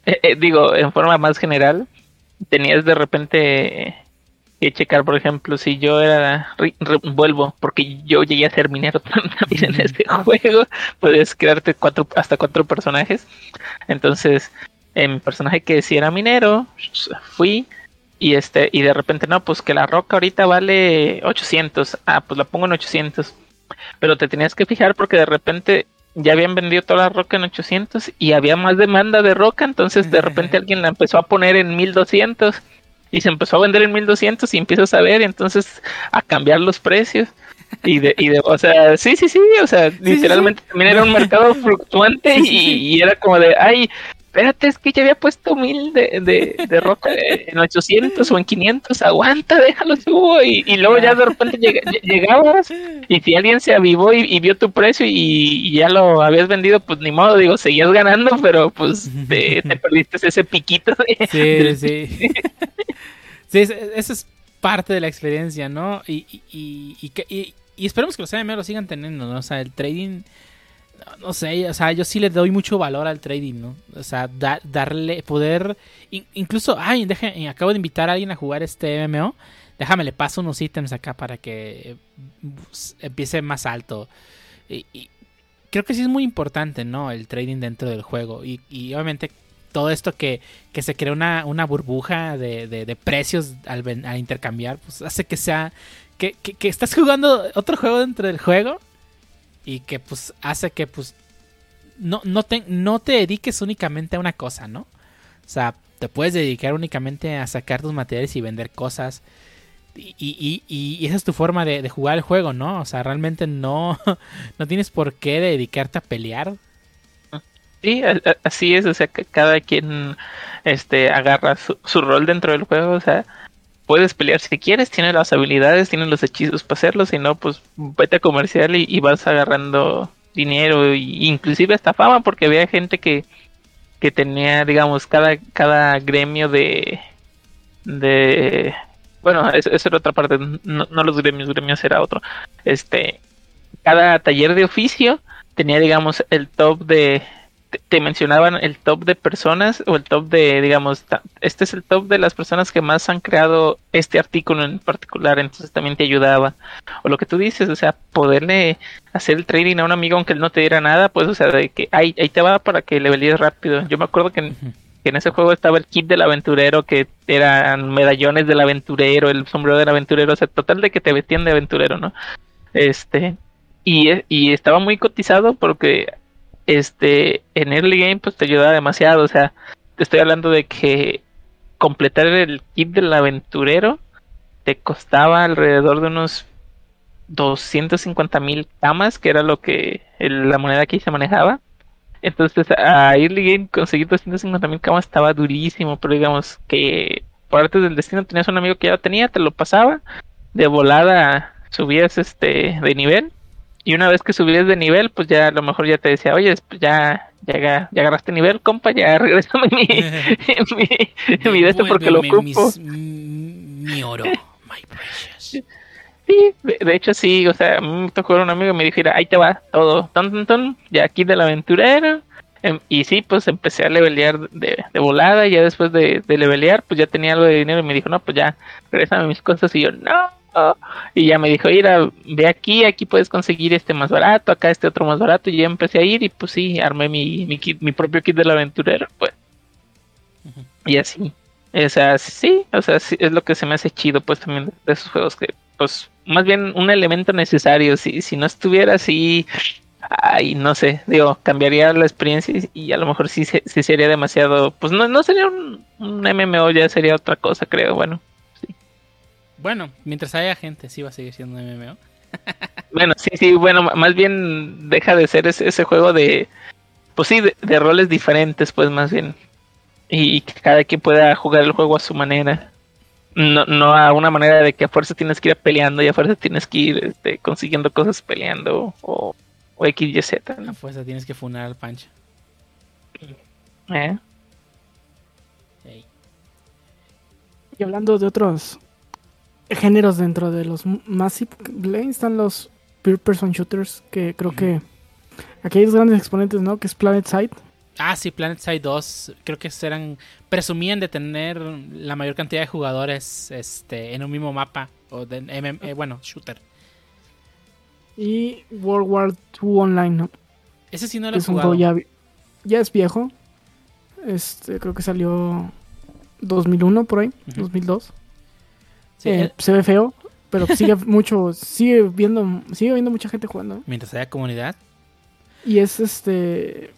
eh, eh, digo, en forma más general, tenías de repente que checar, por ejemplo, si yo era, re- vuelvo, porque yo llegué a ser minero [laughs] también en este juego, puedes crearte cuatro, hasta cuatro personajes. Entonces, en mi personaje que si era minero, fui y este y de repente no, pues que la roca ahorita vale 800. Ah, pues la pongo en 800. Pero te tenías que fijar porque de repente ya habían vendido toda la roca en 800 y había más demanda de roca, entonces de repente alguien la empezó a poner en 1200 y se empezó a vender en 1200 y empiezas a ver entonces a cambiar los precios. Y de, y de, o sea, sí, sí, sí, o sea, sí, literalmente también era un mercado fluctuante Sí, y, y era como de, ay, espérate, es que ya había puesto mil de, de, de roca en 800 o en 500, aguanta, déjalo subo y, y luego ya de repente llega- ll- llegabas y si alguien se avivó y, y vio tu precio y, y ya lo habías vendido, pues ni modo, digo, seguías ganando, pero pues te, te perdiste ese piquito de, [laughs] Sí, del- sí. [laughs] sí, es- eso es parte de la experiencia, ¿no? Y, y, y, y que- y- y esperemos que los MMO lo sigan teniendo, ¿no? O sea, el trading, no, sé, o sea, yo sí le doy mucho valor al trading, ¿no? O sea, da- darle, poder, in- incluso, ay, deje, acabo de invitar a alguien a jugar este MMO, déjame, le paso unos ítems acá para que eh, empiece más alto. Y, creo que sí es muy importante, ¿no? El trading dentro del juego. Y, y obviamente todo esto que, que se crea una, una burbuja de, de- de precios al, al intercambiar, pues hace que sea. Que, que- que estás jugando otro juego dentro del juego y que pues hace que pues no, no, te, no te dediques únicamente a una cosa, ¿no? O sea, te puedes dedicar únicamente a sacar tus materiales y vender cosas. Y, y- y- y esa es tu forma de, jugar el juego, ¿no? O sea, realmente no, [laughs] no tienes por qué dedicarte a pelear. Sí, así es, o sea, cada quien este agarra su, su rol dentro del juego, o sea, puedes pelear si quieres, tienes las habilidades, tienes los hechizos para hacerlo, si no, pues vete a comercial y, vas agarrando dinero e inclusive hasta fama, porque había gente que, que tenía, digamos, cada, cada gremio de, de, bueno, eso era otra parte, no, no los gremios, gremios era otro, este, cada taller de oficio tenía, digamos, el top de, te, te mencionaban el top de personas o el top de, digamos, este es el top de las personas que más han creado este artículo en particular, entonces también te ayudaba. O lo que tú dices, o sea, poderle hacer el trading a un amigo aunque él no te diera nada, pues, o sea, de que, ay, ahí te va para que le velíes rápido. Yo me acuerdo que en, que en ese juego estaba el kit del aventurero, que eran medallones del aventurero, el sombrero del aventurero, o sea, total de que te vestían de aventurero, ¿no? Este, y, y estaba muy cotizado porque este en early game pues te ayudaba demasiado o sea te estoy hablando de que completar el kit del aventurero te costaba alrededor de unos 250 mil camas que era lo que la moneda ahí se manejaba. Entonces a early game conseguir 250 mil camas estaba durísimo pero digamos que por arte del destino tenías un amigo que ya lo tenía te lo pasaba de volada subías este de nivel y una vez que subías de nivel, pues ya a lo mejor ya te decía, oye, pues ya, ya, ya agarraste nivel, compa, ya [laughs] regresame mi, mi, [laughs] mi de esto porque lo ocupo. mi oro, my precious. Sí, de, hecho sí, o sea, me tocó un amigo y me dijo, ahí te va todo, ton, ton, ton, ya aquí del aventurero. Em, y sí, pues empecé a levelear de, de volada, y ya después de, de levelear, pues ya tenía algo de dinero y me dijo, no, pues ya, regresame mis cosas y yo, no, y ya me dijo, mira, ve aquí, aquí puedes conseguir este más barato, acá este otro más barato. Y ya empecé a ir y pues sí, armé mi, mi, kit, mi propio kit del aventurero, pues. Y así. O sea, sí, o sea, sí, es lo que se me hace chido, pues también de esos juegos que, pues, más bien un elemento necesario. Si, si no estuviera así, ay, no sé, digo, cambiaría la experiencia y, a lo mejor sí, sí, sería demasiado, pues no, no sería un, un MMO, ya sería otra cosa, creo, bueno. Bueno, mientras haya gente, sí va a seguir siendo un MMO. bueno, sí, sí, bueno, más bien deja de ser ese, ese juego de, pues sí, de, roles diferentes, pues más bien. Y, que cada quien pueda jugar el juego a su manera. No, no a una manera de que a fuerza tienes que ir peleando y a fuerza tienes que ir este, consiguiendo cosas peleando o, o X, Y, Z. A fuerza tienes que funar al pancho. ¿Eh? Y hablando de otros géneros dentro de los Massive Blade están los Peer Person Shooters, que creo que aquí hay dos grandes exponentes, ¿no? Que es Planet Side. Ah, sí, Planet Side 2. Creo que eran. Presumían de tener la mayor cantidad de jugadores este, en un mismo mapa. O de eh, bueno, shooter. Y World War II Online, ¿no? Ese sí no lo he jugado. Ya, ya, es viejo. Este, creo que salió 2001 por ahí, 2002. Eh, se ve feo, pero sigue [laughs] mucho, sigue viendo, sigue viendo mucha gente jugando. Mientras haya comunidad. Y es este,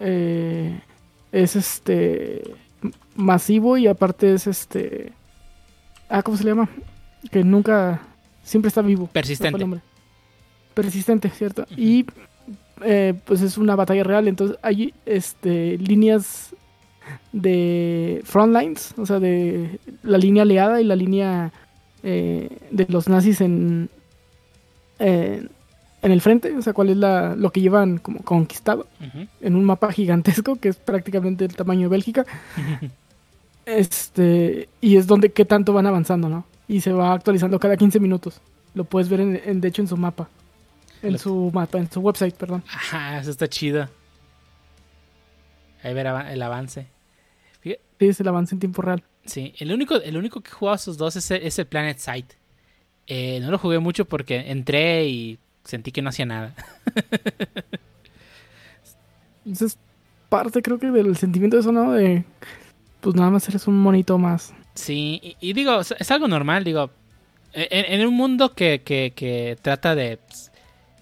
eh, es este masivo y aparte es este, ah, ¿cómo se le llama? Que nunca, siempre está vivo. Persistente. Persistente, cierto. Y eh, pues es una batalla real, entonces hay este líneas de frontlines, o sea, de la línea aliada y la línea eh, de los nazis en, en el frente, o sea, cuál es la, lo que llevan como conquistado en un mapa gigantesco que es prácticamente el tamaño de Bélgica. [laughs] este, y es donde qué tanto van avanzando, ¿no? Y se va actualizando cada 15 minutos. Lo puedes ver en, de hecho en su mapa. En su mapa, en su website, perdón. Ajá, eso está chido. Ahí ver el avance. Sí, es el avance en tiempo real. Sí, el único, el único que he jugado a esos dos es el, Planet Side. Eh, no lo jugué mucho porque entré y sentí que no hacía nada. [laughs] Eso es parte, creo que, del sentimiento de eso, ¿no? De, pues nada más eres un monito más. Sí, y, digo, es algo normal, digo, en, un mundo que, que, trata de, pues,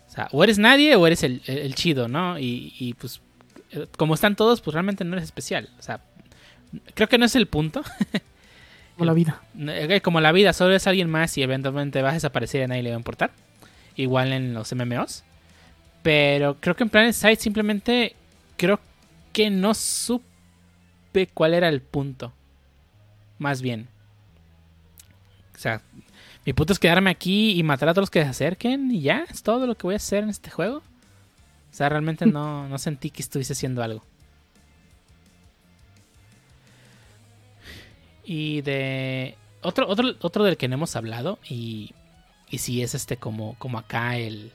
o sea, o eres nadie o eres el, el chido, ¿no? Y, y pues, eh, como están todos, pues realmente no eres especial. O sea, creo que no es el punto. [laughs] Como la vida. Eh, como la vida, solo es alguien más y eventualmente vas a desaparecer y a nadie le va a importar. Igual en los MMOs. Pero creo que en Planet Side simplemente creo que no supe cuál era el punto. Más bien. O sea, mi punto es quedarme aquí y matar a todos los que se acerquen y ya, es todo lo que voy a hacer en este juego. O sea, realmente [laughs] no, no sentí que estuviese haciendo algo. Y de. Otro, otro, otro del que no hemos hablado. Y. Y si es este como, como acá el.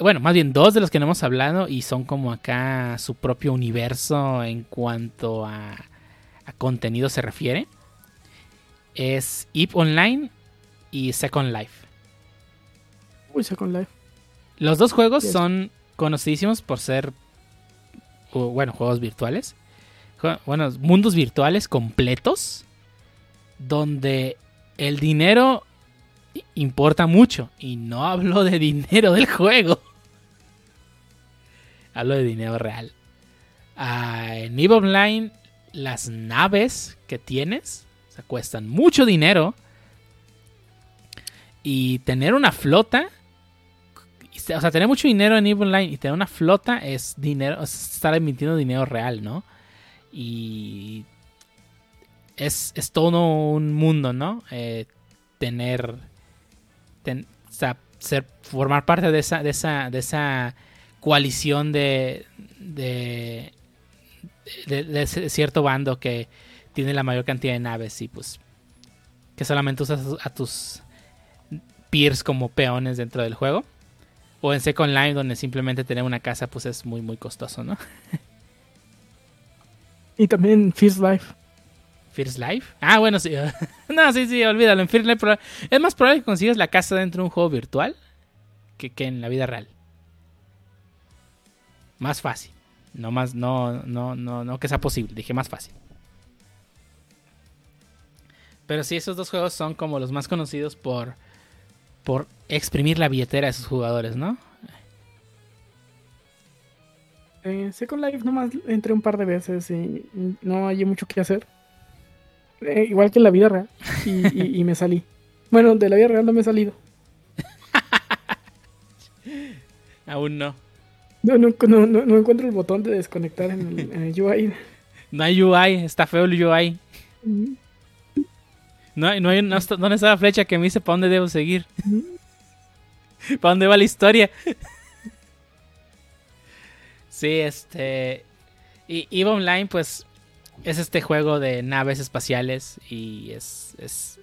Bueno, más bien dos de los que no hemos hablado. Y son como acá su propio universo en cuanto a, a contenido se refiere. Es Eve Online y Second Life. Uy, Second Life. Los dos juegos son conocidísimos por ser. Bueno, juegos virtuales bueno, mundos virtuales completos donde el dinero importa mucho. Y no hablo de dinero del juego. [laughs] Hablo de dinero real. Ah, en EVE Online, las naves que tienes se cuestan mucho dinero. Y tener una flota. O sea, tener mucho dinero en EVE Online y tener una flota es dinero. Es estar emitiendo dinero real, ¿no? Y es, todo un mundo, ¿no? Eh, tener... o sea, ser, formar parte de esa, de esa, de esa coalición de, de, cierto bando que tiene la mayor cantidad de naves y pues que solamente usas a tus peers como peones dentro del juego. O en Second Life donde simplemente tener una casa pues es muy muy costoso, ¿no? [laughs] Y también First Life. First Life. Ah, bueno, sí. [laughs] no, sí, sí, olvídalo. En First Life es más probable que consigas la casa dentro de un juego virtual que, que en la vida real. Más fácil. No más, no, no, no, no que sea posible. Dije más fácil. Pero sí, esos dos juegos son como los más conocidos por, por exprimir la billetera de sus jugadores, ¿no? Eh, Second Life nomás entré un par de veces y, no hay mucho que hacer. Eh, igual que en la vida real. Y, y- y me salí. Bueno, de la vida real no me he salido. [laughs] Aún no. No, no, no, no- no encuentro el botón de desconectar en el, en el UI. No hay UI, está feo el UI. No, hay- no hay, no está- ¿Dónde está la flecha que me dice para dónde debo seguir? [laughs] ¿Para dónde va la historia? Sí, este. Y EVE Online, pues. Es este juego de naves espaciales. Y es. es-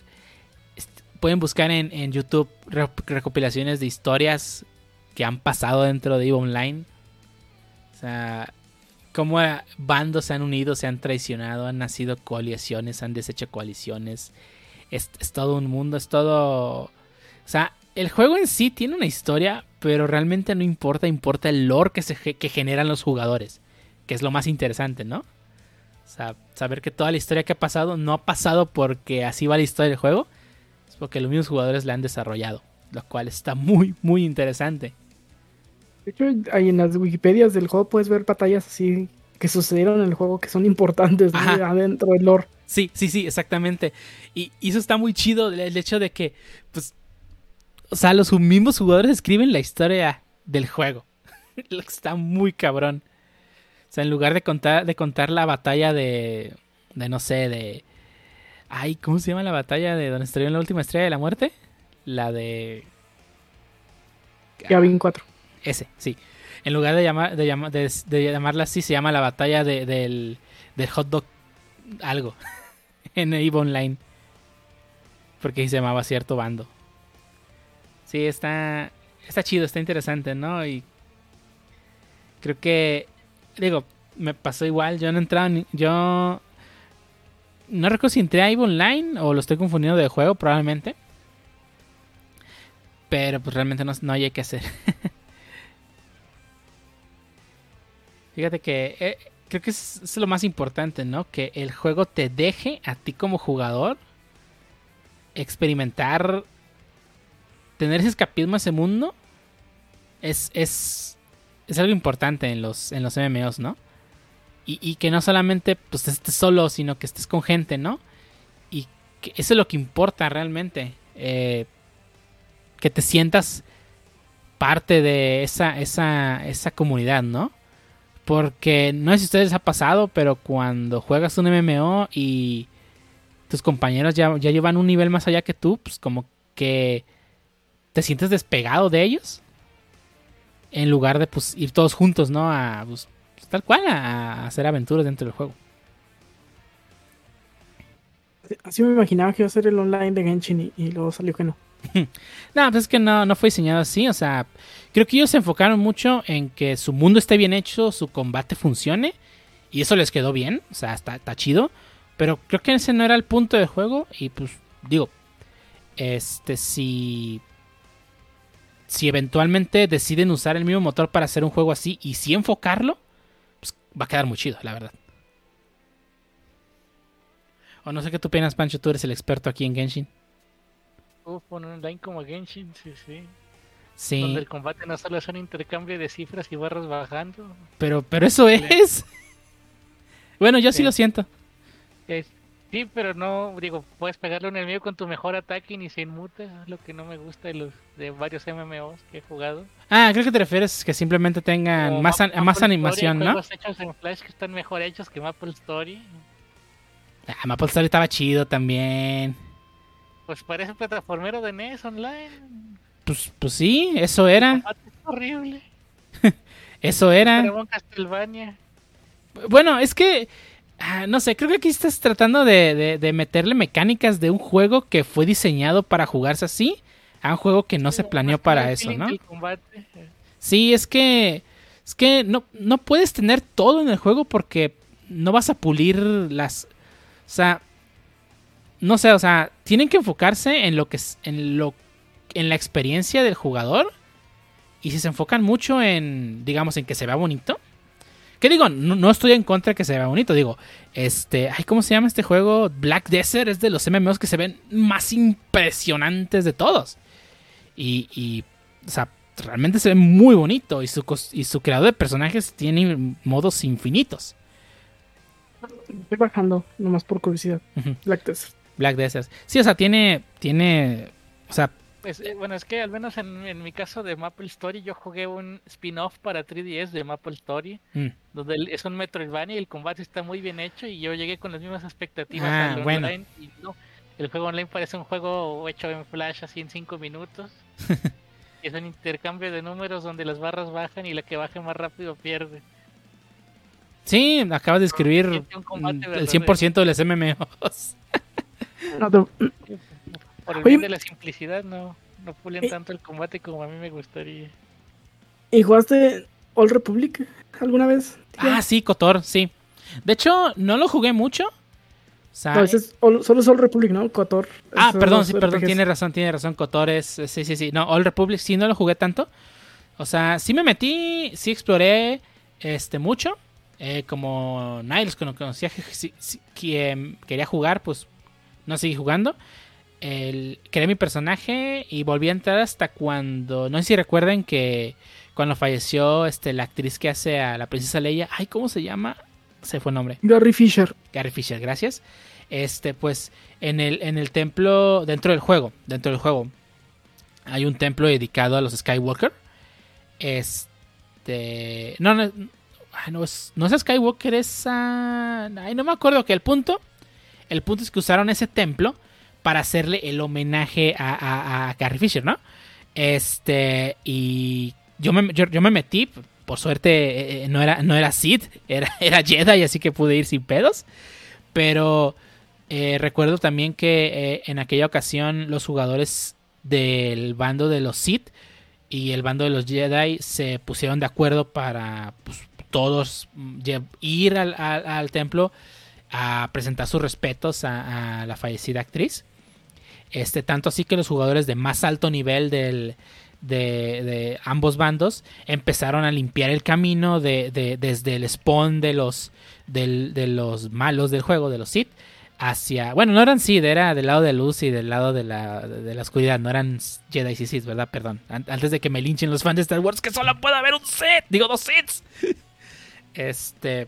pueden buscar en, en YouTube re- recopilaciones de historias que han pasado dentro de EVE Online. O sea, cómo bandos se han unido, se han traicionado, han nacido coaliciones, han deshecho coaliciones. Es, es todo un mundo, es todo... O sea, el juego en sí tiene una historia, pero realmente no importa, importa el lore que, se, que generan los jugadores, que es lo más interesante, ¿no? O sea, saber que toda la historia que ha pasado no ha pasado porque así va la historia del juego, es porque los mismos jugadores la han desarrollado, lo cual está muy, muy interesante. De hecho, en las Wikipedias del juego puedes ver batallas así que sucedieron en el juego que son importantes ¿no? Adentro del lore. Sí, sí, sí, exactamente. Y, y eso está muy chido, el el hecho de que, pues, o sea, los mismos jugadores escriben la historia del juego. [laughs] Está muy cabrón. O sea, en lugar de contar, de contar la batalla de, de no sé, de... Ay, ¿cómo se llama la batalla de donde estrellaron la última estrella de la muerte? La de... Gavin 4. Ese, sí. En lugar de, llamar, de, llama- de, de llamarla así, se llama la batalla de- del, del hot dog algo [laughs] en EVE Online. Porque se llamaba cierto bando. Sí, está, está chido, está interesante, ¿no? Y creo que, digo, me pasó igual. Yo no entraba, ni- yo no recuerdo si entré a EVE Online o lo estoy confundiendo de juego, probablemente. Pero pues realmente no, no hay que hacer. [laughs] Fíjate que eh, creo que es, es lo más importante, ¿no? Que el juego te deje a ti como jugador experimentar, tener ese escapismo a ese mundo. Es, es, es algo importante en los, en los MMOs, ¿no? Y, y que no solamente pues, estés solo, sino que estés con gente, ¿no? Y que eso es lo que importa realmente. Eh, que te sientas parte de esa, esa, esa comunidad, ¿no? Porque no sé si a ustedes les ha pasado, pero cuando juegas un MMO y tus compañeros ya, ya llevan un nivel más allá que tú, pues como que te sientes despegado de ellos. En lugar de pues ir todos juntos, ¿no? A pues, tal cual, a, a hacer aventuras dentro del juego. Así me imaginaba que iba a ser el online de Genshin y, y luego salió que no. [laughs] No, pues es que no, no fue diseñado así. O sea, creo que ellos se enfocaron mucho en que su mundo esté bien hecho, su combate funcione. Y eso les quedó bien. O sea, está, está chido. Pero creo que ese no era el punto del juego. Y pues, digo, este, si. Si eventualmente deciden usar el mismo motor para hacer un juego así y sí enfocarlo, pues va a quedar muy chido, la verdad. O no sé qué tú opinas, Pancho, tú eres el experto aquí en Genshin. Uf, un online como Genshin, sí, sí. Sí. Donde el combate no solo es un intercambio de cifras y barras bajando. Pero, pero eso es. [laughs] Bueno, yo sí Sí. lo siento. Es- sí, pero no, digo, puedes pegarle a un enemigo con tu mejor ataque y ni se inmuta. es Lo que no me gusta de los de varios MMOs que he jugado. Ah, creo que te refieres que simplemente tengan O más, an- más Story, animación, ¿no? Juegos hechos en Flash que están mejor hechos que Maple Story. Ah, Maple Story estaba chido también. Pues parece plataformero de NES online. pues, pues sí, eso era. Es horrible. [laughs] Eso era. Dragon Castlevania. Bueno, es que. Ah, no sé, creo que aquí estás tratando de, de- de meterle mecánicas de un juego que fue diseñado para jugarse así a un juego que no se planeó para eso, ¿no? Sí, es que. Es que no, no puedes tener todo en el juego porque no vas a pulir las. O sea. No sé, o sea, tienen que enfocarse en lo que es. En lo. En la experiencia del jugador. Y si se enfocan mucho en. digamos, en que se vea bonito. Que digo, no, no estoy en contra de que se vea bonito. Digo, este. Ay, ¿cómo se llama este juego? Black Desert es de los MMOs que se ven más impresionantes de todos. Y. y o sea, realmente se ve muy bonito. Y su, y su creador de personajes tiene modos infinitos. Estoy bajando, nomás por curiosidad. Black Desert. Black Desert. Sí, o sea, tiene. Tiene. O sea, Pues, eh, bueno, es que al menos en, en mi caso de Maple Story, yo jugué un spin-off para 3DS de Maple Story, mm, donde es un Metroidvania y el combate está muy bien hecho y yo llegué con las mismas expectativas Ah, al bueno. online y no, el juego online parece un juego hecho en Flash así en 5 minutos. [laughs] Y es un intercambio de números donde las barras bajan y la que baje más rápido pierde. sí, acabas de escribir combate mm, el verdadero. 100% de los MMOs. No, te- Por el Oye, bien de la simplicidad no, no pulen eh, tanto el combate como a mí me gustaría. ¿Y jugaste All Republic alguna vez? Ah, sí, Cotor, sí. De hecho, no lo jugué mucho. O sea, No, es All- solo es All Republic, ¿no? Cotor. Ah, perdón, sí, perdón, RPGs. tiene razón, tiene razón, Cotor es, sí, sí, sí, no, All Republic sí no lo jugué tanto, o sea, sí me metí, sí exploré, este, mucho, eh, como Niles, que no conocía, que, sí, que, em, quería jugar, pues, no seguí jugando, el, creé mi personaje y volví a entrar hasta cuando, no sé si recuerden que cuando falleció, este, la actriz que hace a la princesa Leia, ay, ¿cómo se llama? Se fue el nombre. Gary Fisher. Gary Fisher, gracias. Este, pues, en el, en el templo, dentro del juego, dentro del juego, hay un templo dedicado a los Skywalker. Este, no, no, no es, no es Skywalker, es a, ay, no me acuerdo que el punto, el punto es que usaron ese templo para hacerle el homenaje a, Carrie Fisher, ¿no? Este, y yo me, yo, me metí, por suerte eh, no, era, no era Sith, [laughs] era, era Jedi, así que pude ir sin pedos. Pero eh, recuerdo también que eh, en aquella ocasión los jugadores del bando de los Sith y el bando de los Jedi se pusieron de acuerdo para pues, todos ir al, templo a presentar sus respetos a la fallecida actriz. Este, tanto así que los jugadores de más alto nivel del, de, de ambos bandos empezaron a limpiar el camino de, de- desde el spawn de los, de los malos del juego, de los Sith, hacia... Bueno, no eran Sith, era del lado de luz y del lado de la, de la oscuridad, no eran Jedi y Sith, ¿verdad? Perdón. An- Antes de que me linchen los fans de Star Wars, que solo puede haber un Sith, digo dos Siths. [laughs] Este...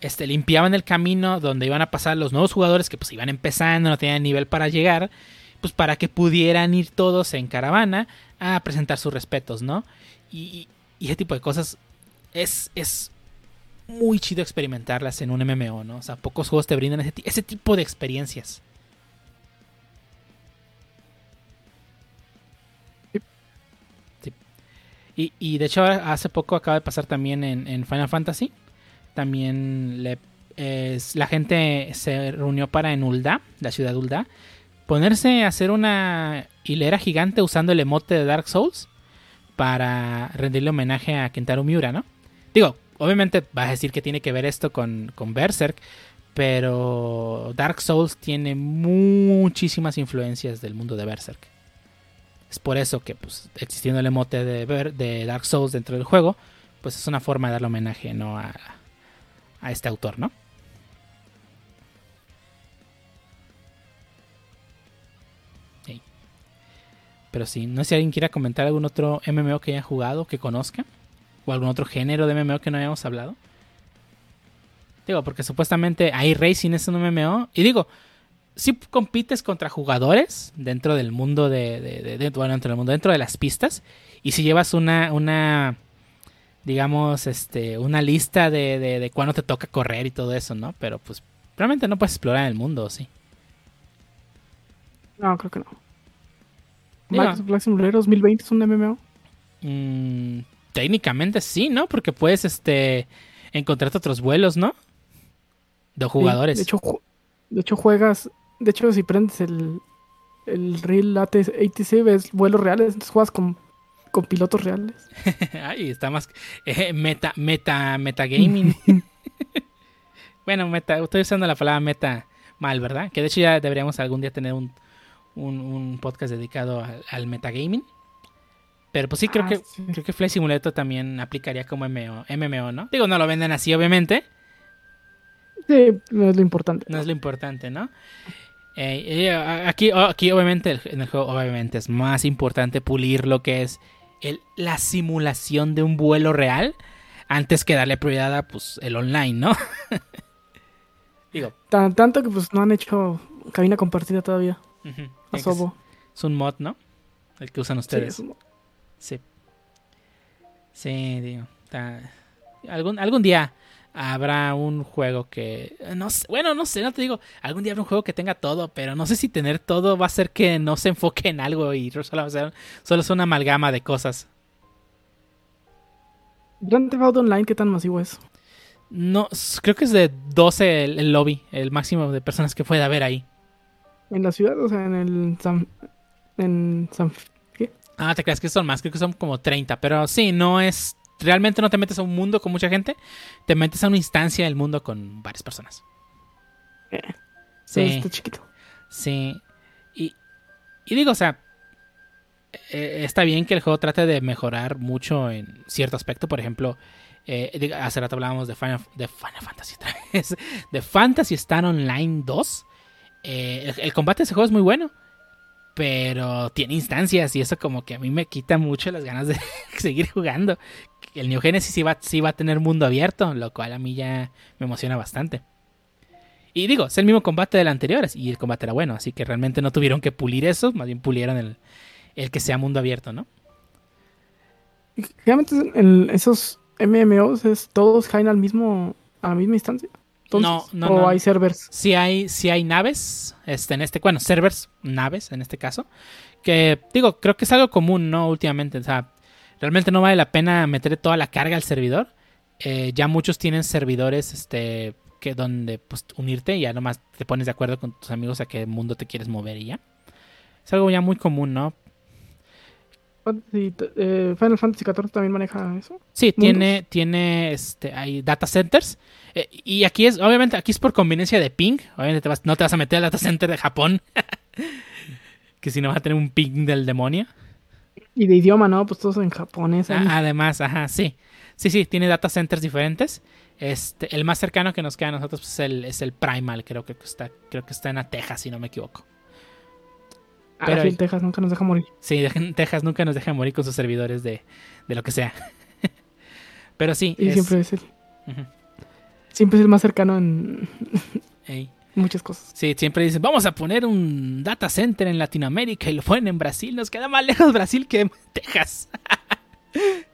Este, limpiaban el camino donde iban a pasar los nuevos jugadores que pues iban empezando, no tenían nivel para llegar, pues para que pudieran ir todos en caravana a presentar sus respetos, ¿no? Y, ese tipo de cosas es, es muy chido experimentarlas en un MMO, ¿no? O sea, pocos juegos te brindan ese, ti- ese tipo de experiencias. Y, y de hecho, hace poco acaba de pasar también en Final Fantasy. También la gente se reunió para en Ulda, la ciudad de Ulda, ponerse a hacer una hilera gigante usando el emote de Dark Souls para rendirle homenaje a Kentaro Miura, ¿no? Digo, obviamente vas a decir que tiene que ver esto con, con Berserk, pero Dark Souls tiene muchísimas influencias del mundo de Berserk. Es por eso que, pues, existiendo el emote de, Dark Souls dentro del juego, pues es una forma de darle homenaje, ¿no? A este autor, ¿no? Pero sí, no sé si alguien quiera comentar algún otro MMO que haya jugado, que conozca, o algún otro género de MMO que no hayamos hablado. Digo, porque supuestamente hay racing es un MMO. Y digo, si compites contra jugadores dentro del mundo de- de- bueno, dentro del mundo, dentro de las pistas. Y si llevas una, una digamos, este, una lista de, de, de cuándo te toca correr y todo eso, ¿no? Pero pues realmente no puedes explorar el mundo, ¿o ¿sí? No, creo que no. Max Flight Simulator 2020 es un MMO. mm, técnicamente sí, ¿no? Porque puedes este encontrarte otros vuelos, ¿no? De Sí, jugadores. de, hecho, de hecho, juegas. De hecho, si prendes el, el Real ATC, ves vuelos reales. Entonces juegas con, con pilotos reales. [laughs] Ay, está más eh, meta, meta, metagaming. [laughs] bueno, meta, estoy usando la palabra meta mal, ¿verdad? Que de hecho ya deberíamos algún día tener un, un, un podcast dedicado al, al metagaming. Pero pues sí, creo Ah, que sí. creo que Flight Simulator también aplicaría como MMO, MMO, ¿no? Digo, no lo venden así, obviamente. Sí, no es lo importante. No es lo importante, ¿no? Eh, eh, aquí, oh, aquí, obviamente, en el juego, obviamente, es más importante pulir lo que es el, la simulación de un vuelo real antes que darle prioridad a pues, el online, ¿no? [laughs] Digo, Tan- tanto que pues no han hecho cabina compartida todavía. ujú, A es, Sobo. es un mod, ¿no? El que usan Sí, ustedes. es un- Sí. Sí, digo. está- Algún, algún día habrá un juego que. No sé, bueno, no sé, no te digo. Algún día habrá un juego que tenga todo, pero no sé si tener todo va a hacer que no se enfoque en algo y [laughs] solo, va a ser- solo es una amalgama de cosas. Grand Theft Auto Online, ¿qué tan masivo es? No, creo que es de 12 el, el lobby, el máximo de personas que puede haber ahí. En la ciudad, o sea, en el San. En San. ¿Qué? Ah, te creas que son más, creo que son como 30, pero sí, no es. Realmente no te metes a un mundo con mucha gente, te metes a una instancia del mundo con varias personas. Eh, Sí. Está chiquito. Sí. Y, y digo, o sea, eh, está bien que el juego trate de mejorar mucho en cierto aspecto. Por ejemplo, eh, hace rato hablábamos de Final, de Final Fantasy otra [laughs] vez, de Fantasy Star Online 2. Eh, el, el combate de ese juego es muy bueno, pero tiene instancias y eso como que a mí me quita mucho las ganas de [laughs] seguir jugando. El New Genesis sí va, sí va a tener mundo abierto, lo cual a mí ya me emociona bastante. Y digo, es el mismo combate del anterior y el combate era bueno, así que realmente no tuvieron que pulir eso, más bien pulieron el, el que sea mundo abierto, ¿no? Generalmente en esos MMOs es todos caen al mismo. a la misma instancia. Entonces, No, no, o no. hay servers. Si hay, si hay naves, este, en este, bueno, servers, naves en este caso, que digo, creo que es algo común, ¿no? Últimamente, o sea, realmente no vale la pena meter toda la carga al servidor. Eh, ya muchos tienen servidores, este, que donde pues unirte y ya nomás te pones de acuerdo con tus amigos a qué mundo te quieres mover y ya. Es algo ya muy común, ¿no? Eh, Final Fantasy XIV también maneja eso. Sí, mundos. tiene, tiene, este, hay data centers. eh, y aquí es, obviamente, aquí es por conveniencia de ping. Obviamente te vas- no te vas a meter al data center de Japón. [laughs] que si no vas a tener un ping del demonio. Y de idioma, ¿no? Pues todos en japonés. Ah, además, ajá, sí. Sí, sí, tiene data centers diferentes. Este, el más cercano que nos queda a nosotros pues, es, el, es el Primal, creo que está, creo que está en la Texas, si no me equivoco. Ah, pero- sí, Texas nunca nos deja morir. Sí, [laughs] Texas nunca nos deja morir con sus servidores de, de lo que sea. [laughs] Pero sí, Y es- siempre es el, siempre es el más cercano en Ey. Muchas cosas. Sí, siempre dicen, vamos a poner un data center en Latinoamérica y lo ponen en Brasil. Nos queda más [laughs] lejos Brasil que Texas. [laughs]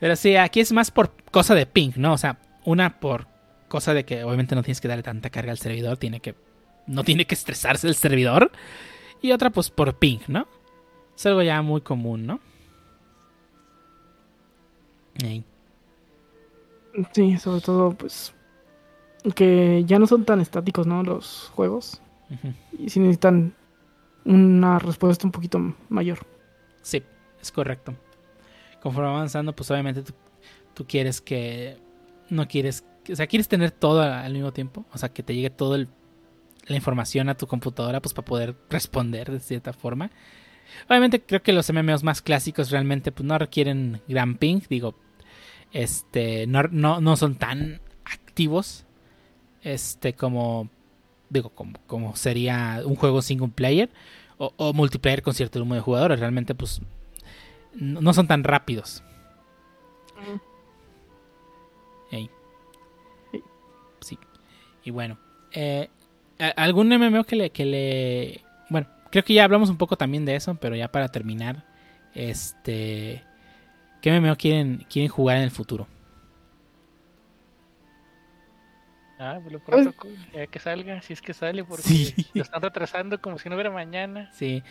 Pero sí, aquí es más por cosa de ping, ¿no? O sea, una por cosa de que obviamente no tienes que darle tanta carga al servidor, tiene que no tiene que estresarse el servidor. Y otra pues por ping, ¿no? Es algo ya muy común, ¿no? Sí, sobre todo, pues. Que ya no son tan estáticos, ¿no? Los juegos. Y sí necesitan una respuesta un poquito mayor. Sí, es correcto. Conforme va avanzando, pues obviamente tú, tú quieres que. No quieres. O sea, quieres tener todo al mismo tiempo. O sea, que te llegue toda la información a tu computadora, pues para poder responder de cierta forma. Obviamente, creo que los MMOs más clásicos realmente pues, no requieren gran ping. Digo, este. No, no, no son tan activos. Este, como. Digo, como, como sería un juego single player. O, o multiplayer con cierto número de jugadores. Realmente, pues no no son tan rápidos. Ey. Sí. Sí. Y bueno. eh, ¿Algún MMO que le, que le. Bueno, creo que ya hablamos un poco también de eso, pero ya para terminar. Este. ¿Qué MMO quieren, quieren jugar en el futuro? Ah, pues lo pronto, cu- ya que salga, si es que sale, porque Sí. lo están retrasando como si no hubiera mañana. Sí.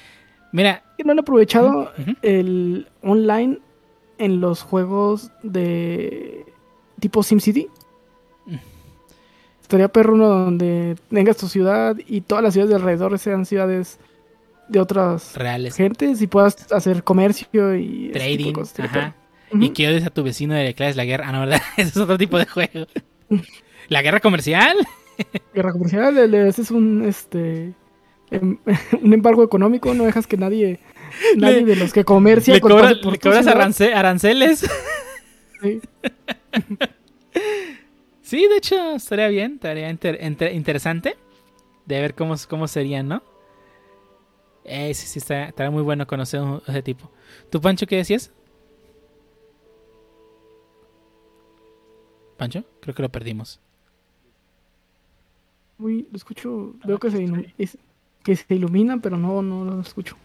Mira, Que no han aprovechado el online en los juegos de tipo SimCity. Mm. Estaría perro uno donde tengas tu ciudad y todas las ciudades de alrededor sean ciudades de otras reales. gentes y puedas hacer comercio y Trading. cosas, Ajá. Y que odies a tu vecino y le declares la guerra. Ah, no, ¿verdad? [laughs] Ese es otro tipo de juego. [laughs] ¿La guerra comercial? [laughs] Guerra comercial, haces un este em- [laughs] un embargo económico, no dejas que nadie [laughs] nadie de los que comercia ¿Le, con- cobra- por le cobras arance- aranceles? Sí. Sí, de hecho, estaría bien. Estaría inter- inter- interesante de ver cómo, cómo serían, ¿no? Eh, sí, sí, está, estaría muy bueno conocer un- ese tipo. ¿Tú, Pancho, qué decías? ¿Pancho? Creo que lo perdimos. Uy, lo escucho, veo que se, ilu- es- que se ilumina, pero no, no lo escucho.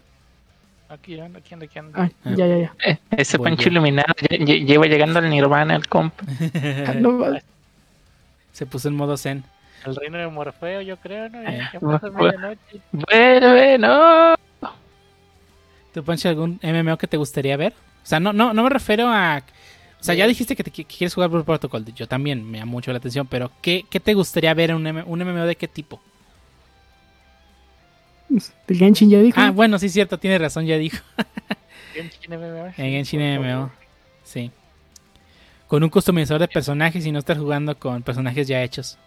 Aquí anda, aquí anda, aquí anda. Ah, Ah. ya, ya, ya. Eh, ese. Pancho iluminado lle- lle- lleva llegando al Nirvana, el comp. [laughs] Ah, no, Se puso en modo zen. El reino de Morfeo, yo creo, ¿no? Eh. Ya pasa Bu- bu- medianoche. Vuelve, no. ¿Tú, Pancho, algún MMO que te gustaría ver? O sea, no, no, no me refiero a... O sea, ya dijiste que, te, que quieres jugar Blue Protocol. Yo también me llama mucho la atención. Pero, ¿qué, qué te gustaría ver en un, M- un MMO de qué tipo? el Genshin ya dijo. Ah, bueno, sí, cierto. Tienes razón, ya dijo. [laughs] Genshin MMO. En Genshin MMO. Sí. Con un customizador de personajes y no estar jugando con personajes ya hechos.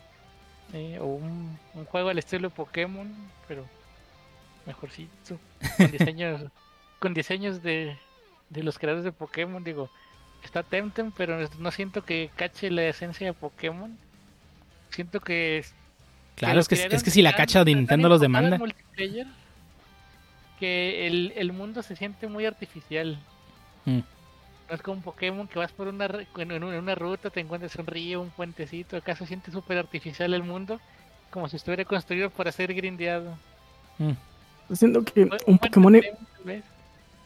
Sí, o un, un juego al estilo Pokémon, pero mejorcito. [laughs] Con diseños, con diseños de, de los creadores de Pokémon. Digo, está Temtem, pero no siento que cache la esencia de Pokémon. Siento que es Claro, es que, crearon es que si la cacha de Nintendo los demanda. multiplayer Que el, el mundo se siente muy artificial. Mm. No es como un Pokémon que vas por una, en, en una ruta, te encuentras un río, un puentecito. Acá se siente súper artificial el mundo, como si estuviera construido para ser grindeado. Mm. Siento que Buen- un Pokémon, Temtem,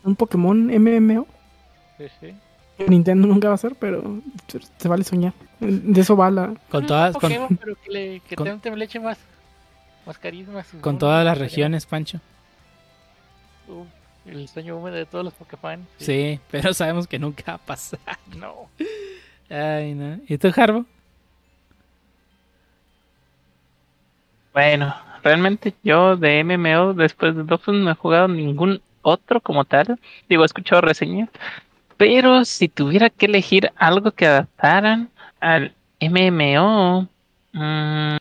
un Pokémon MMO Sí, sí. Nintendo nunca va a hacer, pero se, se vale soñar. De eso va la. Con Un todas, con, Pokémon, pero que, le, que con- Temtem le eche más, más carisma. con todas las regiones, Pancho. uh, el sueño húmedo de todos los Pokémon. Sí, pero sabemos que nunca va a pasar. [laughs] No. Ay, no. ¿Y tú, Harbo? Bueno, realmente yo de MMO después de Dofus no he jugado ningún otro como tal. Digo, he escuchado reseñas. Pero si tuviera que elegir algo que adaptaran al MMO, mm,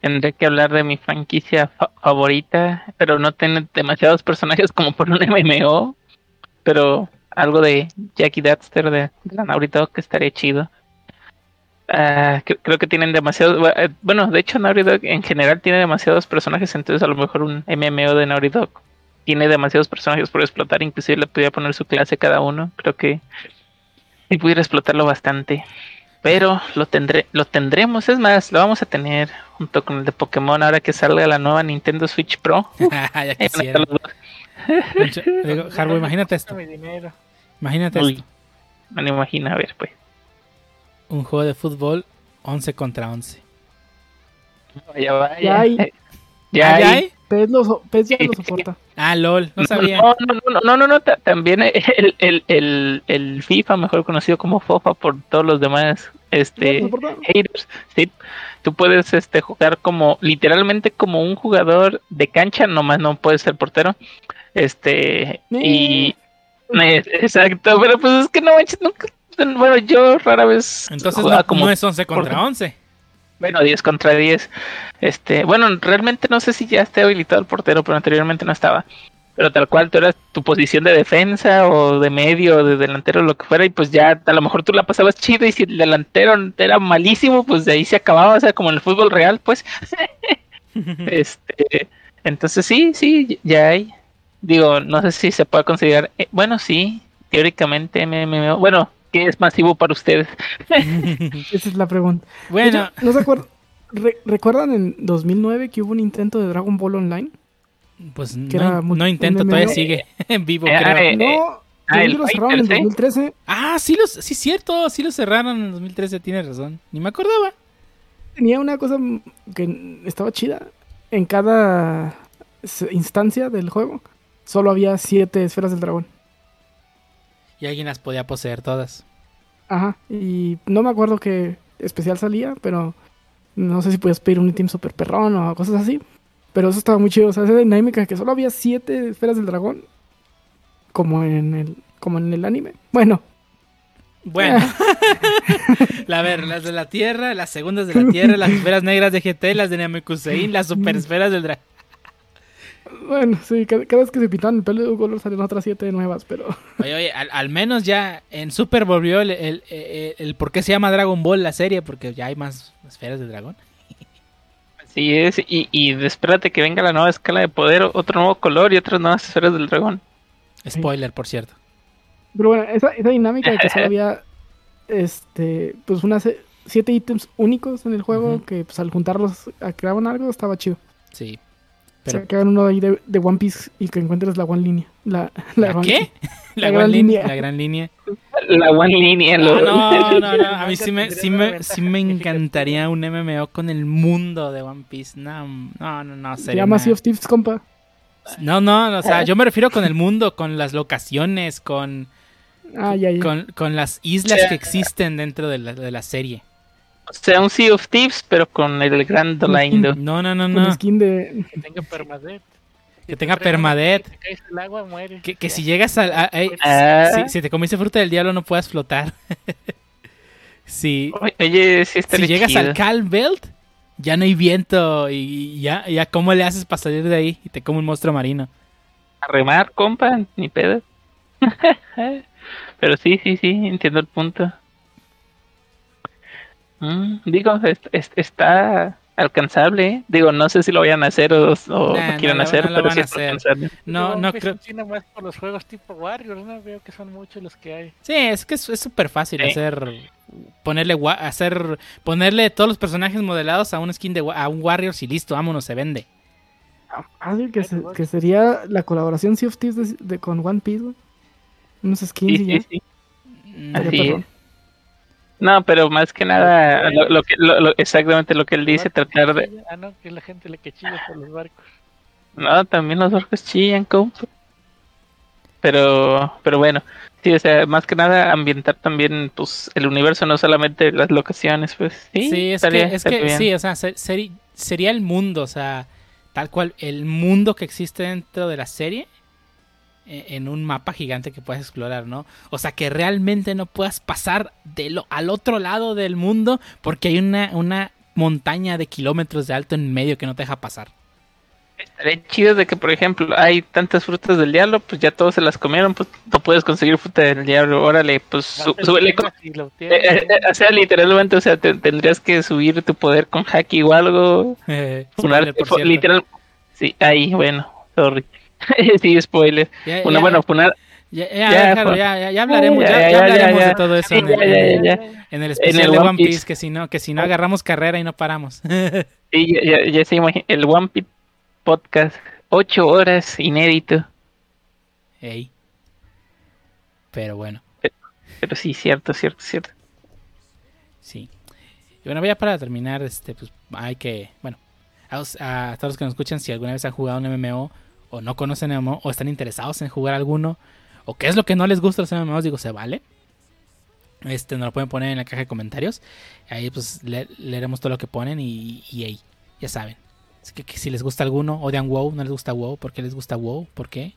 tendré que hablar de mi franquicia fa- favorita, pero no tiene demasiados personajes como por un [laughs] MMO. Pero algo de Jackie Daxter de, de la Naughty Dog que estaría chido. Ah, cre- creo que tienen demasiados. eh, Bueno, de hecho, Naughty Dog en general tiene demasiados personajes, entonces a lo mejor un MMO de Naughty Dog tiene demasiados personajes por explotar. Inclusive le podría poner su clase cada uno. Creo que y pudiera explotarlo bastante. Pero lo tendré, lo tendremos, es más, lo vamos a tener junto con el de Pokémon ahora que salga la nueva Nintendo Switch Pro. [laughs] ya quisiera. estar los dos. Pancho, digo, Harbo, [laughs] imagínate esto. Mi dinero. Imagínate Uy. esto. Me lo imagino, a ver, pues. Un juego de fútbol 11 contra 11. Vaya, vaya. Ya hay. Ya ¿Ah, ya hay. PES, lo, so- PES ya lo soporta. Ah, lol, no sabía. No, no, no, no, no, no, ta- también el, el, el, el FIFA, mejor conocido como FOFA por todos los demás ¿Ya este haters, sí. Tú puedes este jugar como literalmente como un jugador de cancha, nomás no puedes ser portero. Este y eh, exacto, pero pues es que no manches, nunca bueno, yo rara vez Entonces no, no es 11 contra 11. Bueno, 10 contra 10. Este, bueno, realmente no sé si ya esté habilitado el portero, pero anteriormente no estaba. Pero tal cual, tú eras tu posición de defensa o de medio o de delantero, lo que fuera, y pues ya a lo mejor tú la pasabas chido y si el delantero era malísimo, pues de ahí se acababa, o sea, como en el fútbol real, pues. [laughs] este, entonces sí, sí, ya hay. Digo, no sé si se puede considerar, eh, bueno, sí, teóricamente MMO, bueno, ¿qué es masivo para ustedes? [laughs] Esa es la pregunta. bueno, ¿No se acuerdan? Re- ¿Recuerdan en 2009 que hubo un intento de Dragon Ball Online? pues que no, muy- no intento, todavía sigue [laughs] en vivo, Eh, creo. eh, No, ah, el lo cerraron en Fighters, ¿eh? 2013. Ah, sí, los, sí, cierto, sí lo cerraron en 2013, tienes razón. Ni me acordaba. Tenía una cosa que estaba chida. En cada instancia del juego, solo había siete esferas del dragón. Y alguien las podía poseer todas. Ajá, y no me acuerdo qué especial salía, pero no sé si podías pedir un ítem super perrón o cosas así. Pero eso estaba muy chido, o sea, esa dinámica que solo había siete esferas del dragón, como en el, como en el anime. Bueno, Bueno. [laughs] [laughs] a ver, las de la Tierra, las segundas de la Tierra, las esferas negras de GT, las de Namekusein, las super esferas del dragón. Bueno, sí, cada, cada vez que se pintaban el pelo de un color salían otras siete nuevas, pero [laughs] Oye, oye, al, al menos ya en Super volvió el, el, el- el por qué se llama Dragon Ball la serie, porque ya hay más esferas de dragón. Así es, y, y espérate que venga la nueva escala de poder, otro nuevo color y otras nuevas esferas del dragón. Spoiler, por cierto. Pero bueno, esa, esa dinámica de que solo [laughs] había este, pues unas eh, siete ítems únicos en el juego que pues al juntarlos a- creaban algo, estaba chido. Sí. O Pero, sea, que hagan uno ahí de, de One Piece y que encuentres la One Línea. La, ¿La One- qué? [laughs] La, La gran línea. línea. La gran línea. La one línea, Ah, lo- no, no, no. [laughs] A mí sí me, sí me, sí me encantaría un MMO con el mundo de One Piece. No, no, no, no. Se sería llama Sea of Thieves, compa. No, no, o sea, yo me refiero con el mundo, con las locaciones, con, Ah, ya, ya. con, con las islas que existen dentro de la, de la serie. O sea, un Sea of Thieves, pero con el Grand Dolindo. No, no, no, Con no. skin de... Que tenga permadeath. Si Que te tenga permadeath. Te al agua, mueres. Que, que si llegas a... a- a- Ah. si, si te comiste fruta del diablo no puedas flotar. [laughs] si, Oye, sí está si llegas al Calm Belt, ya no hay viento y ya, ya cómo le haces para salir de ahí y te come un monstruo marino. A remar, compa, ni pedo. [laughs] Pero sí, sí, sí, entiendo el punto. Mm, digo, es- es- está alcanzable. Digo, no sé si lo vayan a hacer o, o Nah, lo quieran no hacer, no lo pero sí alcanzable. No, no Piece creo... funciona más por los juegos tipo Warriors, ¿no? Veo que son muchos los que hay. Sí, es que es súper fácil Sí. hacer ponerle gua- hacer ponerle todos los personajes modelados a un skin de a un Warriors y listo, vámonos, se vende. Fácil que, se- que sería la colaboración Sea of Thieves de, de- con One Piece. Unos skins Sí, y ya. sí, sí. Mm, Así perrón. es. No, pero más que nada, lo, lo que, lo- lo- exactamente lo que él dice, Barcos tratar de... Ah, no, que es la gente la que chilla por los barcos. No, también los orcos chillan, compa. Pero, pero bueno, sí, o sea, más que nada ambientar también, pues, el universo, no solamente las locaciones, pues, sí. Sí, es estaría- que, es estaría que bien. sí, o sea, se- seri- sería el mundo, o sea, tal cual, el mundo que existe dentro de la serie en un mapa gigante que puedes explorar, ¿no? O sea, que realmente no puedas pasar de lo, al otro lado del mundo porque hay una, una montaña de kilómetros de alto en medio que no te deja pasar. Estaría chido de que, por ejemplo, hay tantas frutas del diablo, pues ya todos se las comieron, pues no puedes conseguir fruta del diablo, órale, pues súbele Eh, tienes, eh, eh, o sea, literalmente, o sea, te- tendrías que subir tu poder con haki o algo. [laughs] Spoiler, Funar, por fo- cierto. literal. Sí, ahí, bueno, sorry. [laughs] sí, spoiler. Ya, Una ya, bueno, funar. ya, ya, ya, ya, hablaremos, Ya, hablaremos de todo eso en, el, ya, en el- ya, ya. en el especial de One Piece, Piece. que si no, que si no agarramos carrera y no paramos. [laughs] Sí, ya, ya, ya se imagina, el One Piece podcast, ocho horas inédito. Ey. Pero bueno, Pero sí, cierto, cierto, cierto. sí. Y bueno, ya para terminar, este, pues hay que, bueno, a, a todos los que nos escuchan, si alguna vez han jugado un MMO o no conocen MMO o están interesados en jugar alguno o qué es lo que no les gusta a los MMOs, digo, se vale. Este, nos lo pueden poner en la caja de comentarios. Ahí pues le- leeremos todo lo que ponen y, y ahí, ya saben. Es que, que si les gusta alguno, odian WoW, no les gusta WoW, ¿por qué les gusta WoW? ¿Por qué?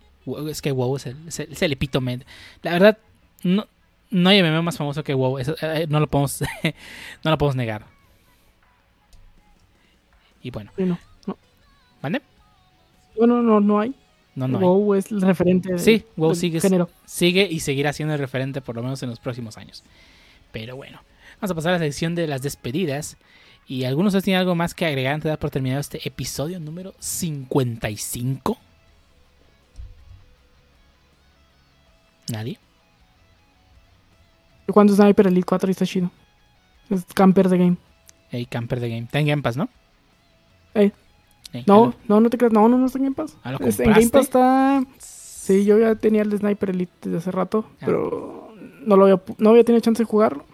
Es que WoW es el, es el, es el epítome. La verdad, no, no hay MMO más famoso que WoW. Eso, eh, no lo podemos, [laughs] no lo podemos negar. Y bueno, Sí, no. ¿vale? Bueno, no, no hay. No, no hay. WoW es el referente de- Sí, Wow sigue, género. sigue y seguirá siendo el referente por lo menos en los próximos años. Pero bueno, vamos a pasar a la sección de las despedidas. Y algunos ustedes tienen algo más que agregar antes de dar por terminado este episodio número 55. ¿Nadie? Yo cuando Sniper Elite 4 y está chido. Es camper de game. Hey, camper de game. Está en Game Pass, ¿no? Ey. No, no, no te creas. No, no, no está en Game Pass. Ah, ¿lo en Game? Pass está... Sí, yo ya tenía el Sniper Elite desde hace rato, Ah. pero no lo había, no había tenido chance de jugarlo.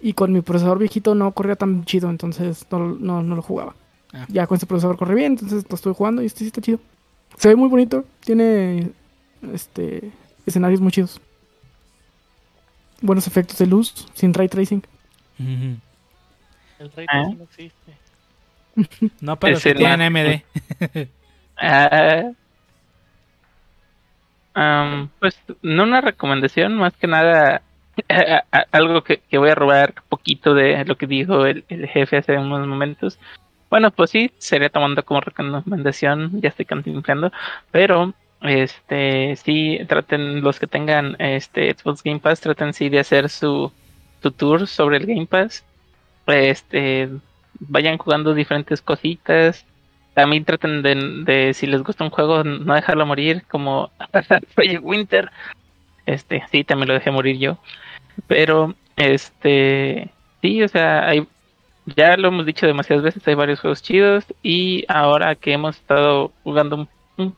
Y con mi procesador viejito no corría tan chido, entonces no, no, no lo jugaba. Ah. Ya con este procesador corre bien, entonces lo estoy jugando y este sí está chido. Se ve muy bonito. Tiene este escenarios muy chidos. Buenos efectos de luz, sin ray tracing. El rey Ah. no existe. [laughs] No, pero el- tienen [laughs] am, pues no una recomendación, más que nada [laughs] a- a- algo que, que voy a robar poquito de lo que dijo el, el jefe hace unos momentos. Bueno, pues sí, sería tomando como recomendación, ya estoy contemplando, pero este sí traten los que tengan este Xbox Game Pass, traten sí de hacer su, su tour sobre el Game Pass. Este vayan jugando diferentes cositas, también traten de, si les gusta un juego, no dejarlo morir, como [laughs] Project Winter. Este, sí, también lo dejé morir yo. Pero, este, sí, o sea, hay, ya lo hemos dicho demasiadas veces, hay varios juegos chidos. Y ahora que hemos estado jugando un,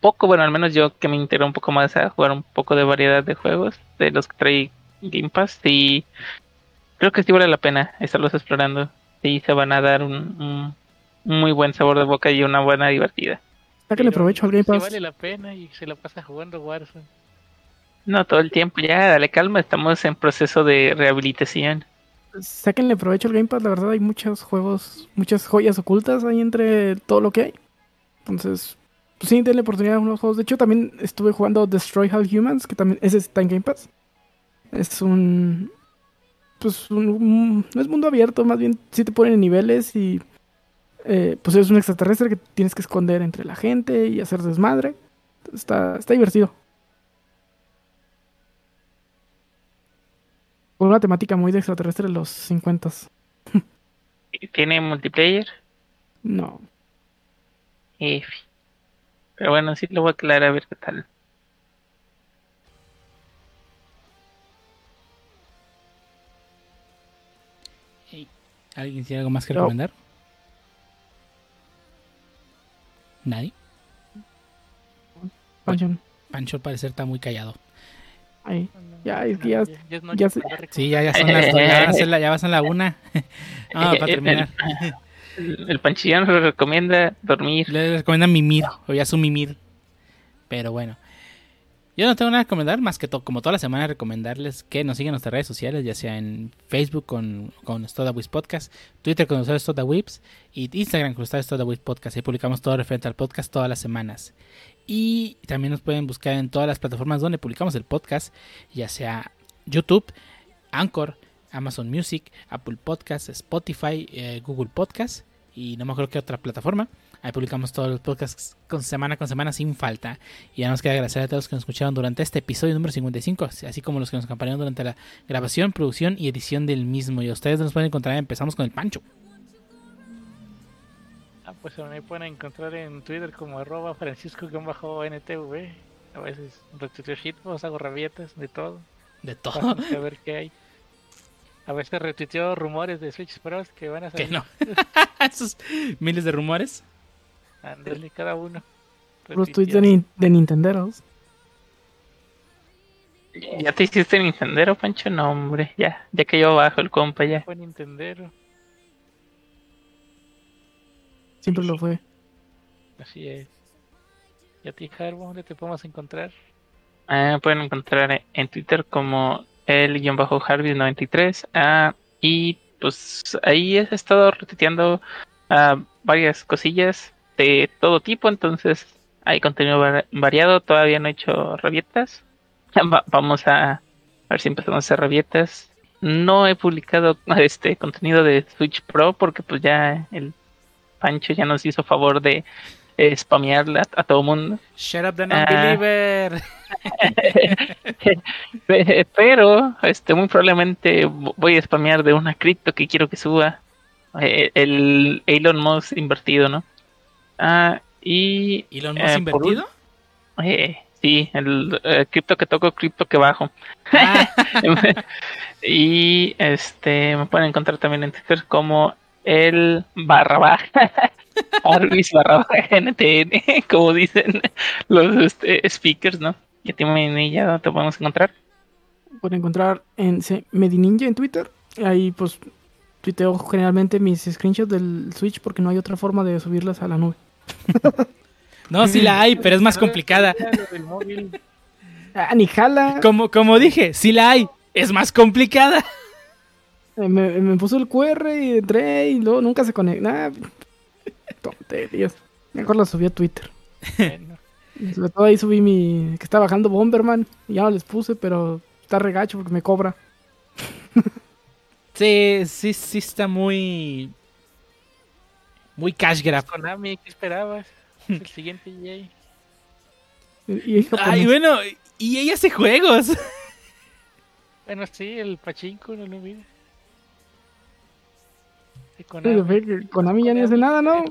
poco, bueno, al menos yo que me integro un poco más a jugar un poco de variedad de juegos, de los que trae Game Pass, sí, creo que sí vale la pena estarlos explorando. Sí, se van a dar un, un muy buen sabor de boca y una buena divertida. Sáquenle Pero provecho al Game Pass. vale la pena y se la pasa jugando Warzone. No todo el tiempo, ya, dale calma, estamos en proceso de rehabilitación. Sáquenle provecho al Game Pass. La verdad, hay muchos juegos, muchas joyas ocultas ahí entre todo lo que hay. Entonces, pues sí, denle oportunidad a unos juegos. De hecho, también estuve jugando Destroy All Humans, que también ese está en Game Pass. Es un. Pues un, un- no es mundo abierto, más bien sí te ponen en niveles y. eh, pues es un extraterrestre que tienes que esconder entre la gente y hacer desmadre. Está, está divertido. Con una temática muy de extraterrestre de los 50 ¿Tiene multiplayer? No. Pero bueno, sí lo voy a aclarar a ver qué tal. ¿Alguien tiene algo más que No. recomendar? ¿Nadie? Pancho, Pancho al parecer está muy callado. ahí. Ya, es que ya- es noche ya recomendar. Sí, ya, ya son las ya ya va a la una. [laughs] Ah, para terminar. El, el panchillón nos recomienda dormir. Le recomiendan mimir, o ya su mimir. Pero bueno. Yo no tengo nada que recomendar, más que to- como toda la semana recomendarles que nos sigan nuestras redes sociales, ya sea en Facebook con, con Stodawips Podcast, Twitter con usuario Stodawips y Instagram con usuario Stodawips Podcast. Ahí publicamos todo referente al podcast todas las semanas. Y también nos pueden buscar en todas las plataformas donde publicamos el podcast, ya sea YouTube, Anchor, Amazon Music, Apple Podcasts, Spotify, eh, Google Podcasts y no me acuerdo qué otra plataforma. Ahí publicamos todos los podcasts con semana con semana sin falta. Y ya nos queda agradecer a todos los que nos escucharon durante este episodio número 55, así como los que nos acompañaron durante la grabación, producción y edición del mismo. Y a ustedes nos pueden encontrar. Empezamos con el Pancho. Ah, pues me pueden encontrar en Twitter como arroba francisco-ntv. A veces retuiteo shitposts, hago rabietas, de todo. De todo. Pásense a ver qué hay. A veces retuiteo rumores de Switch Pros que van a Que salir. no. [laughs] Esos miles de rumores. Ándale, cada uno. Los tweets de. Nin- de Nintenderos. ¿Ya te hiciste Nintendero, Pancho? No, hombre, ya. Ya que yo bajo el compa ya. Fue Nintendero. Siempre lo fue. Así es. ¿Y a ti, Harbo, dónde te podemos encontrar? Ah, pueden encontrar en Twitter como el guion bajo Harvey93. Ah, y pues ahí he estado retuiteando ah, varias cosillas de todo tipo, entonces hay contenido va- variado. Todavía no he hecho rabietas. [laughs] Va- vamos a ver si empezamos a hacer rabietas. No he publicado [laughs] este contenido de Switch Pro porque pues ya el Pancho ya nos hizo favor de eh, spamearla a todo mundo. Shut up the Ah. non-believer. [laughs] Pe- Pero, este, muy probablemente vo- voy a spamear de una cripto que quiero que suba. Eh, el Elon Musk invertido, ¿no? Ah, y. ¿Y lo eh, por invertido? eh, sí, el cripto que toco, cripto que bajo. Ah, [laughs] y este, me pueden encontrar también en Twitter como el barra baja. [laughs] Arvis barra baja [laughs] NTN, [laughs] como dicen los este, speakers, ¿no? Ya ahí ya te podemos encontrar. Pueden encontrar en se- Medininja en Twitter. Ahí pues tuiteo generalmente mis screenshots del Switch porque no hay otra forma de subirlas a la nube. No, sí la hay, pero es más complicada. Ah, ni jala. Como, como dije, sí la hay, es más complicada. Eh, Me, me puso el QR y entré y luego nunca se conecta. Nah, tonterías. Mejor la subí a Twitter. Bueno, sobre todo ahí subí mi. que está bajando Bomberman. Y ya no les puse, pero está regacho porque me cobra. Sí, sí, sí está muy... Muy cash grab. Konami, ¿qué esperabas? El siguiente EA. Y. Ay, bueno, y ella hace juegos. Bueno, sí, el pachinko, no lo olvides. Que Konami ya ni hace nada, ¿no?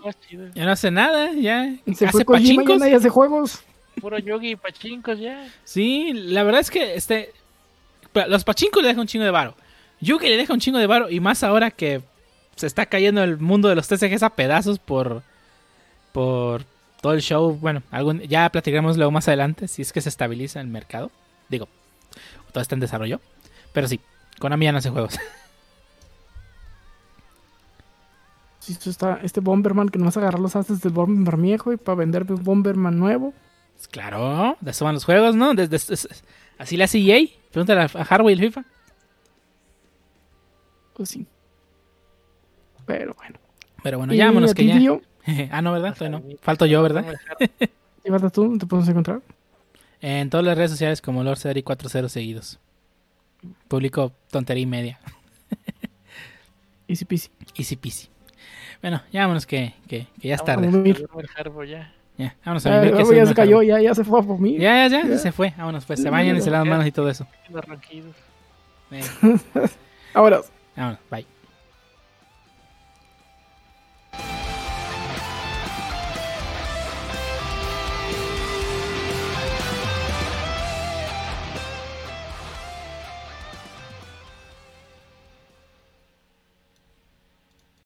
Ya no hace nada, ya. Se fue hace ya pachincos. nadie hace juegos. Puro yogi y pachinkos ya. Sí, la verdad es que este los pachincos le dejan un chingo de varo. Yugi le deja un chingo de varo y más ahora que se está cayendo el mundo de los TCGs a pedazos por por todo el show. Bueno, algún, ya platicaremos luego más adelante si es que se estabiliza el mercado. Digo, todo está en desarrollo, pero sí, Konami ya no hace juegos. [laughs] Sí, esto está este Bomberman que nomás agarrar los astes del Bomberman viejo y para vender un Bomberman nuevo. Pues claro, de eso van los juegos, ¿no? Desde, así le hace EA. Pregúntale a Hardware y el FIFA. Pues sí. Pero bueno. Pero bueno, Y ya vámonos a que ya. tío, [laughs] ah, no, ¿verdad? Todavía no. Falto yo, ¿verdad? A ¿qué [laughs] falta tú? ¿Te podemos encontrar? En todas las redes sociales como Lord Cedric 40 seguidos. Publico tontería y media. [laughs] Easy peasy. Easy peasy. Bueno, ya vámonos que, que, que ya es Vamos tarde. ya. Ya, vámonos a vivir ya se cayó, ya, ya se fue a dormir. Ya, ya, ya, se fue. Vámonos pues. Se bañan y se lavan manos y todo eso. Los ronquidos. Ahora. [laughs] vámonos, bye.